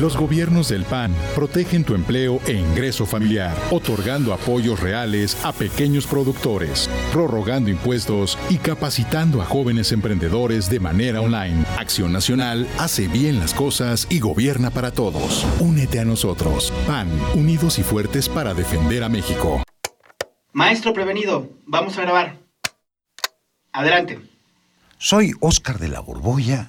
Los gobiernos del PAN protegen tu empleo e ingreso familiar, otorgando apoyos reales a pequeños productores, prorrogando impuestos y capacitando a jóvenes emprendedores de manera online. Acción Nacional hace bien las cosas y gobierna para todos. Únete a nosotros. PAN, unidos y fuertes para defender a México. Maestro prevenido, vamos a grabar. Adelante. Soy Óscar de la Borbolla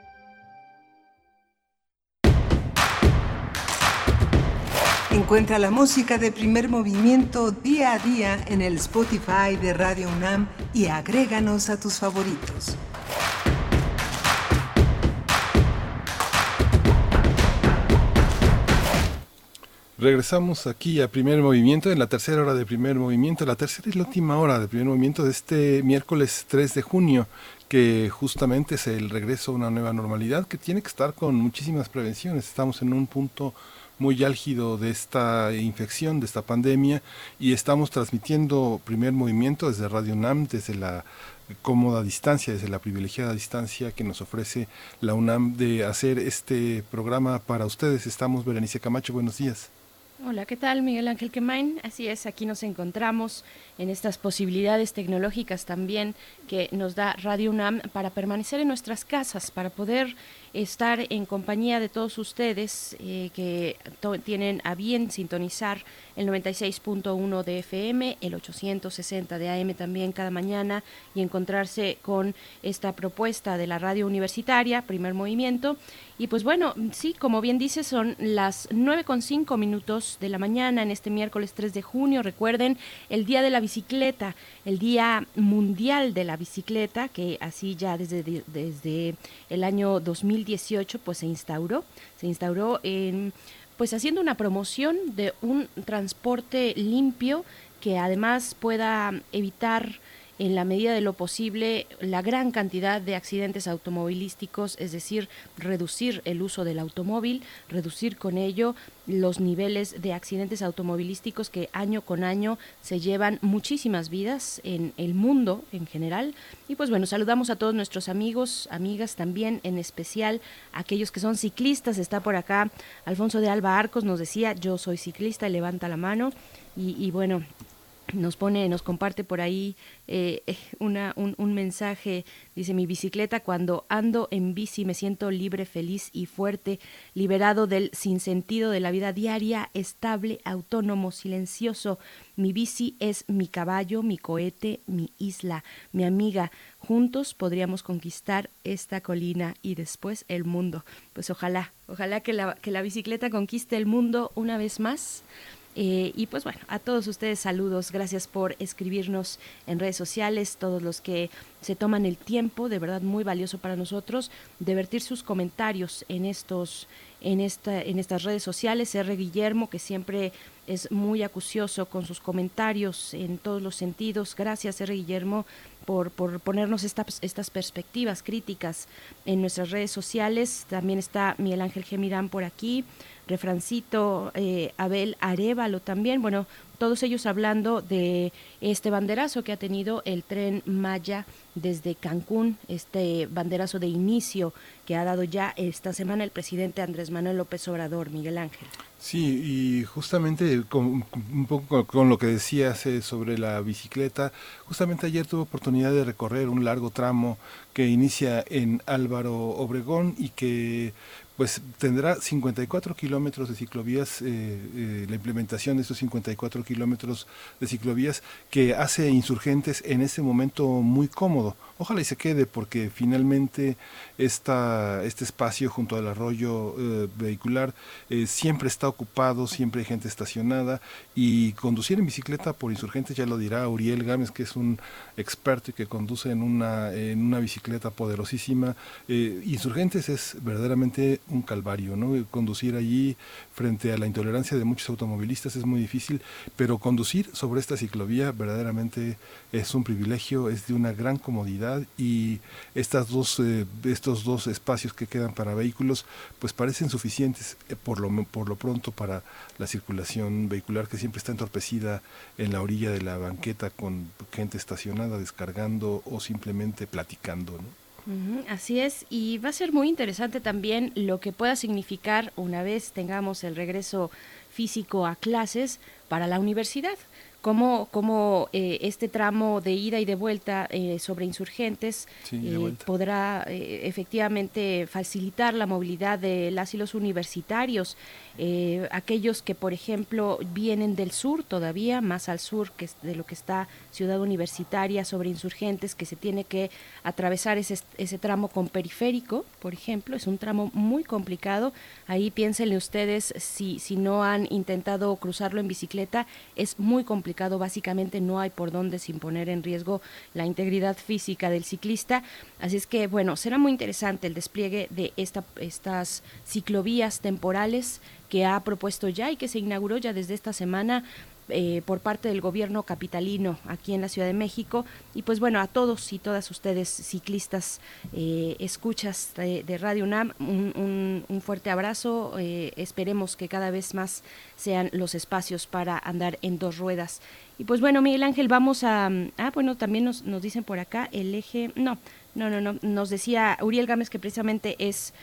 Encuentra la música de primer movimiento día a día en el Spotify de Radio UNAM y agréganos a tus favoritos. Regresamos aquí a primer movimiento, en la tercera hora de primer movimiento, la tercera y la última hora de primer movimiento de este miércoles 3 de junio, que justamente es el regreso a una nueva normalidad que tiene que estar con muchísimas prevenciones. Estamos en un punto muy álgido de esta infección, de esta pandemia, y estamos transmitiendo primer movimiento desde Radio UNAM, desde la cómoda distancia, desde la privilegiada distancia que nos ofrece la UNAM de hacer este programa para ustedes. Estamos, Berenice Camacho, buenos días. Hola, ¿qué tal? Miguel Ángel Quemain. Así es, aquí nos encontramos en estas posibilidades tecnológicas también que nos da Radio UNAM para permanecer en nuestras casas, para poder estar en compañía de todos ustedes eh, que tienen a bien sintonizar el 96.1 de FM, el 860 de AM también cada mañana y encontrarse con esta propuesta de la radio universitaria, primer movimiento. Y pues bueno, sí, como bien dice, son las 9.5 minutos de la mañana en este miércoles 3 de junio. Recuerden, el Día de la Bicicleta, el Día Mundial de la Bicicleta, que así ya desde, desde el año 2018 pues se instauró, se instauró en pues haciendo una promoción de un transporte limpio que además pueda evitar en la medida de lo posible la gran cantidad de accidentes automovilísticos, es decir, reducir el uso del automóvil, reducir con ello los niveles de accidentes automovilísticos que año con año se llevan muchísimas vidas en el mundo en general. Y pues bueno, saludamos a todos nuestros amigos, amigas también, en especial aquellos que son ciclistas. Está por acá Alfonso de Alba Arcos, nos decía, yo soy ciclista, levanta la mano. Y, y bueno, nos pone, nos comparte por ahí eh, (laughs) una, un, un, mensaje, dice mi bicicleta, cuando ando en bici me siento libre, feliz y fuerte, liberado del sinsentido de la vida diaria, estable, autónomo, silencioso. Mi bici es mi caballo, mi cohete, mi isla, mi amiga. Juntos podríamos conquistar esta colina y después el mundo. Pues ojalá, ojalá que la, que la bicicleta conquiste el mundo una vez más. Eh, y pues bueno, a todos ustedes saludos, gracias por escribirnos en redes sociales, todos los que se toman el tiempo, de verdad muy valioso para nosotros, de vertir sus comentarios en estos, en esta, en estas redes sociales. R. Guillermo, que siempre es muy acucioso con sus comentarios en todos los sentidos. Gracias, R. Guillermo, por, por ponernos estas, estas perspectivas críticas en nuestras redes sociales. También está Miguel Ángel Gemirán por aquí refrancito, eh, Abel Arevalo también, bueno, todos ellos hablando de este banderazo que ha tenido el tren Maya desde Cancún, este banderazo de inicio que ha dado ya esta semana el presidente Andrés Manuel López Obrador, Miguel Ángel. Sí, y justamente con, un poco con lo que decías eh, sobre la bicicleta, justamente ayer tuve oportunidad de recorrer un largo tramo que inicia en Álvaro Obregón y que pues tendrá 54 kilómetros de ciclovías, eh, eh, la implementación de estos 54 kilómetros de ciclovías que hace insurgentes en este momento muy cómodo. Ojalá y se quede porque finalmente esta, este espacio junto al arroyo eh, vehicular siempre está ocupado, siempre hay gente estacionada y conducir en bicicleta por insurgentes, ya lo dirá Uriel Gámez, que es un experto y que conduce en una, en una bicicleta poderosísima. Eh, insurgentes es verdaderamente un calvario, ¿no? Conducir allí frente a la intolerancia de muchos automovilistas es muy difícil, pero conducir sobre esta ciclovía verdaderamente es un privilegio, es de una gran comodidad y estas dos, eh, estos dos espacios que quedan para vehículos pues parecen suficientes eh, por, lo, por lo pronto para la circulación vehicular que siempre está entorpecida en la orilla de la banqueta con gente estacionada, descargando o simplemente platicando. así es, y va a ser muy interesante también lo que pueda significar una vez tengamos el regreso físico a clases para la universidad cómo, cómo eh, este tramo de ida y de vuelta eh, sobre insurgentes eh, podrá efectivamente facilitar la movilidad de las y los universitarios, aquellos que, por ejemplo, vienen del sur todavía, más al sur que de lo que está Ciudad Universitaria sobre insurgentes, que se tiene que atravesar ese, ese tramo con periférico, por ejemplo, es un tramo muy complicado. Ahí piénsenle ustedes si, si no han intentado cruzarlo en bicicleta, es muy complicado básicamente no hay por dónde sin poner en riesgo la integridad física del ciclista. Así es que, bueno, será muy interesante el despliegue de esta, estas ciclovías temporales que ha propuesto ya y que se inauguró ya desde esta semana eh, por parte del gobierno capitalino aquí en la Ciudad de México. Y pues bueno, a todos y todas ustedes ciclistas, eh, escuchas de, Radio UNAM, un, un, fuerte abrazo. Eh, esperemos que cada vez más sean los espacios para andar en dos ruedas. Y pues bueno, Miguel Ángel, vamos a... Ah, bueno, también nos, nos dicen por acá el eje... No, no, no, no. Nos decía Uriel Gámez que precisamente es...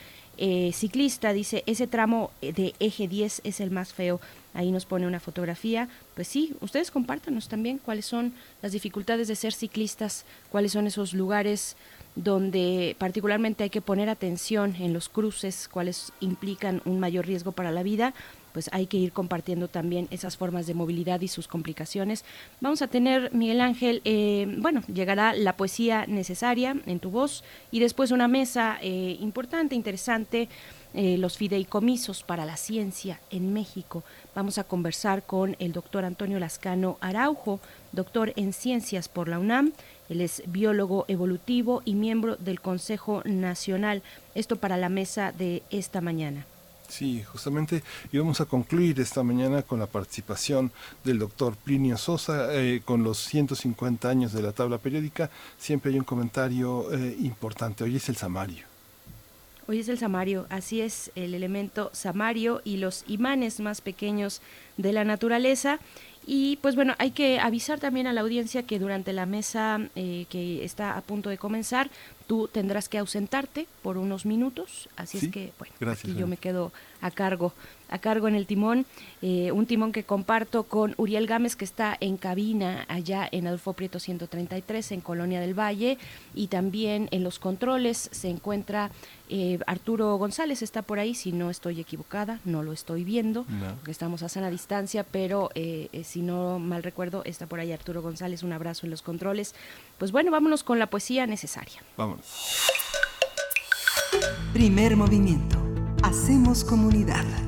ciclista, dice, ese tramo de eje 10 es el más feo ahí nos pone una fotografía. Pues sí, ustedes compártanos también cuáles son las dificultades de ser ciclistas, cuáles son esos lugares donde particularmente hay que poner atención en los cruces, cuáles implican un mayor riesgo para la vida, pues hay que ir compartiendo también esas formas de movilidad y sus complicaciones. Vamos a tener, Miguel Ángel, eh, bueno, llegará la poesía necesaria en tu voz y después una mesa eh, importante, interesante eh, los fideicomisos para la ciencia en México. Vamos a conversar con el doctor Antonio Lascano Araujo, doctor en ciencias por la UNAM. Él es biólogo evolutivo y miembro del Consejo Nacional. Esto para la mesa de esta mañana. Sí, justamente íbamos a concluir esta mañana con la participación del doctor Plinio Sosa eh, con los 150 años de la tabla periódica. Siempre hay un comentario eh, importante. Hoy es el Samario. Hoy es el samario, así es el elemento samario y los imanes más pequeños de la naturaleza. Y pues bueno, hay que avisar también a la audiencia que durante la mesa eh, que está a punto de comenzar, tú tendrás que ausentarte por unos minutos. Así es que, bueno, aquí yo me quedo a cargo a cargo en el timón, eh, un timón que comparto con Uriel Gámez que está en cabina allá en Adolfo Prieto 133 en Colonia del Valle y también en los controles se encuentra eh, Arturo González, está por ahí, si no estoy equivocada, no lo estoy viendo, porque estamos a sana distancia, pero eh, si no mal recuerdo, está por ahí Arturo González, un abrazo en los controles. Pues bueno, vámonos con la poesía necesaria. Vámonos. Primer movimiento. Hacemos comunidad.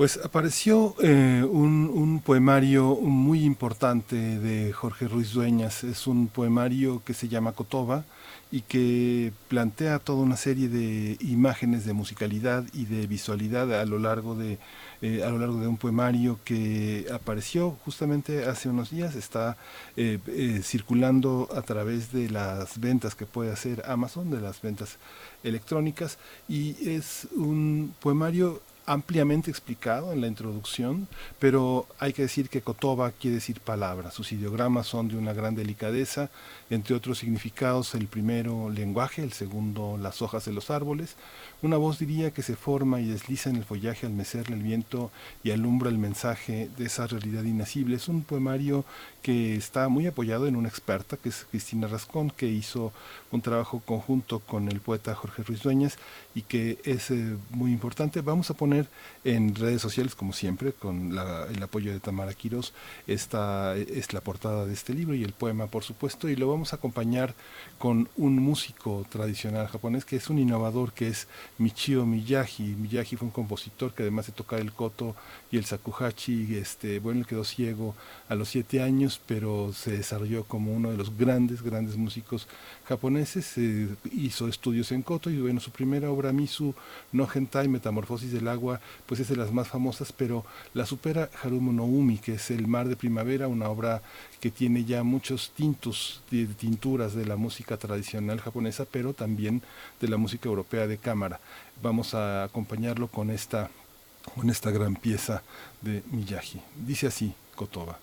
Pues apareció eh, un, poemario muy importante de Jorge Ruiz Dueñas. Es un poemario que se llama Cotoba y que plantea toda una serie de imágenes de musicalidad y de visualidad a lo largo de eh, a lo largo de un poemario que apareció justamente hace unos días, está eh, eh, circulando a través de las ventas que puede hacer Amazon, de las ventas electrónicas, y es un poemario ampliamente explicado en la introducción, pero hay que decir que Kotoba quiere decir palabra. Sus ideogramas son de una gran delicadeza, entre otros significados, el primero lenguaje, el segundo las hojas de los árboles, una voz diría que se forma y desliza en el follaje al mecerle el viento y alumbra el mensaje de esa realidad inacible. Es un poemario que está muy apoyado en una experta, que es Cristina Rascón, que hizo un trabajo conjunto con el poeta Jorge Ruiz Dueñas y que es eh, muy importante. Vamos a poner poner en redes sociales, como siempre, con la- el apoyo de Tamara Quiroz. Esta es la portada de este libro y el poema, por supuesto, y lo vamos a acompañar con un músico tradicional japonés que es un innovador, que es Michio Miyagi. Miyagi fue un compositor que además de tocar el koto y el sakuhachi, este, bueno, quedó ciego a los siete años, pero se desarrolló como uno de los grandes, grandes músicos japoneses. eh, hizo estudios en koto y bueno, su primera obra, Misu no Hentai, Metamorfosis del Agua, pues es de las más famosas, pero la supera Harumo no Umi, que es El Mar de Primavera, una obra que tiene ya muchos tintos, tinturas de la música tradicional japonesa, pero también de la música europea de cámara. Vamos a acompañarlo con esta, con esta gran pieza de Miyagi. Dice así, Kotoba.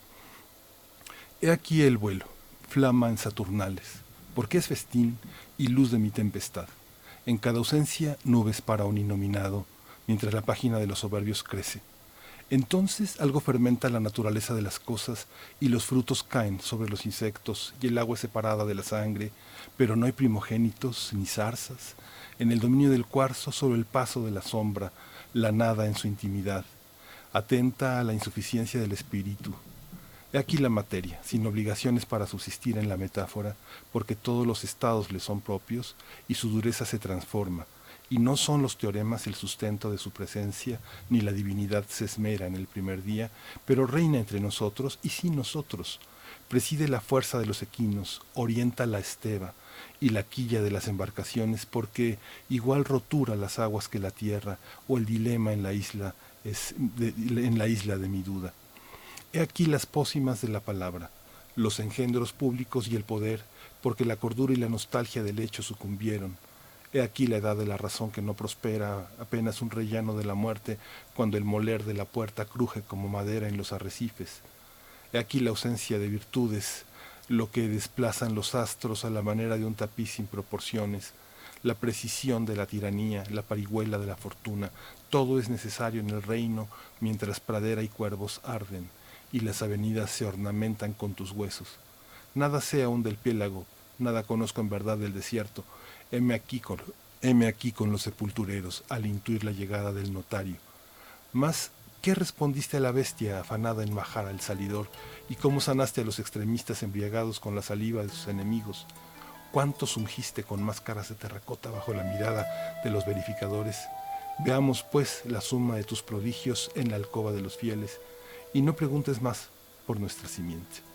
He aquí el vuelo, flama en Saturnales, porque es festín y luz de mi tempestad. En cada ausencia, nubes para un innominado, mientras la página de los soberbios crece. Entonces algo fermenta la naturaleza de las cosas y los frutos caen sobre los insectos y el agua es separada de la sangre, pero no hay primogénitos ni zarzas. En el dominio del cuarzo solo el paso de la sombra, la nada en su intimidad. Atenta a la insuficiencia del espíritu. He aquí la materia, sin obligaciones para subsistir en la metáfora, porque todos los estados le son propios y su dureza se transforma, y no son los teoremas el sustento de su presencia, ni la divinidad se esmera en el primer día, pero reina entre nosotros y sin nosotros. Preside la fuerza de los equinos, orienta la esteva y la quilla de las embarcaciones, porque igual rotura las aguas que la tierra, o el dilema en la isla es en la isla de mi duda. He aquí las pócimas de la palabra, los engendros públicos y el poder, porque la cordura y la nostalgia del hecho sucumbieron. He aquí la edad de la razón que no prospera, apenas un rellano de la muerte, cuando el moler de la puerta cruje como madera en los arrecifes. He aquí la ausencia de virtudes, lo que desplazan los astros a la manera de un tapiz sin proporciones, la precisión de la tiranía, la parihuela de la fortuna, todo es necesario en el reino mientras pradera y cuervos arden y las avenidas se ornamentan con tus huesos. Nada sé aún del piélago, nada conozco en verdad del desierto. Heme aquí con, los sepultureros al intuir la llegada del notario. Mas, ¿qué respondiste a la bestia afanada en bajar al salidor? ¿Y cómo sanaste a los extremistas embriagados con la saliva de sus enemigos? ¿Cuántos ungiste con máscaras de terracota bajo la mirada de los verificadores? Veamos, pues, la suma de tus prodigios en la alcoba de los fieles, y no preguntes más por nuestra simiente.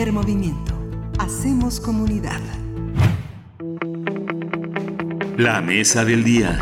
Primer movimiento. Hacemos comunidad. La mesa del día.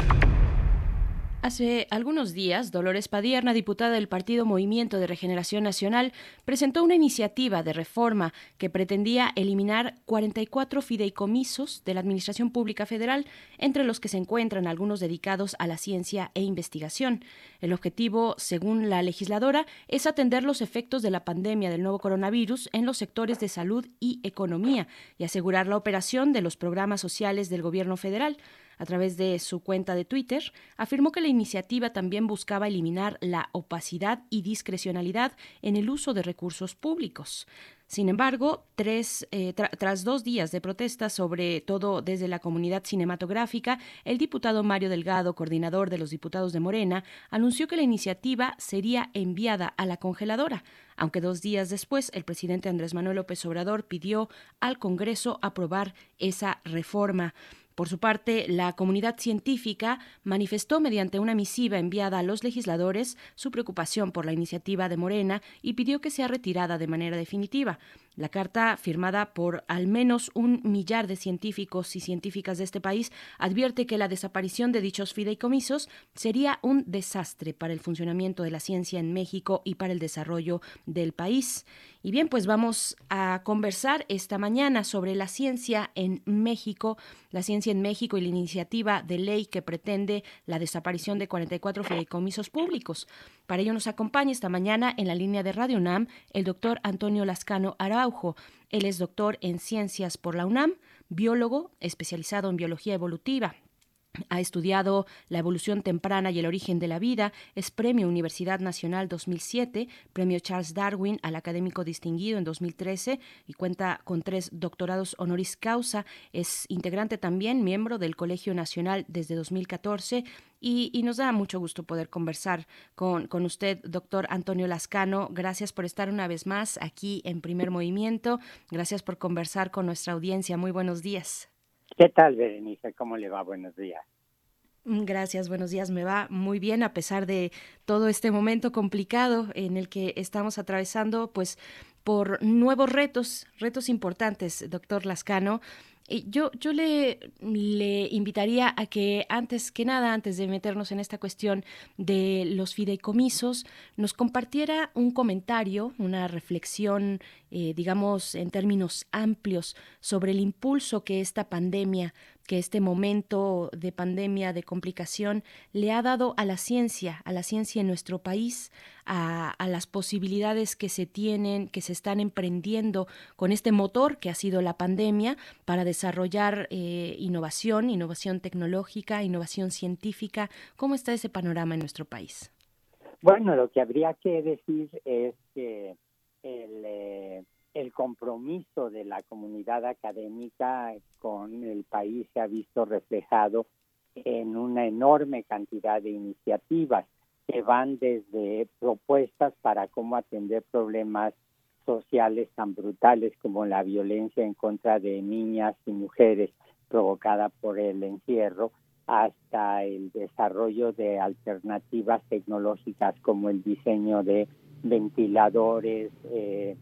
Hace algunos días, Dolores Padierna, diputada del Partido Movimiento de Regeneración Nacional, presentó una iniciativa de reforma que pretendía eliminar 44 fideicomisos de la Administración Pública Federal, entre los que se encuentran algunos dedicados a la ciencia e investigación. El objetivo, según la legisladora, es atender los efectos de la pandemia del nuevo coronavirus en los sectores de salud y economía y asegurar la operación de los programas sociales del gobierno federal a través de su cuenta de Twitter, afirmó que la iniciativa también buscaba eliminar la opacidad y discrecionalidad en el uso de recursos públicos. Sin embargo, tres, eh, tras dos días de protestas, sobre todo desde la comunidad cinematográfica, el diputado Mario Delgado, coordinador de los diputados de Morena, anunció que la iniciativa sería enviada a la congeladora, aunque dos días después el presidente Andrés Manuel López Obrador pidió al Congreso aprobar esa reforma. Por su parte, la comunidad científica manifestó mediante una misiva enviada a los legisladores su preocupación por la iniciativa de Morena y pidió que sea retirada de manera definitiva. La carta, firmada por al menos un millar de científicos y científicas de este país, advierte que la desaparición de dichos fideicomisos sería un desastre para el funcionamiento de la ciencia en México y para el desarrollo del país. Y bien, pues vamos a conversar esta mañana sobre la ciencia en México, la ciencia en México y la iniciativa de ley que pretende la desaparición de 44 fideicomisos públicos. Para ello nos acompaña esta mañana en la línea de Radio UNAM el doctor Antonio Lascano Araujo. Él es doctor en ciencias por la UNAM, biólogo especializado en biología evolutiva, ha estudiado la evolución temprana y el origen de la vida, es Premio Universidad Nacional 2007, Premio Charles Darwin al Académico Distinguido en 2013 y cuenta con tres doctorados honoris causa. Es integrante también, miembro del Colegio Nacional desde 2014 y, nos da mucho gusto poder conversar con, con, usted, doctor Antonio Lascano. Gracias por estar una vez más aquí en Primer Movimiento. Gracias por conversar con nuestra audiencia. Muy buenos días. ¿Qué tal, Berenice? ¿Cómo le va? Buenos días. Mm, gracias, buenos días. Me va muy bien a pesar de todo este momento complicado en el que estamos atravesando, pues por nuevos retos, retos importantes, doctor Lascano. Yo, yo le, le invitaría a que antes que nada, antes de meternos en esta cuestión de los fideicomisos, nos compartiera un comentario, una reflexión, eh, digamos, en términos amplios sobre el impulso que esta pandemia que este momento de pandemia, de complicación, le ha dado a la ciencia, a la ciencia en nuestro país, a, las posibilidades que se tienen, que se están emprendiendo con este motor que ha sido la pandemia para desarrollar eh, innovación, innovación tecnológica, innovación científica. ¿Cómo está ese panorama en nuestro país? Bueno, lo que habría que decir es que el... Eh, el compromiso de la comunidad académica con el país se ha visto reflejado en una enorme cantidad de iniciativas que van desde propuestas para cómo atender problemas sociales tan brutales como la violencia en contra de niñas y mujeres provocada por el encierro, hasta el desarrollo de alternativas tecnológicas como el diseño de ventiladores, eh,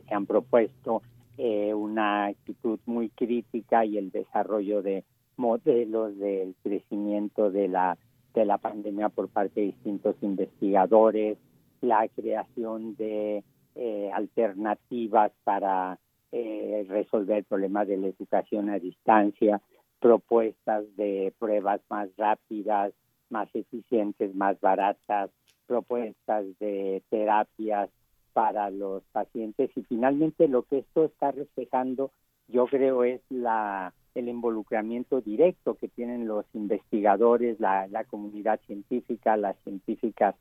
se han propuesto eh, una actitud muy crítica y el desarrollo de modelos del crecimiento de la de la pandemia por parte de distintos investigadores, la creación de eh, alternativas para eh, resolver problemas de la educación a distancia, propuestas de pruebas más rápidas, más eficientes, más baratas, propuestas de terapias para los pacientes y finalmente lo que esto está reflejando yo creo es la el involucramiento directo que tienen los investigadores, la, comunidad científica, las científicas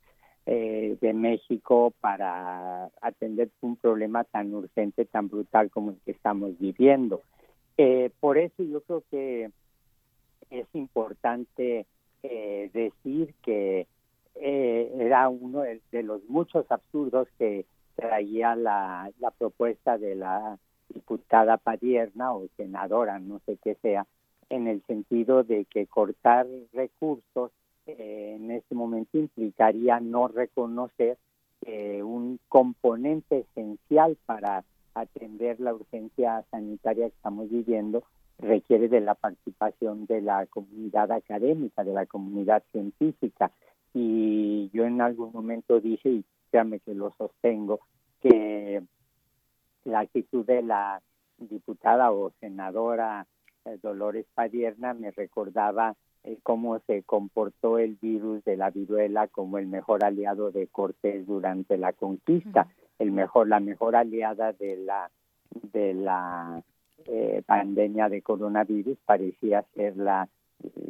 eh, de México para atender un problema tan urgente, tan brutal como el que estamos viviendo. Eh, por eso yo creo que es importante eh, decir que era uno de, los muchos absurdos que traía la, la propuesta de la diputada Padierna o senadora, no sé qué sea, en el sentido de que cortar recursos eh, en este momento implicaría no reconocer que un componente esencial para atender la urgencia sanitaria que estamos viviendo requiere de la participación de la comunidad académica, de la comunidad científica. Y yo en algún momento dije, y que lo sostengo, que la actitud de la diputada o senadora eh, Dolores Padierna me recordaba eh, cómo se comportó el virus de la viruela como el mejor aliado de Cortés durante la conquista, el mejor, la mejor aliada de la de la eh, pandemia de coronavirus parecía ser la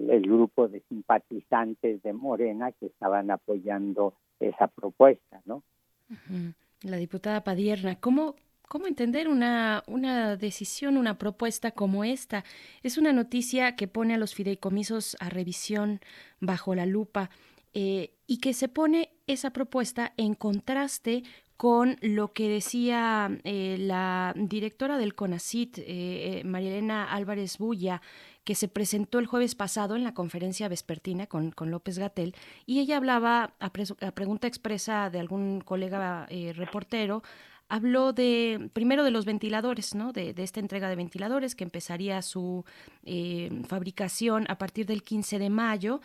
el grupo de simpatizantes de Morena que estaban apoyando esa propuesta, ¿no? La diputada Padierna, ¿cómo, ¿Cómo entender una, una decisión, una propuesta como esta? Es una noticia que pone a los fideicomisos a revisión bajo la lupa eh, y que se pone esa propuesta en contraste con lo que decía eh, la directora del CONACIT, eh, María Elena Álvarez Bulla, que se presentó el jueves pasado en la conferencia vespertina con, con López Gatel, y ella hablaba, a, pregunta expresa de algún colega reportero, habló de, primero de los ventiladores, ¿no? De, esta entrega de ventiladores que empezaría su eh, fabricación a partir del 15 de mayo,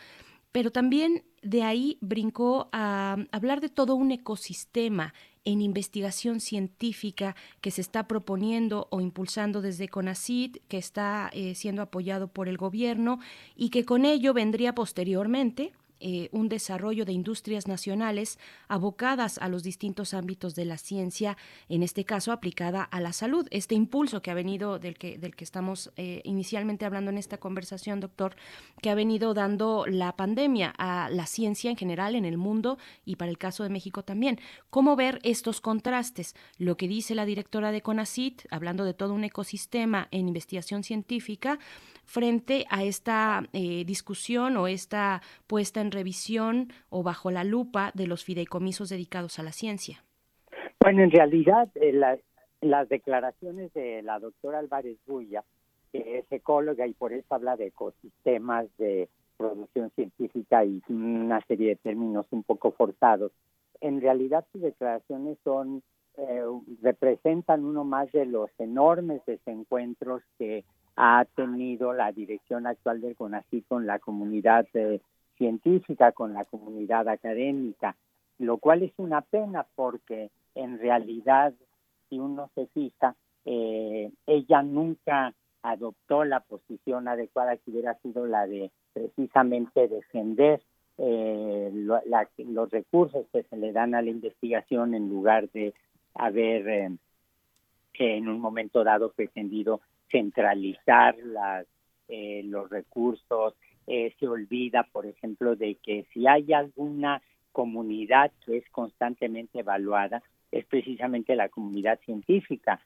pero también de ahí brincó a hablar de todo un ecosistema en investigación científica que se está proponiendo o impulsando desde CONACID, que está eh, siendo apoyado por el gobierno y que con ello vendría posteriormente eh, un desarrollo de industrias nacionales abocadas a los distintos ámbitos de la ciencia, en este caso aplicada a la salud. Este impulso que ha venido, del que, del que estamos eh, inicialmente hablando en esta conversación, doctor, que ha venido dando la pandemia a la ciencia en general en el mundo y para el caso de México también. ¿Cómo ver estos contrastes? Lo que dice la directora de CONACIT, hablando de todo un ecosistema en investigación científica, frente a esta eh, discusión o esta puesta en revisión o bajo la lupa de los fideicomisos dedicados a la ciencia? Bueno, en realidad eh, las declaraciones de la doctora Álvarez Bulla, que es ecóloga y por eso habla de ecosistemas de producción científica y una serie de términos un poco forzados, en realidad sus declaraciones son eh, representan uno más de los enormes desencuentros que ha tenido la dirección actual del CONACYT con la comunidad eh, científica, con la comunidad académica, lo cual es una pena porque en realidad, si uno se fija, eh, ella nunca adoptó la posición adecuada que hubiera sido la de precisamente defender eh, los recursos que se le dan a la investigación en lugar de haber eh, en un momento dado pretendido centralizar las, eh, los recursos, eh, se olvida, por ejemplo, de que si hay alguna comunidad que es constantemente evaluada, es precisamente la comunidad científica.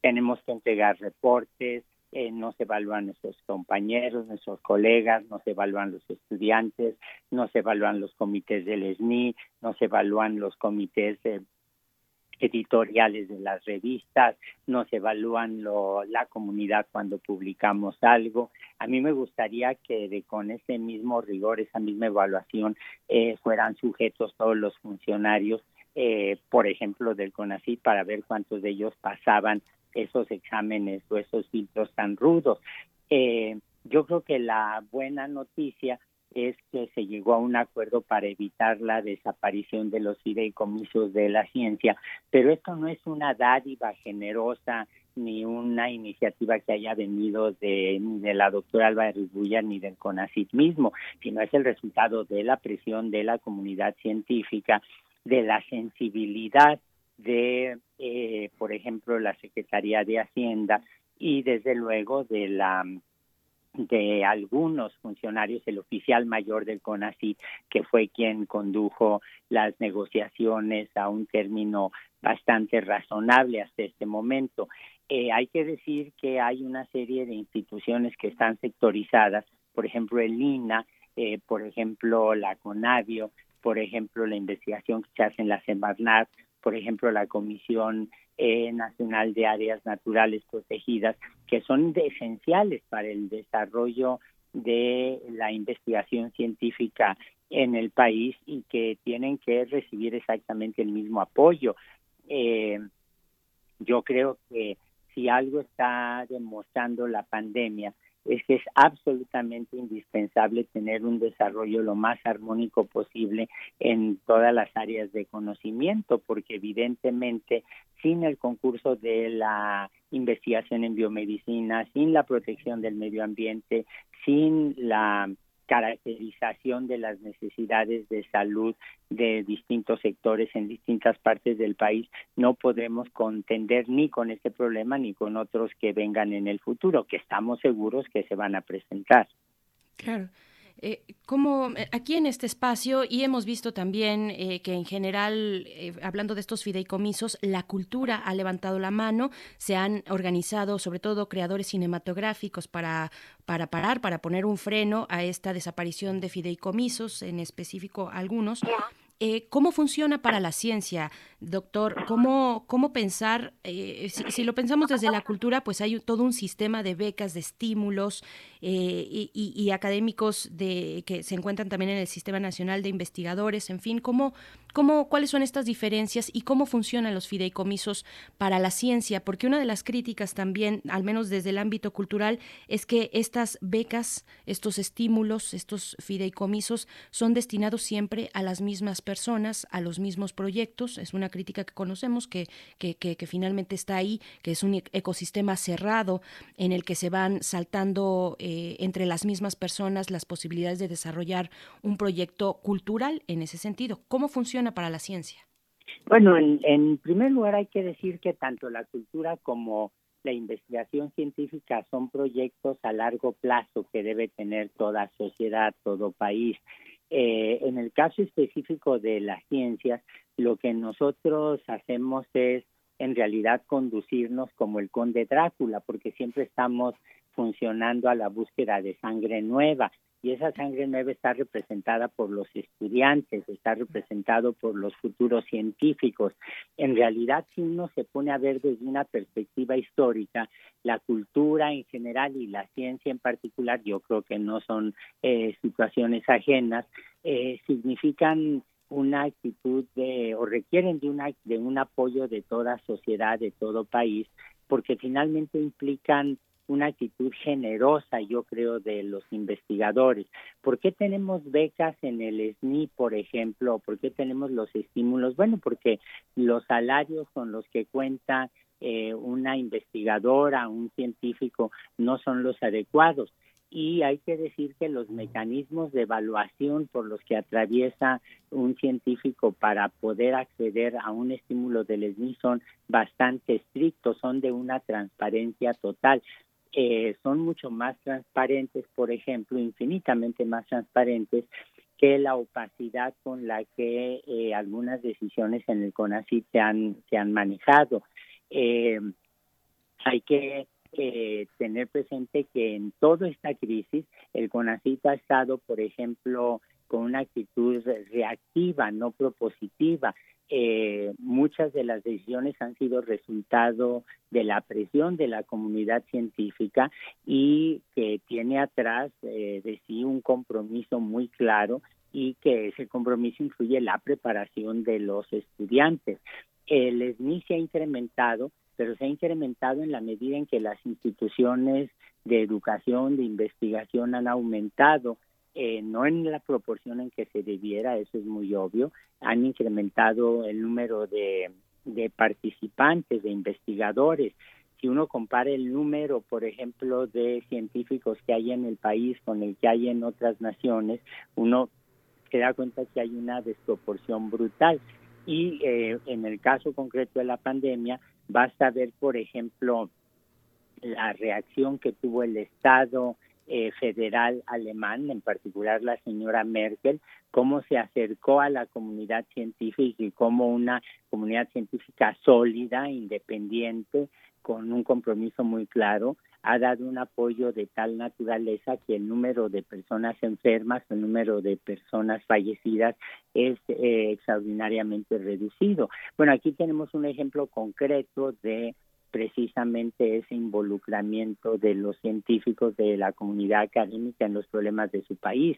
Tenemos que entregar reportes, eh, no se evalúan nuestros compañeros, nuestros colegas, no se evalúan los estudiantes, no se evalúan los comités del SNI, no se evalúan los comités de editoriales de las revistas, nos evalúan lo, la comunidad cuando publicamos algo. A mí me gustaría que de, con ese mismo rigor, esa misma evaluación, eh, fueran sujetos todos los funcionarios, eh, por ejemplo, del CONACYT, para ver cuántos de ellos pasaban esos exámenes o esos filtros tan rudos. Eh, yo creo que la buena noticia es que se llegó a un acuerdo para evitar la desaparición de los fideicomisos de la ciencia, pero esto no es una dádiva generosa ni una iniciativa que haya venido de, ni de la doctora Álvarez Bulla ni del CONACIT mismo, sino es el resultado de la presión de la comunidad científica, de la sensibilidad de, eh, por ejemplo, la Secretaría de Hacienda y desde luego de la de algunos funcionarios, el oficial mayor del CONACYT, que fue quien condujo las negociaciones a un término bastante razonable hasta este momento. Eh, hay que decir que hay una serie de instituciones que están sectorizadas, por ejemplo el INA, eh, por ejemplo la CONAVIO, por ejemplo la investigación que se hace en la Semarnat, por ejemplo la Comisión eh, Nacional de Áreas Naturales Protegidas, que son esenciales para el desarrollo de la investigación científica en el país y que tienen que recibir exactamente el mismo apoyo. Eh, yo creo que si algo está demostrando la pandemia es que es absolutamente indispensable tener un desarrollo lo más armónico posible en todas las áreas de conocimiento, porque evidentemente sin el concurso de la investigación en biomedicina, sin la protección del medio ambiente, sin la caracterización de las necesidades de salud de distintos sectores en distintas partes del país, no podemos contender ni con este problema ni con otros que vengan en el futuro, que estamos seguros que se van a presentar. Claro. Eh, como eh, aquí en este espacio y hemos visto también eh, que en general, eh, hablando de estos fideicomisos, la cultura ha levantado la mano, se han organizado sobre todo creadores cinematográficos para, para parar, para poner un freno a esta desaparición de fideicomisos, en específico algunos. Eh, ¿Cómo funciona para la ciencia, doctor? ¿Cómo, cómo pensar, eh, si, lo pensamos desde la cultura, pues hay todo un sistema de becas, de estímulos eh, y, académicos de, que se encuentran también en el Sistema Nacional de Investigadores, en fin, ¿cómo, cómo, ¿cuáles son estas diferencias y cómo funcionan los fideicomisos para la ciencia? Porque una de las críticas también, al menos desde el ámbito cultural, es que estas becas, estos estímulos, estos fideicomisos son destinados siempre a las mismas personas, a los mismos proyectos. Es una crítica que conocemos, que, que, que, finalmente está ahí, que es un e-, ecosistema cerrado en el que se van saltando eh, entre las mismas personas las posibilidades de desarrollar un proyecto cultural en ese sentido. ¿Cómo funciona para la ciencia? Bueno, en, en primer lugar hay que decir que tanto la cultura como la investigación científica son proyectos a largo plazo que debe tener toda sociedad, todo país. Eh, en el caso específico de las ciencias, lo que nosotros hacemos es en realidad conducirnos como el conde Drácula, porque siempre estamos funcionando a la búsqueda de sangre nueva y esa sangre nueva está representada por los estudiantes, está representado por los futuros científicos. En realidad, si uno se pone a ver desde una perspectiva histórica, la cultura en general y la ciencia en particular, yo creo que no son eh, situaciones ajenas, eh, significan una actitud de o requieren de una de un apoyo de toda sociedad de todo país porque finalmente implican una actitud generosa, yo creo, de los investigadores. ¿Por qué tenemos becas en el SNI, por ejemplo? ¿Por qué tenemos los estímulos? Bueno, porque los salarios con los que cuenta eh, una investigadora, un científico, no son los adecuados y hay que decir que los mecanismos de evaluación por los que atraviesa un científico para poder acceder a un estímulo del SNI son bastante estrictos, son de una transparencia total. Eh, son mucho más transparentes, por ejemplo, infinitamente más transparentes que la opacidad con la que eh, algunas decisiones en el CONACYT se han, se han manejado. Eh, hay que eh, tener presente que en toda esta crisis el CONACYT ha estado, por ejemplo, con una actitud reactiva, no propositiva. Eh, muchas de las decisiones han sido resultado de la presión de la comunidad científica y que tiene atrás eh, de sí un compromiso muy claro y que ese compromiso incluye la preparación de los estudiantes. El SNI se ha incrementado pero se ha incrementado en la medida en que las instituciones de educación, de investigación han aumentado, eh, no en la proporción en que se debiera, eso es muy obvio, han incrementado el número de, de participantes, de investigadores. Si uno compara el número, por ejemplo, de científicos que hay en el país con el que hay en otras naciones, uno se da cuenta que hay una desproporción brutal. Y eh, en el caso concreto de la pandemia, Basta ver, por ejemplo, la reacción que tuvo el Estado eh, federal alemán, en particular la señora Merkel, cómo se acercó a la comunidad científica y cómo una comunidad científica sólida, independiente, con un compromiso muy claro, ha dado un apoyo de tal naturaleza que el número de personas enfermas, el número de personas fallecidas es eh, extraordinariamente reducido. Bueno, aquí tenemos un ejemplo concreto de precisamente ese involucramiento de los científicos de la comunidad académica en los problemas de su país.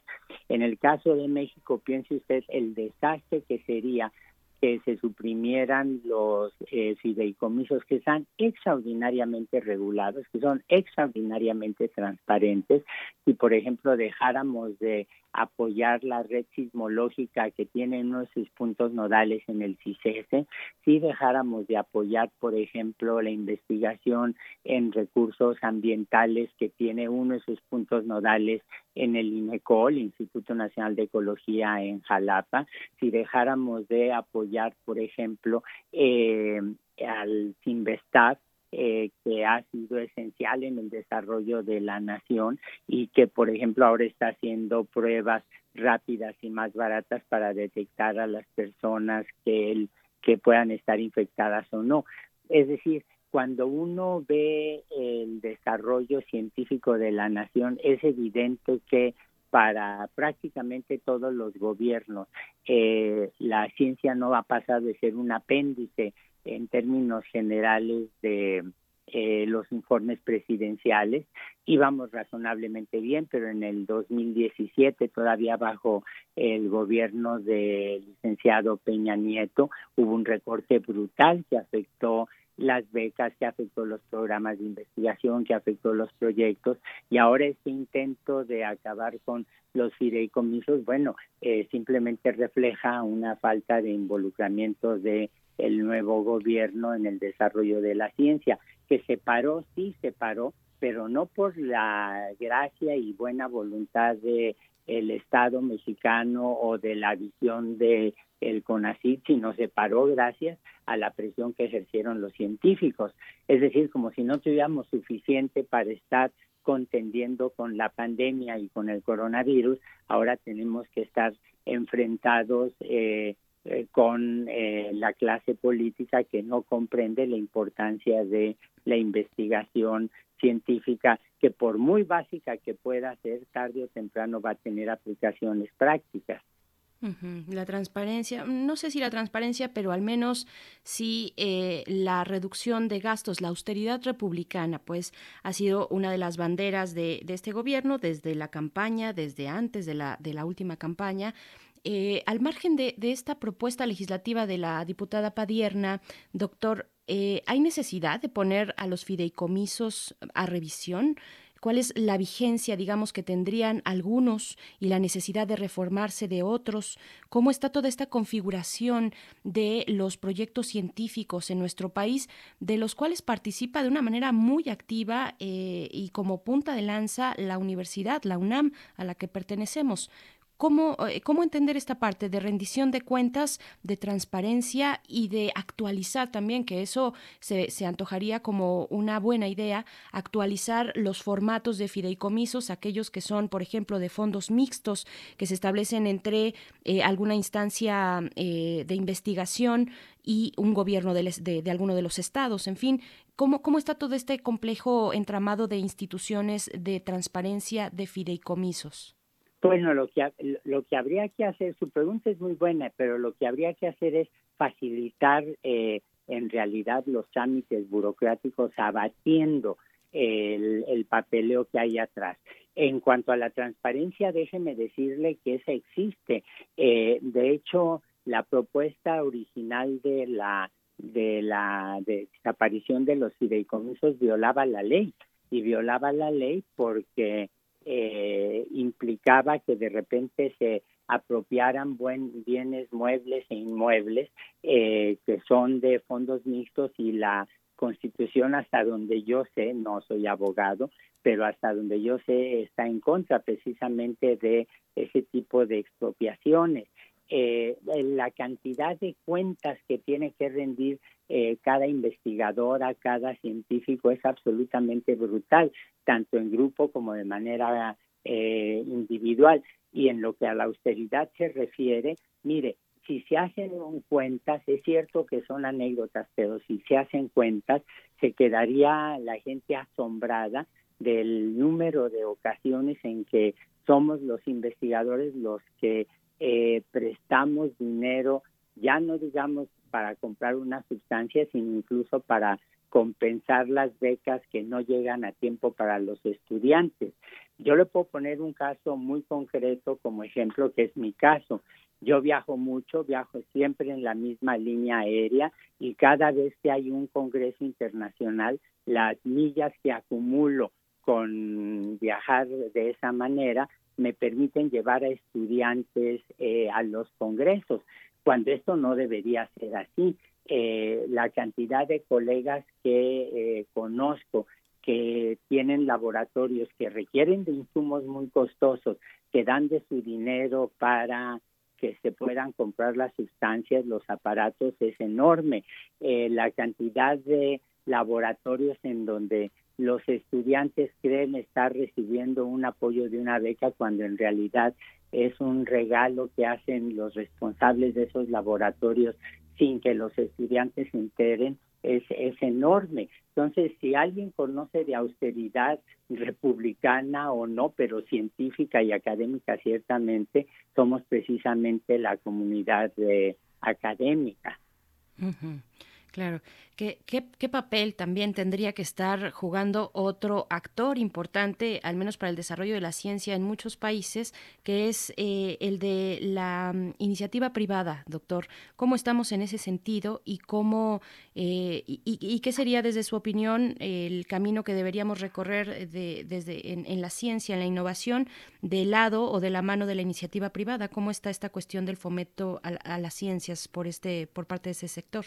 En el caso de México, piense usted el desastre que sería que se suprimieran los eh, fideicomisos que están extraordinariamente regulados, que son extraordinariamente transparentes. Si, por ejemplo, dejáramos de apoyar la red sismológica que tiene uno de sus puntos nodales en el CICESE, si dejáramos de apoyar, por ejemplo, la investigación en recursos ambientales que tiene uno de sus puntos nodales en el INECOL, Instituto Nacional de Ecología en Jalapa, si dejáramos de apoyar, por ejemplo, eh, al Sinvestat, eh, que ha sido esencial en el desarrollo de la nación y que, por ejemplo, ahora está haciendo pruebas rápidas y más baratas para detectar a las personas que, que puedan estar infectadas o no. Es decir, cuando uno ve el desarrollo científico de la nación, es evidente que para prácticamente todos los gobiernos eh, la ciencia no va a pasar de ser un apéndice en términos generales de eh, los informes presidenciales. Íbamos razonablemente bien, pero en el 2017, todavía bajo el gobierno del licenciado Peña Nieto, hubo un recorte brutal que afectó las becas, que afectó los programas de investigación, que afectó los proyectos y ahora este intento de acabar con los fideicomisos, bueno, eh, simplemente refleja una falta de involucramiento de el nuevo gobierno en el desarrollo de la ciencia, que se paró, sí se paró, pero no por la gracia y buena voluntad de el Estado mexicano o de la visión de el CONACYT, sino se paró gracias a la presión que ejercieron los científicos. Es decir, como si no tuviéramos suficiente para estar contendiendo con la pandemia y con el coronavirus, ahora tenemos que estar enfrentados eh, eh, con eh, la clase política que no comprende la importancia de la investigación científica que por muy básica que pueda ser, tarde o temprano va a tener aplicaciones prácticas. La transparencia, no sé si la transparencia, pero al menos sí eh, la reducción de gastos, la austeridad republicana, pues ha sido una de las banderas de, de este gobierno desde la campaña, desde antes de la, de la última campaña, eh, al margen de, esta propuesta legislativa de la diputada Padierna, doctor, eh, ¿hay necesidad de poner a los fideicomisos a revisión? ¿Cuál es la vigencia, digamos, que tendrían algunos y la necesidad de reformarse de otros? ¿Cómo está toda esta configuración de los proyectos científicos en nuestro país, de los cuales participa de una manera muy activa eh, y como punta de lanza la universidad, la UNAM, a la que pertenecemos? ¿Cómo, eh, ¿Cómo entender esta parte de rendición de cuentas, de transparencia y de actualizar también, que eso se, se antojaría como una buena idea, actualizar los formatos de fideicomisos, aquellos que son, por ejemplo, de fondos mixtos que se establecen entre eh, alguna instancia eh, de investigación y un gobierno de, de, de, alguno de los estados, en fin, ¿cómo, ¿cómo está todo este complejo entramado de instituciones de transparencia de fideicomisos? Bueno, lo que, lo que habría que hacer, su pregunta es muy buena, pero lo que habría que hacer es facilitar eh, en realidad los trámites burocráticos abatiendo el, el, papeleo que hay atrás. En cuanto a la transparencia, déjeme decirle que esa existe. Eh, de hecho, la propuesta original de la de la desaparición de los fideicomisos violaba la ley y violaba la ley porque eh, implicaba que de repente se apropiaran buen, bienes muebles e inmuebles eh, que son de fondos mixtos y la constitución hasta donde yo sé, no soy abogado, pero hasta donde yo sé está en contra precisamente de ese tipo de expropiaciones. Eh, la cantidad de cuentas que tiene que rendir eh, cada investigadora, cada científico es absolutamente brutal, tanto en grupo como de manera eh, individual. Y en lo que a la austeridad se refiere, mire, si se hacen cuentas, es cierto que son anécdotas, pero si se hacen cuentas, se quedaría la gente asombrada del número de ocasiones en que somos los investigadores los que eh, prestamos dinero, ya no digamos para comprar una sustancia, sino incluso para compensar las becas que no llegan a tiempo para los estudiantes. Yo le puedo poner un caso muy concreto como ejemplo, que es mi caso. Yo viajo mucho, viajo siempre en la misma línea aérea y cada vez que hay un congreso internacional, las millas que acumulo con viajar de esa manera me permiten llevar a estudiantes eh, a los congresos, cuando esto no debería ser así. Eh, la cantidad de colegas que eh, conozco que tienen laboratorios que requieren de insumos muy costosos, que dan de su dinero para que se puedan comprar las sustancias, los aparatos, es enorme. Eh, la cantidad de laboratorios en donde los estudiantes creen estar recibiendo un apoyo de una beca cuando en realidad es un regalo que hacen los responsables de esos laboratorios sin que los estudiantes se enteren es, es enorme. Entonces, si alguien conoce de austeridad republicana o no, pero científica y académica ciertamente, somos precisamente la comunidad de, académica. Claro. ¿Qué, ¿Qué, papel también tendría que estar jugando otro actor importante, al menos para el desarrollo de la ciencia en muchos países, que es eh, el de la mm, iniciativa privada, doctor? ¿Cómo estamos en ese sentido y cómo eh, y, qué sería, desde su opinión, el camino que deberíamos recorrer de, desde en, la ciencia, en la innovación, del lado o de la mano de la iniciativa privada? ¿Cómo está esta cuestión del fomento a, a las ciencias por este por parte de ese sector?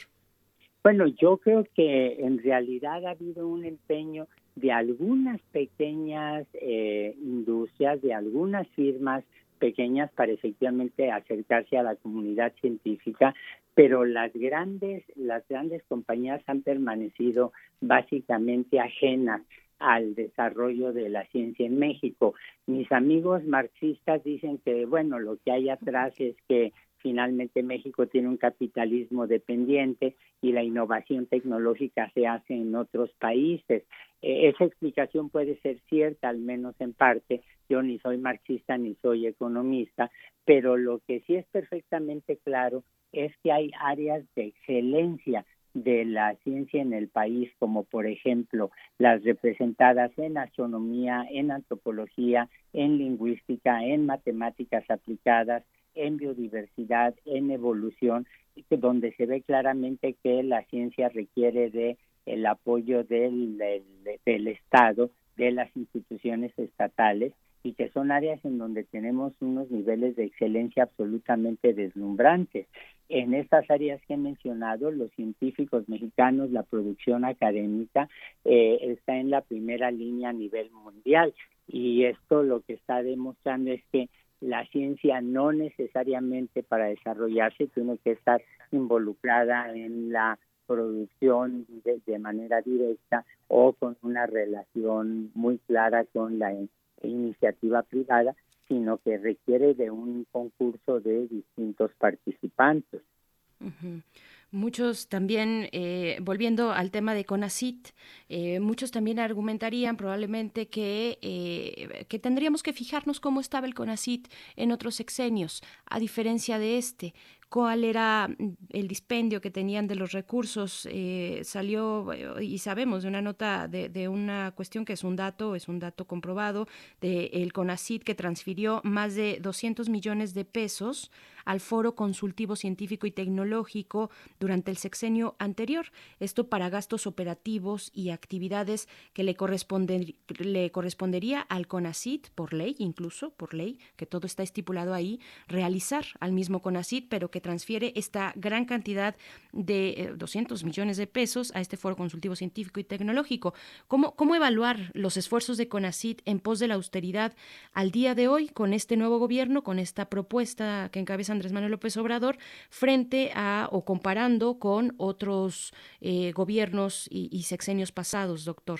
Bueno, yo creo que en realidad ha habido un empeño de algunas pequeñas eh, industrias, de algunas firmas pequeñas para efectivamente acercarse a la comunidad científica, pero las grandes, las grandes compañías han permanecido básicamente ajenas al desarrollo de la ciencia en México. Mis amigos marxistas dicen que, bueno, lo que hay atrás es que finalmente México tiene un capitalismo dependiente y la innovación tecnológica se hace en otros países. Eh, esa explicación puede ser cierta, al menos en parte. Yo ni soy marxista ni soy economista, pero lo que sí es perfectamente claro es que hay áreas de excelencia de la ciencia en el país, como por ejemplo las representadas en astronomía, en antropología, en lingüística, en matemáticas aplicadas, en biodiversidad, en evolución, donde se ve claramente que la ciencia requiere de el apoyo del, del, Estado, de las instituciones estatales y que son áreas en donde tenemos unos niveles de excelencia absolutamente deslumbrantes. En estas áreas que he mencionado, los científicos mexicanos, la producción académica eh, está en la primera línea a nivel mundial y esto lo que está demostrando es que la ciencia no necesariamente para desarrollarse tiene que estar involucrada en la producción de, manera directa o con una relación muy clara con la iniciativa privada, sino que requiere de un concurso de distintos participantes. Muchos también, eh, volviendo al tema de CONACIT, eh, muchos también argumentarían probablemente que, eh, que tendríamos que fijarnos cómo estaba el CONACIT en otros sexenios, a diferencia de este cuál era mm, el dispendio que tenían de los recursos. Eh, salió, y sabemos, de una nota de, de, una cuestión que es un dato, es un dato comprobado, de el CONACID que transfirió más de 200 millones de pesos al Foro Consultivo Científico y Tecnológico durante el sexenio anterior. Esto para gastos operativos y actividades que le, le correspondería al CONACID por ley, incluso por ley, que todo está estipulado ahí, realizar al mismo CONACID, pero que transfiere esta gran cantidad de 200 eh, millones de pesos a este Foro Consultivo Científico y Tecnológico. ¿Cómo, cómo evaluar los esfuerzos de CONACID en pos de la austeridad al día de hoy con este nuevo gobierno, con esta propuesta que encabeza Andrés Manuel López Obrador, frente a o comparando con otros eh, gobiernos y, sexenios pasados, doctor?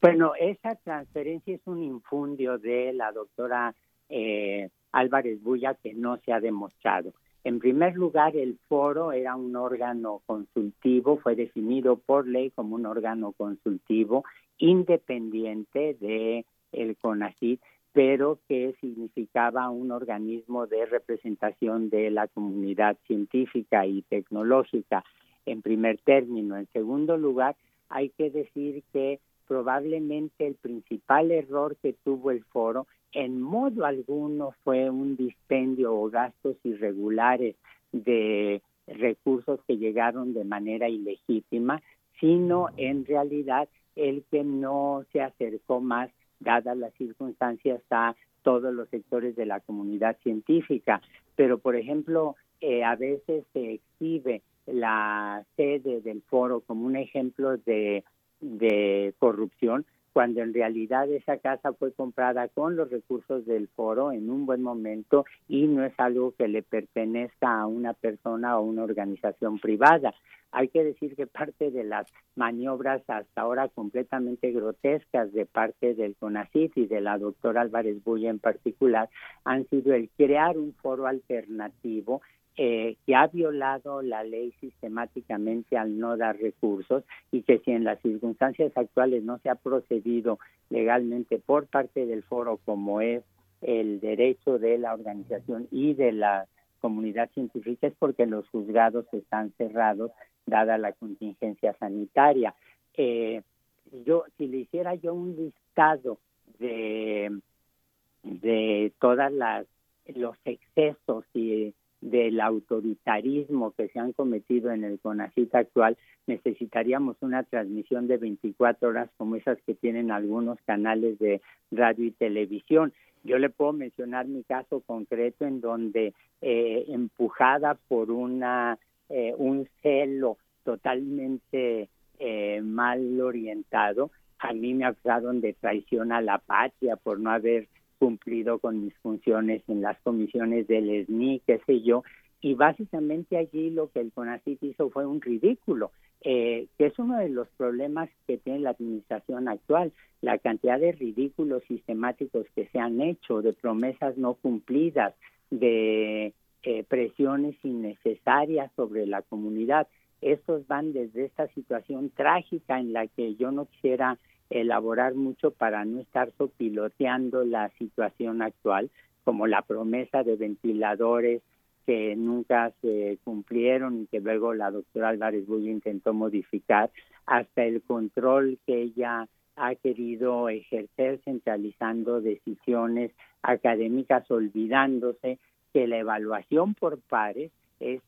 Bueno, esa transferencia es un infundio de la doctora eh, Álvarez Bulla que no se ha demostrado. En primer lugar, el foro era un órgano consultivo, fue definido por ley como un órgano consultivo independiente de el CONACYT, pero que significaba un organismo de representación de la comunidad científica y tecnológica en primer término. En segundo lugar, hay que decir que probablemente el principal error que tuvo el foro en modo alguno fue un dispendio o gastos irregulares de recursos que llegaron de manera ilegítima, sino en realidad el que no se acercó más, dadas las circunstancias, a todos los sectores de la comunidad científica. Pero, por ejemplo, eh, a veces se exhibe la sede del foro como un ejemplo de, de corrupción, cuando en realidad esa casa fue comprada con los recursos del foro en un buen momento y no es algo que le pertenezca a una persona o una organización privada. Hay que decir que parte de las maniobras hasta ahora completamente grotescas de parte del CONACYT y de la doctora Álvarez Bulla en particular han sido el crear un foro alternativo eh, que ha violado la ley sistemáticamente al no dar recursos y que si en las circunstancias actuales no se ha procedido legalmente por parte del foro como es el derecho de la organización y de la comunidad científica es porque los juzgados están cerrados dada la contingencia sanitaria. Eh, yo si le hiciera yo un listado de de todas las los excesos y del autoritarismo que se han cometido en el CONACIT actual, necesitaríamos una transmisión de 24 horas como esas que tienen algunos canales de radio y televisión. Yo le puedo mencionar mi caso concreto en donde eh, empujada por una eh, un celo totalmente eh, mal orientado, a mí me acusaron de traición a la patria por no haber cumplido con mis funciones en las comisiones del SNI, qué sé yo, y básicamente allí lo que el CONACYT hizo fue un ridículo, eh, que es uno de los problemas que tiene la administración actual, la cantidad de ridículos sistemáticos que se han hecho, de promesas no cumplidas, de eh, presiones innecesarias sobre la comunidad. Estos van desde esta situación trágica en la que yo no quisiera elaborar mucho para no estar sopiloteando la situación actual, como la promesa de ventiladores que nunca se cumplieron y que luego la doctora Álvarez Bull intentó modificar, hasta el control que ella ha querido ejercer centralizando decisiones académicas, olvidándose que la evaluación por pares es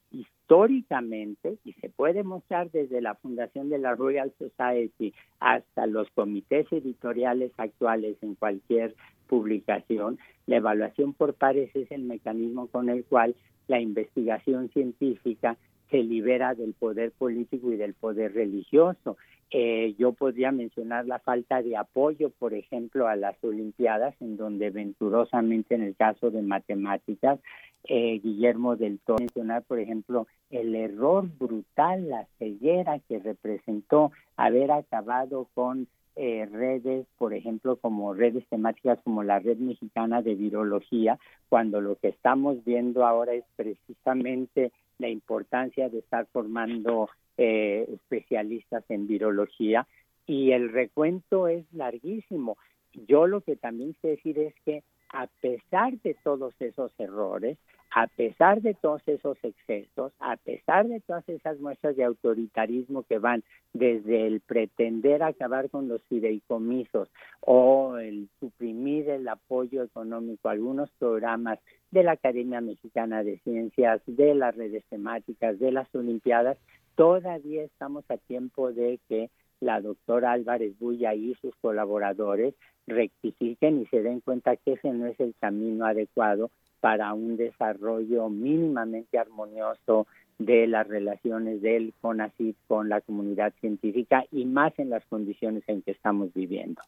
históricamente, y se puede mostrar desde la fundación de la Royal Society hasta los comités editoriales actuales en cualquier publicación, la evaluación por pares es el mecanismo con el cual la investigación científica se libera del poder político y del poder religioso. Eh, yo podría mencionar la falta de apoyo, por ejemplo, a las Olimpiadas, en donde venturosamente en el caso de matemáticas eh, Guillermo del Toro mencionar, por ejemplo, el error brutal, la ceguera que representó haber acabado con eh, redes, por ejemplo, como redes temáticas como la Red Mexicana de Virología, cuando lo que estamos viendo ahora es precisamente la importancia de estar formando eh, especialistas en virología y el recuento es larguísimo. Yo lo que también sé decir es que a pesar de todos esos errores, a pesar de todos esos excesos, a pesar de todas esas muestras de autoritarismo que van desde el pretender acabar con los fideicomisos o el suprimir el apoyo económico a algunos programas de la Academia Mexicana de Ciencias, de las redes temáticas, de las Olimpiadas, todavía estamos a tiempo de que la doctora Álvarez Bulla y sus colaboradores rectifiquen y se den cuenta que ese no es el camino adecuado para un desarrollo mínimamente armonioso de las relaciones del CONACYT con la comunidad científica y más en las condiciones en que estamos viviendo.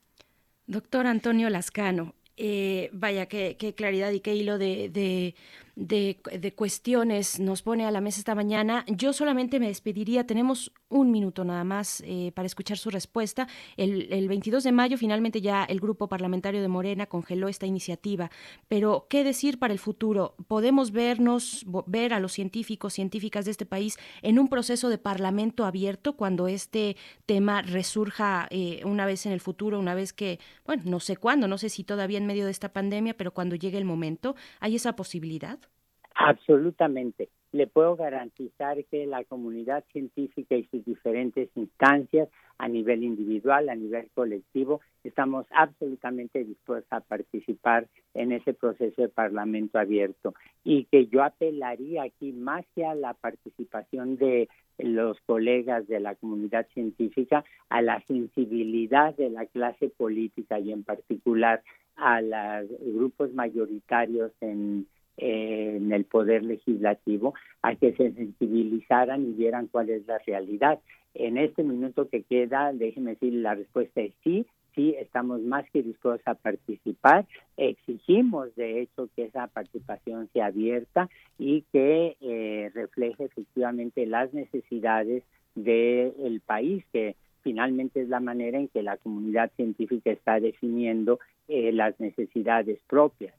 Doctor Antonio Lascano, eh, vaya, qué, claridad y qué hilo de, de, cuestiones nos pone a la mesa esta mañana. Yo solamente me despediría, tenemos un minuto nada más eh, para escuchar su respuesta. El, el, 22 de mayo finalmente ya el grupo parlamentario de Morena congeló esta iniciativa, pero ¿qué decir para el futuro? ¿Podemos vernos, ver a los científicos, científicas de este país en un proceso de parlamento abierto cuando este tema resurja eh, una vez en el futuro, una vez que, bueno, no sé cuándo, no sé si todavía en medio de esta pandemia, pero cuando llegue el momento, ¿hay esa posibilidad? Absolutamente. Le puedo garantizar que la comunidad científica y sus diferentes instancias a nivel individual, a nivel colectivo, estamos absolutamente dispuestos a participar en ese proceso de parlamento abierto y que yo apelaría aquí más que a la participación de los colegas de la comunidad científica, a la sensibilidad de la clase política y en particular a los grupos mayoritarios en en el poder legislativo a que se sensibilizaran y vieran cuál es la realidad. En este minuto que queda, déjeme decir, la respuesta es sí, sí, estamos más que dispuestos a participar. Exigimos, de hecho, que esa participación sea abierta y que eh, refleje efectivamente las necesidades del país, que finalmente es la manera en que la comunidad científica está definiendo eh, las necesidades propias.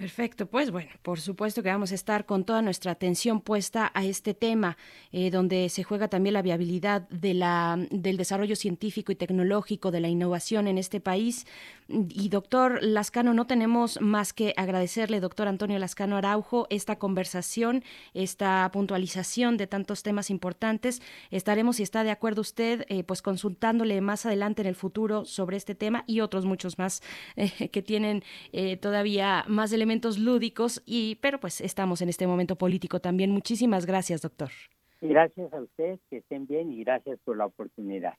Perfecto, pues bueno, por supuesto que vamos a estar con toda nuestra atención puesta a este tema, eh, donde se juega también la viabilidad de la, del desarrollo científico y tecnológico, de la innovación en este país. Y doctor Lascano, no tenemos más que agradecerle, doctor Antonio Lascano Araujo, esta conversación, esta puntualización de tantos temas importantes. Estaremos, si está de acuerdo usted, eh, pues consultándole más adelante en el futuro sobre este tema y otros muchos más eh, que tienen todavía más elementos lúdicos, y, pero pues estamos en este momento político también. Muchísimas gracias, doctor. Gracias a usted, que estén bien y gracias por la oportunidad.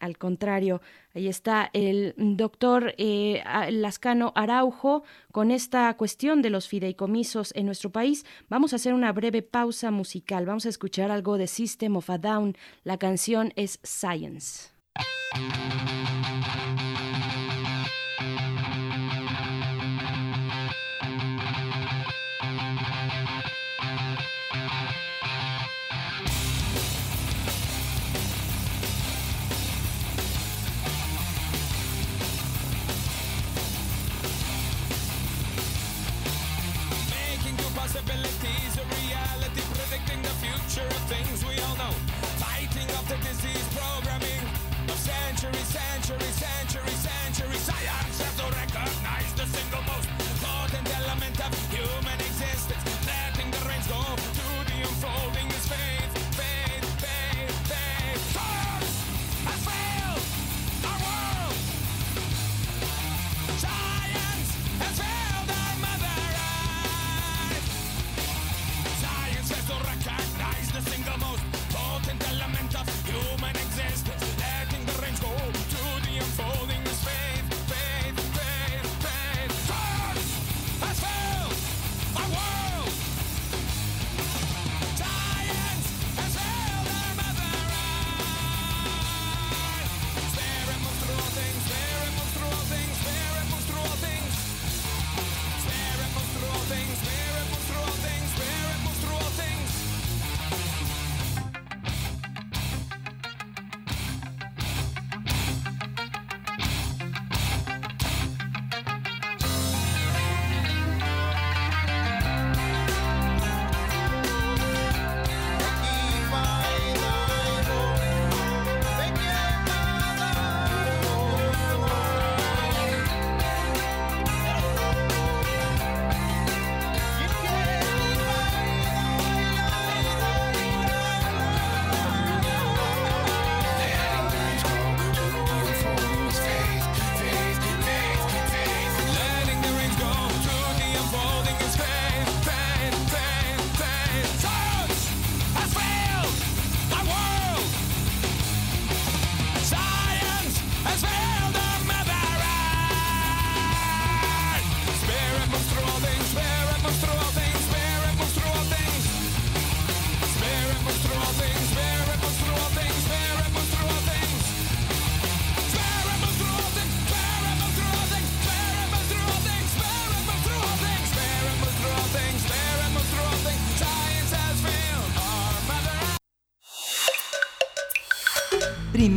Al contrario, ahí está el doctor eh, Lascano Araujo con esta cuestión de los fideicomisos en nuestro país. Vamos a hacer una breve pausa musical. Vamos a escuchar algo de System of a Down. La canción es Science.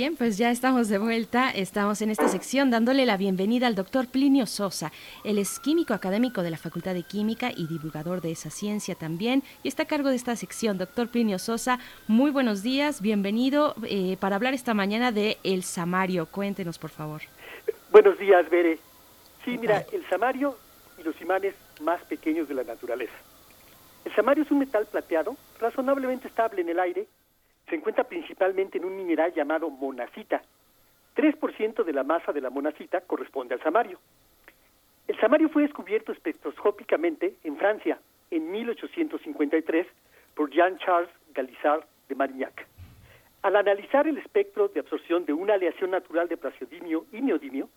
Bien, pues ya estamos de vuelta. Estamos en esta sección dándole la bienvenida al doctor Plinio Sosa. Él es químico académico de la Facultad de Química y divulgador de esa ciencia también. Y está a cargo de esta sección. Doctor Plinio Sosa, muy buenos días. Bienvenido eh, para hablar esta mañana de el samario. Cuéntenos, por favor. Buenos días, Bere. Sí, mira, el samario y los imanes más pequeños de la naturaleza. El samario es un metal plateado, razonablemente estable en el aire se encuentra principalmente en un mineral llamado monacita. 3% de la masa de la monacita corresponde al samario. El samario fue descubierto espectroscópicamente en Francia en 1853 por Jean-Charles Galisard de Marignac. Al analizar el espectro de absorción de una aleación natural de praseodimio y neodimio,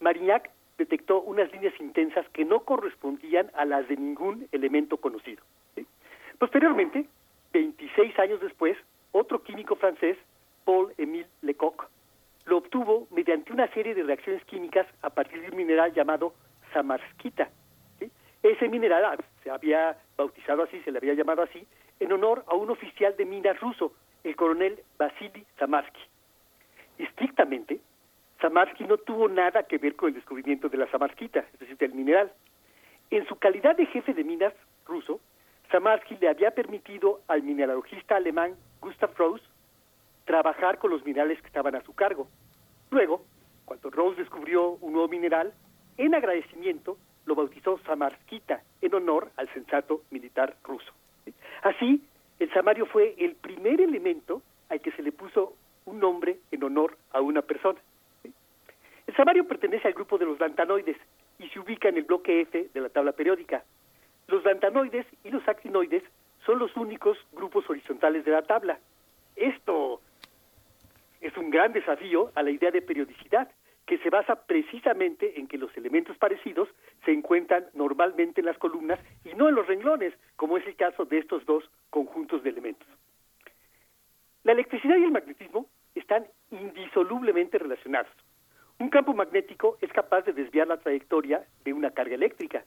Marignac detectó unas líneas intensas que no correspondían a las de ningún elemento conocido. Posteriormente, 26 años después, otro químico francés, Paul-Émile Lecoq, lo obtuvo mediante una serie de reacciones químicas a partir de un mineral llamado samarskita. Ese mineral ah, se había bautizado así, se le había llamado así, en honor a un oficial de minas ruso, el coronel Vasily Samarsky. Estrictamente, Samarsky no tuvo nada que ver con el descubrimiento de la samarskita, es decir, del mineral. En su calidad de jefe de minas ruso, Samarsky le había permitido al mineralogista alemán Gustav Rose trabajar con los minerales que estaban a su cargo. Luego, cuando Rose descubrió un nuevo mineral, en agradecimiento lo bautizó Samarskita en honor al sensato militar ruso. Así, el samario fue el primer elemento al que se le puso un nombre en honor a una persona. El samario pertenece al grupo de los lantanoides y se ubica en el bloque F de la tabla periódica. Los lantanoides y los actinoides son los únicos grupos horizontales de la tabla. Esto es un gran desafío a la idea de periodicidad, que se basa precisamente en que los elementos parecidos se encuentran normalmente en las columnas y no en los renglones, como es el caso de estos dos conjuntos de elementos. La electricidad y el magnetismo están indisolublemente relacionados. Un campo magnético es capaz de desviar la trayectoria de una carga eléctrica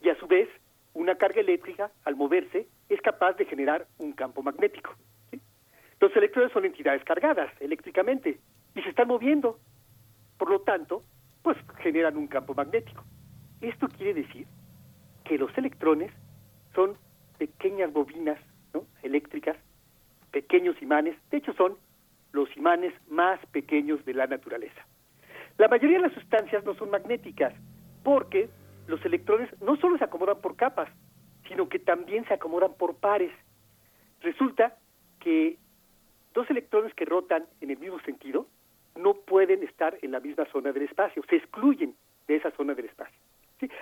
y a su vez una carga eléctrica, al moverse, es capaz de generar un campo magnético. Los electrones son entidades cargadas eléctricamente y se están moviendo. Por lo tanto, pues generan un campo magnético. Esto quiere decir que los electrones son pequeñas bobinas eléctricas, pequeños imanes, de hecho son los imanes más pequeños de la naturaleza. La mayoría de las sustancias no son magnéticas porque los electrones no solo se acomodan por capas, sino que también se acomodan por pares. Resulta que dos electrones que rotan en el mismo sentido no pueden estar en la misma zona del espacio, se excluyen de esa zona del espacio.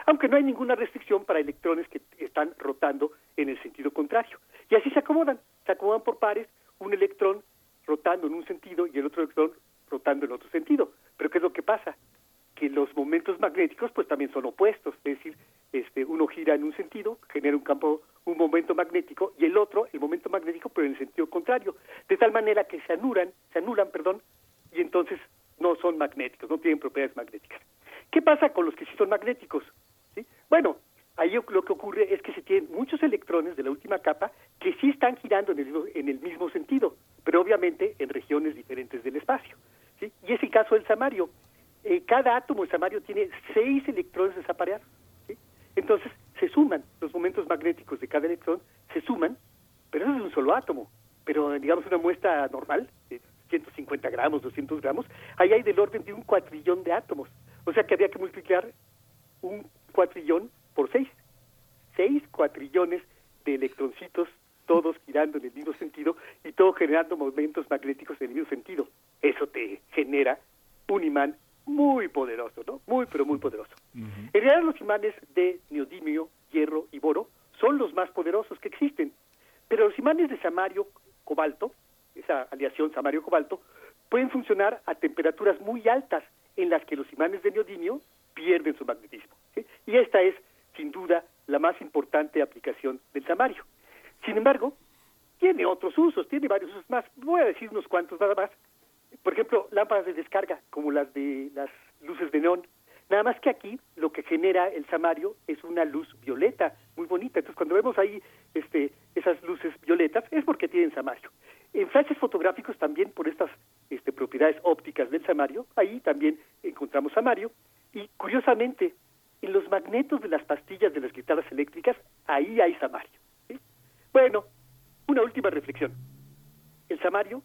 Aunque no hay ninguna restricción para electrones que están rotando en el sentido contrario. Y así se acomodan, se acomodan por pares, un electrón rotando en un sentido y el otro electrón rotando en otro sentido. Pero ¿qué es lo que pasa? Que los momentos magnéticos pues también son opuestos, es decir, este uno gira en un sentido, genera un campo, un momento magnético y el otro, el momento magnético pero en el sentido contrario, de tal manera que se anulan, se anulan, perdón, y entonces no son magnéticos, no tienen propiedades magnéticas. ¿Qué pasa con los que sí son magnéticos? ¿Sí? Bueno, ahí lo que ocurre es que se tienen muchos electrones de la última capa que sí están girando en el mismo, en el mismo sentido, pero obviamente en regiones diferentes del espacio. ¿sí? Y es el caso del samario eh, cada átomo de samario tiene seis electrones desapareados. ¿sí? Entonces se suman los momentos magnéticos de cada electrón, se suman, pero eso es un solo átomo. Pero digamos una muestra normal, de 150 gramos, 200 gramos, ahí hay del orden de un cuatrillón de átomos. O sea que había que multiplicar un cuatrillón por seis. Seis cuatrillones de electroncitos, todos girando en el mismo sentido y todos generando momentos magnéticos en el mismo sentido. Eso te genera un imán muy poderoso, ¿no? Muy, pero muy poderoso. En realidad los imanes de neodimio, hierro y boro son los más poderosos que existen, pero los imanes de samario, cobalto, esa aleación samario-cobalto, pueden funcionar a temperaturas muy altas en las que los imanes de neodimio pierden su magnetismo. Y esta es, sin duda, la más importante aplicación del samario. Sin embargo, tiene otros usos, tiene varios usos más. Voy a decir unos cuantos nada más por ejemplo, lámparas de descarga, como las de las luces de neón. Nada más que aquí lo que genera el samario es una luz violeta, muy bonita. Entonces, cuando vemos ahí este, esas luces violetas, es porque tienen samario. En flashes fotográficos también por estas este, propiedades ópticas del samario, ahí también encontramos samario, y curiosamente, en los magnetos de las pastillas de las guitarras eléctricas, ahí hay samario. Bueno, una última reflexión. El samario,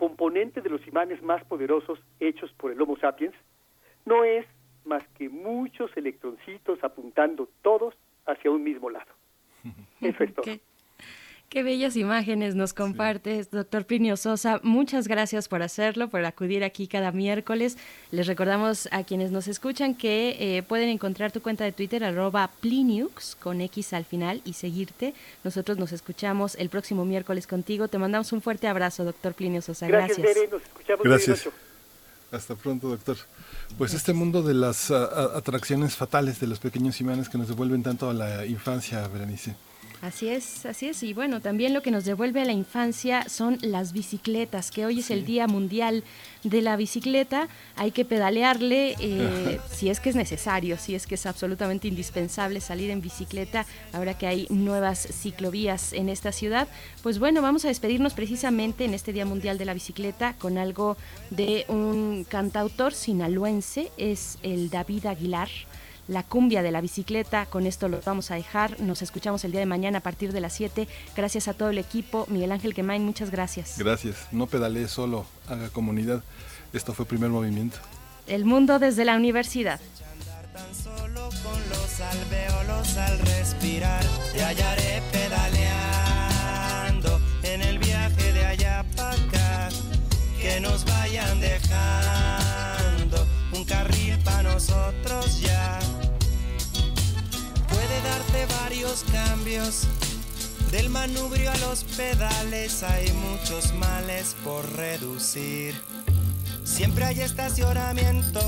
componente de los imanes más poderosos hechos por el Homo sapiens, no es más que muchos electroncitos apuntando todos hacia un mismo lado. (laughs) Eso es todo. Qué, qué bellas imágenes nos compartes, doctor Plinio Sosa. Muchas gracias por hacerlo, por acudir aquí cada miércoles. Les recordamos a quienes nos escuchan que eh, pueden encontrar tu cuenta de Twitter, arroba Pliniux, con X al final, y seguirte. Nosotros nos escuchamos el próximo miércoles contigo. Te mandamos un fuerte abrazo, doctor Plinio Sosa. Gracias, Gracias. Nos escuchamos Hasta pronto, doctor. Pues este mundo de las ah, ah, atracciones fatales de los pequeños imanes que nos devuelven tanto a la infancia, Berenice. Así es, así es. Y bueno, también lo que nos devuelve a la infancia son las bicicletas, que hoy es el Día Mundial de la Bicicleta. Hay que pedalearle eh, (laughs) si es que es necesario, si es que es absolutamente indispensable salir en bicicleta, ahora que hay nuevas ciclovías en esta ciudad. Pues bueno, vamos a despedirnos precisamente en este Día Mundial de la Bicicleta con algo de un cantautor sinaloense, es el David Aguilar la cumbia de la bicicleta. Con esto lo vamos a dejar. Nos escuchamos el día de mañana a partir de las 7. Gracias a todo el equipo. Miguel Ángel Quemain, muchas gracias. Gracias. No pedalee solo, haga comunidad. Esto fue primer movimiento. El mundo desde la universidad. con los alveolos al respirar te hallaré pedaleando en el viaje de allá para acá que nos vayan dejando un carril para nosotros ya darte varios cambios del manubrio a los pedales hay muchos males por reducir siempre hay estacionamiento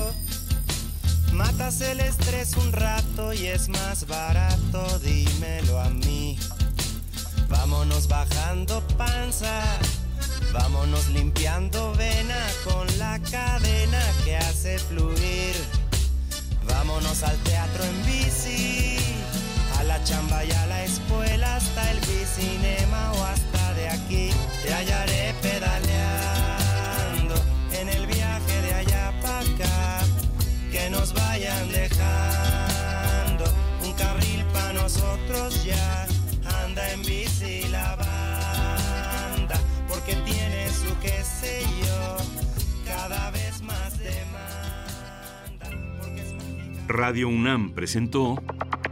Matas el estrés un rato y es más barato, dímelo a mí. Vámonos bajando panza, vámonos limpiando vena con la cadena que hace fluir. Vámonos al teatro en bici, chamba y a la escuela, hasta el bicinema o hasta de aquí. Te hallaré pedaleando en el viaje de allá para acá que nos vayan dejando un carril para nosotros ya. Anda en bici la banda, porque tiene su qué sé yo, cada vez más demanda. Radio UNAM presentó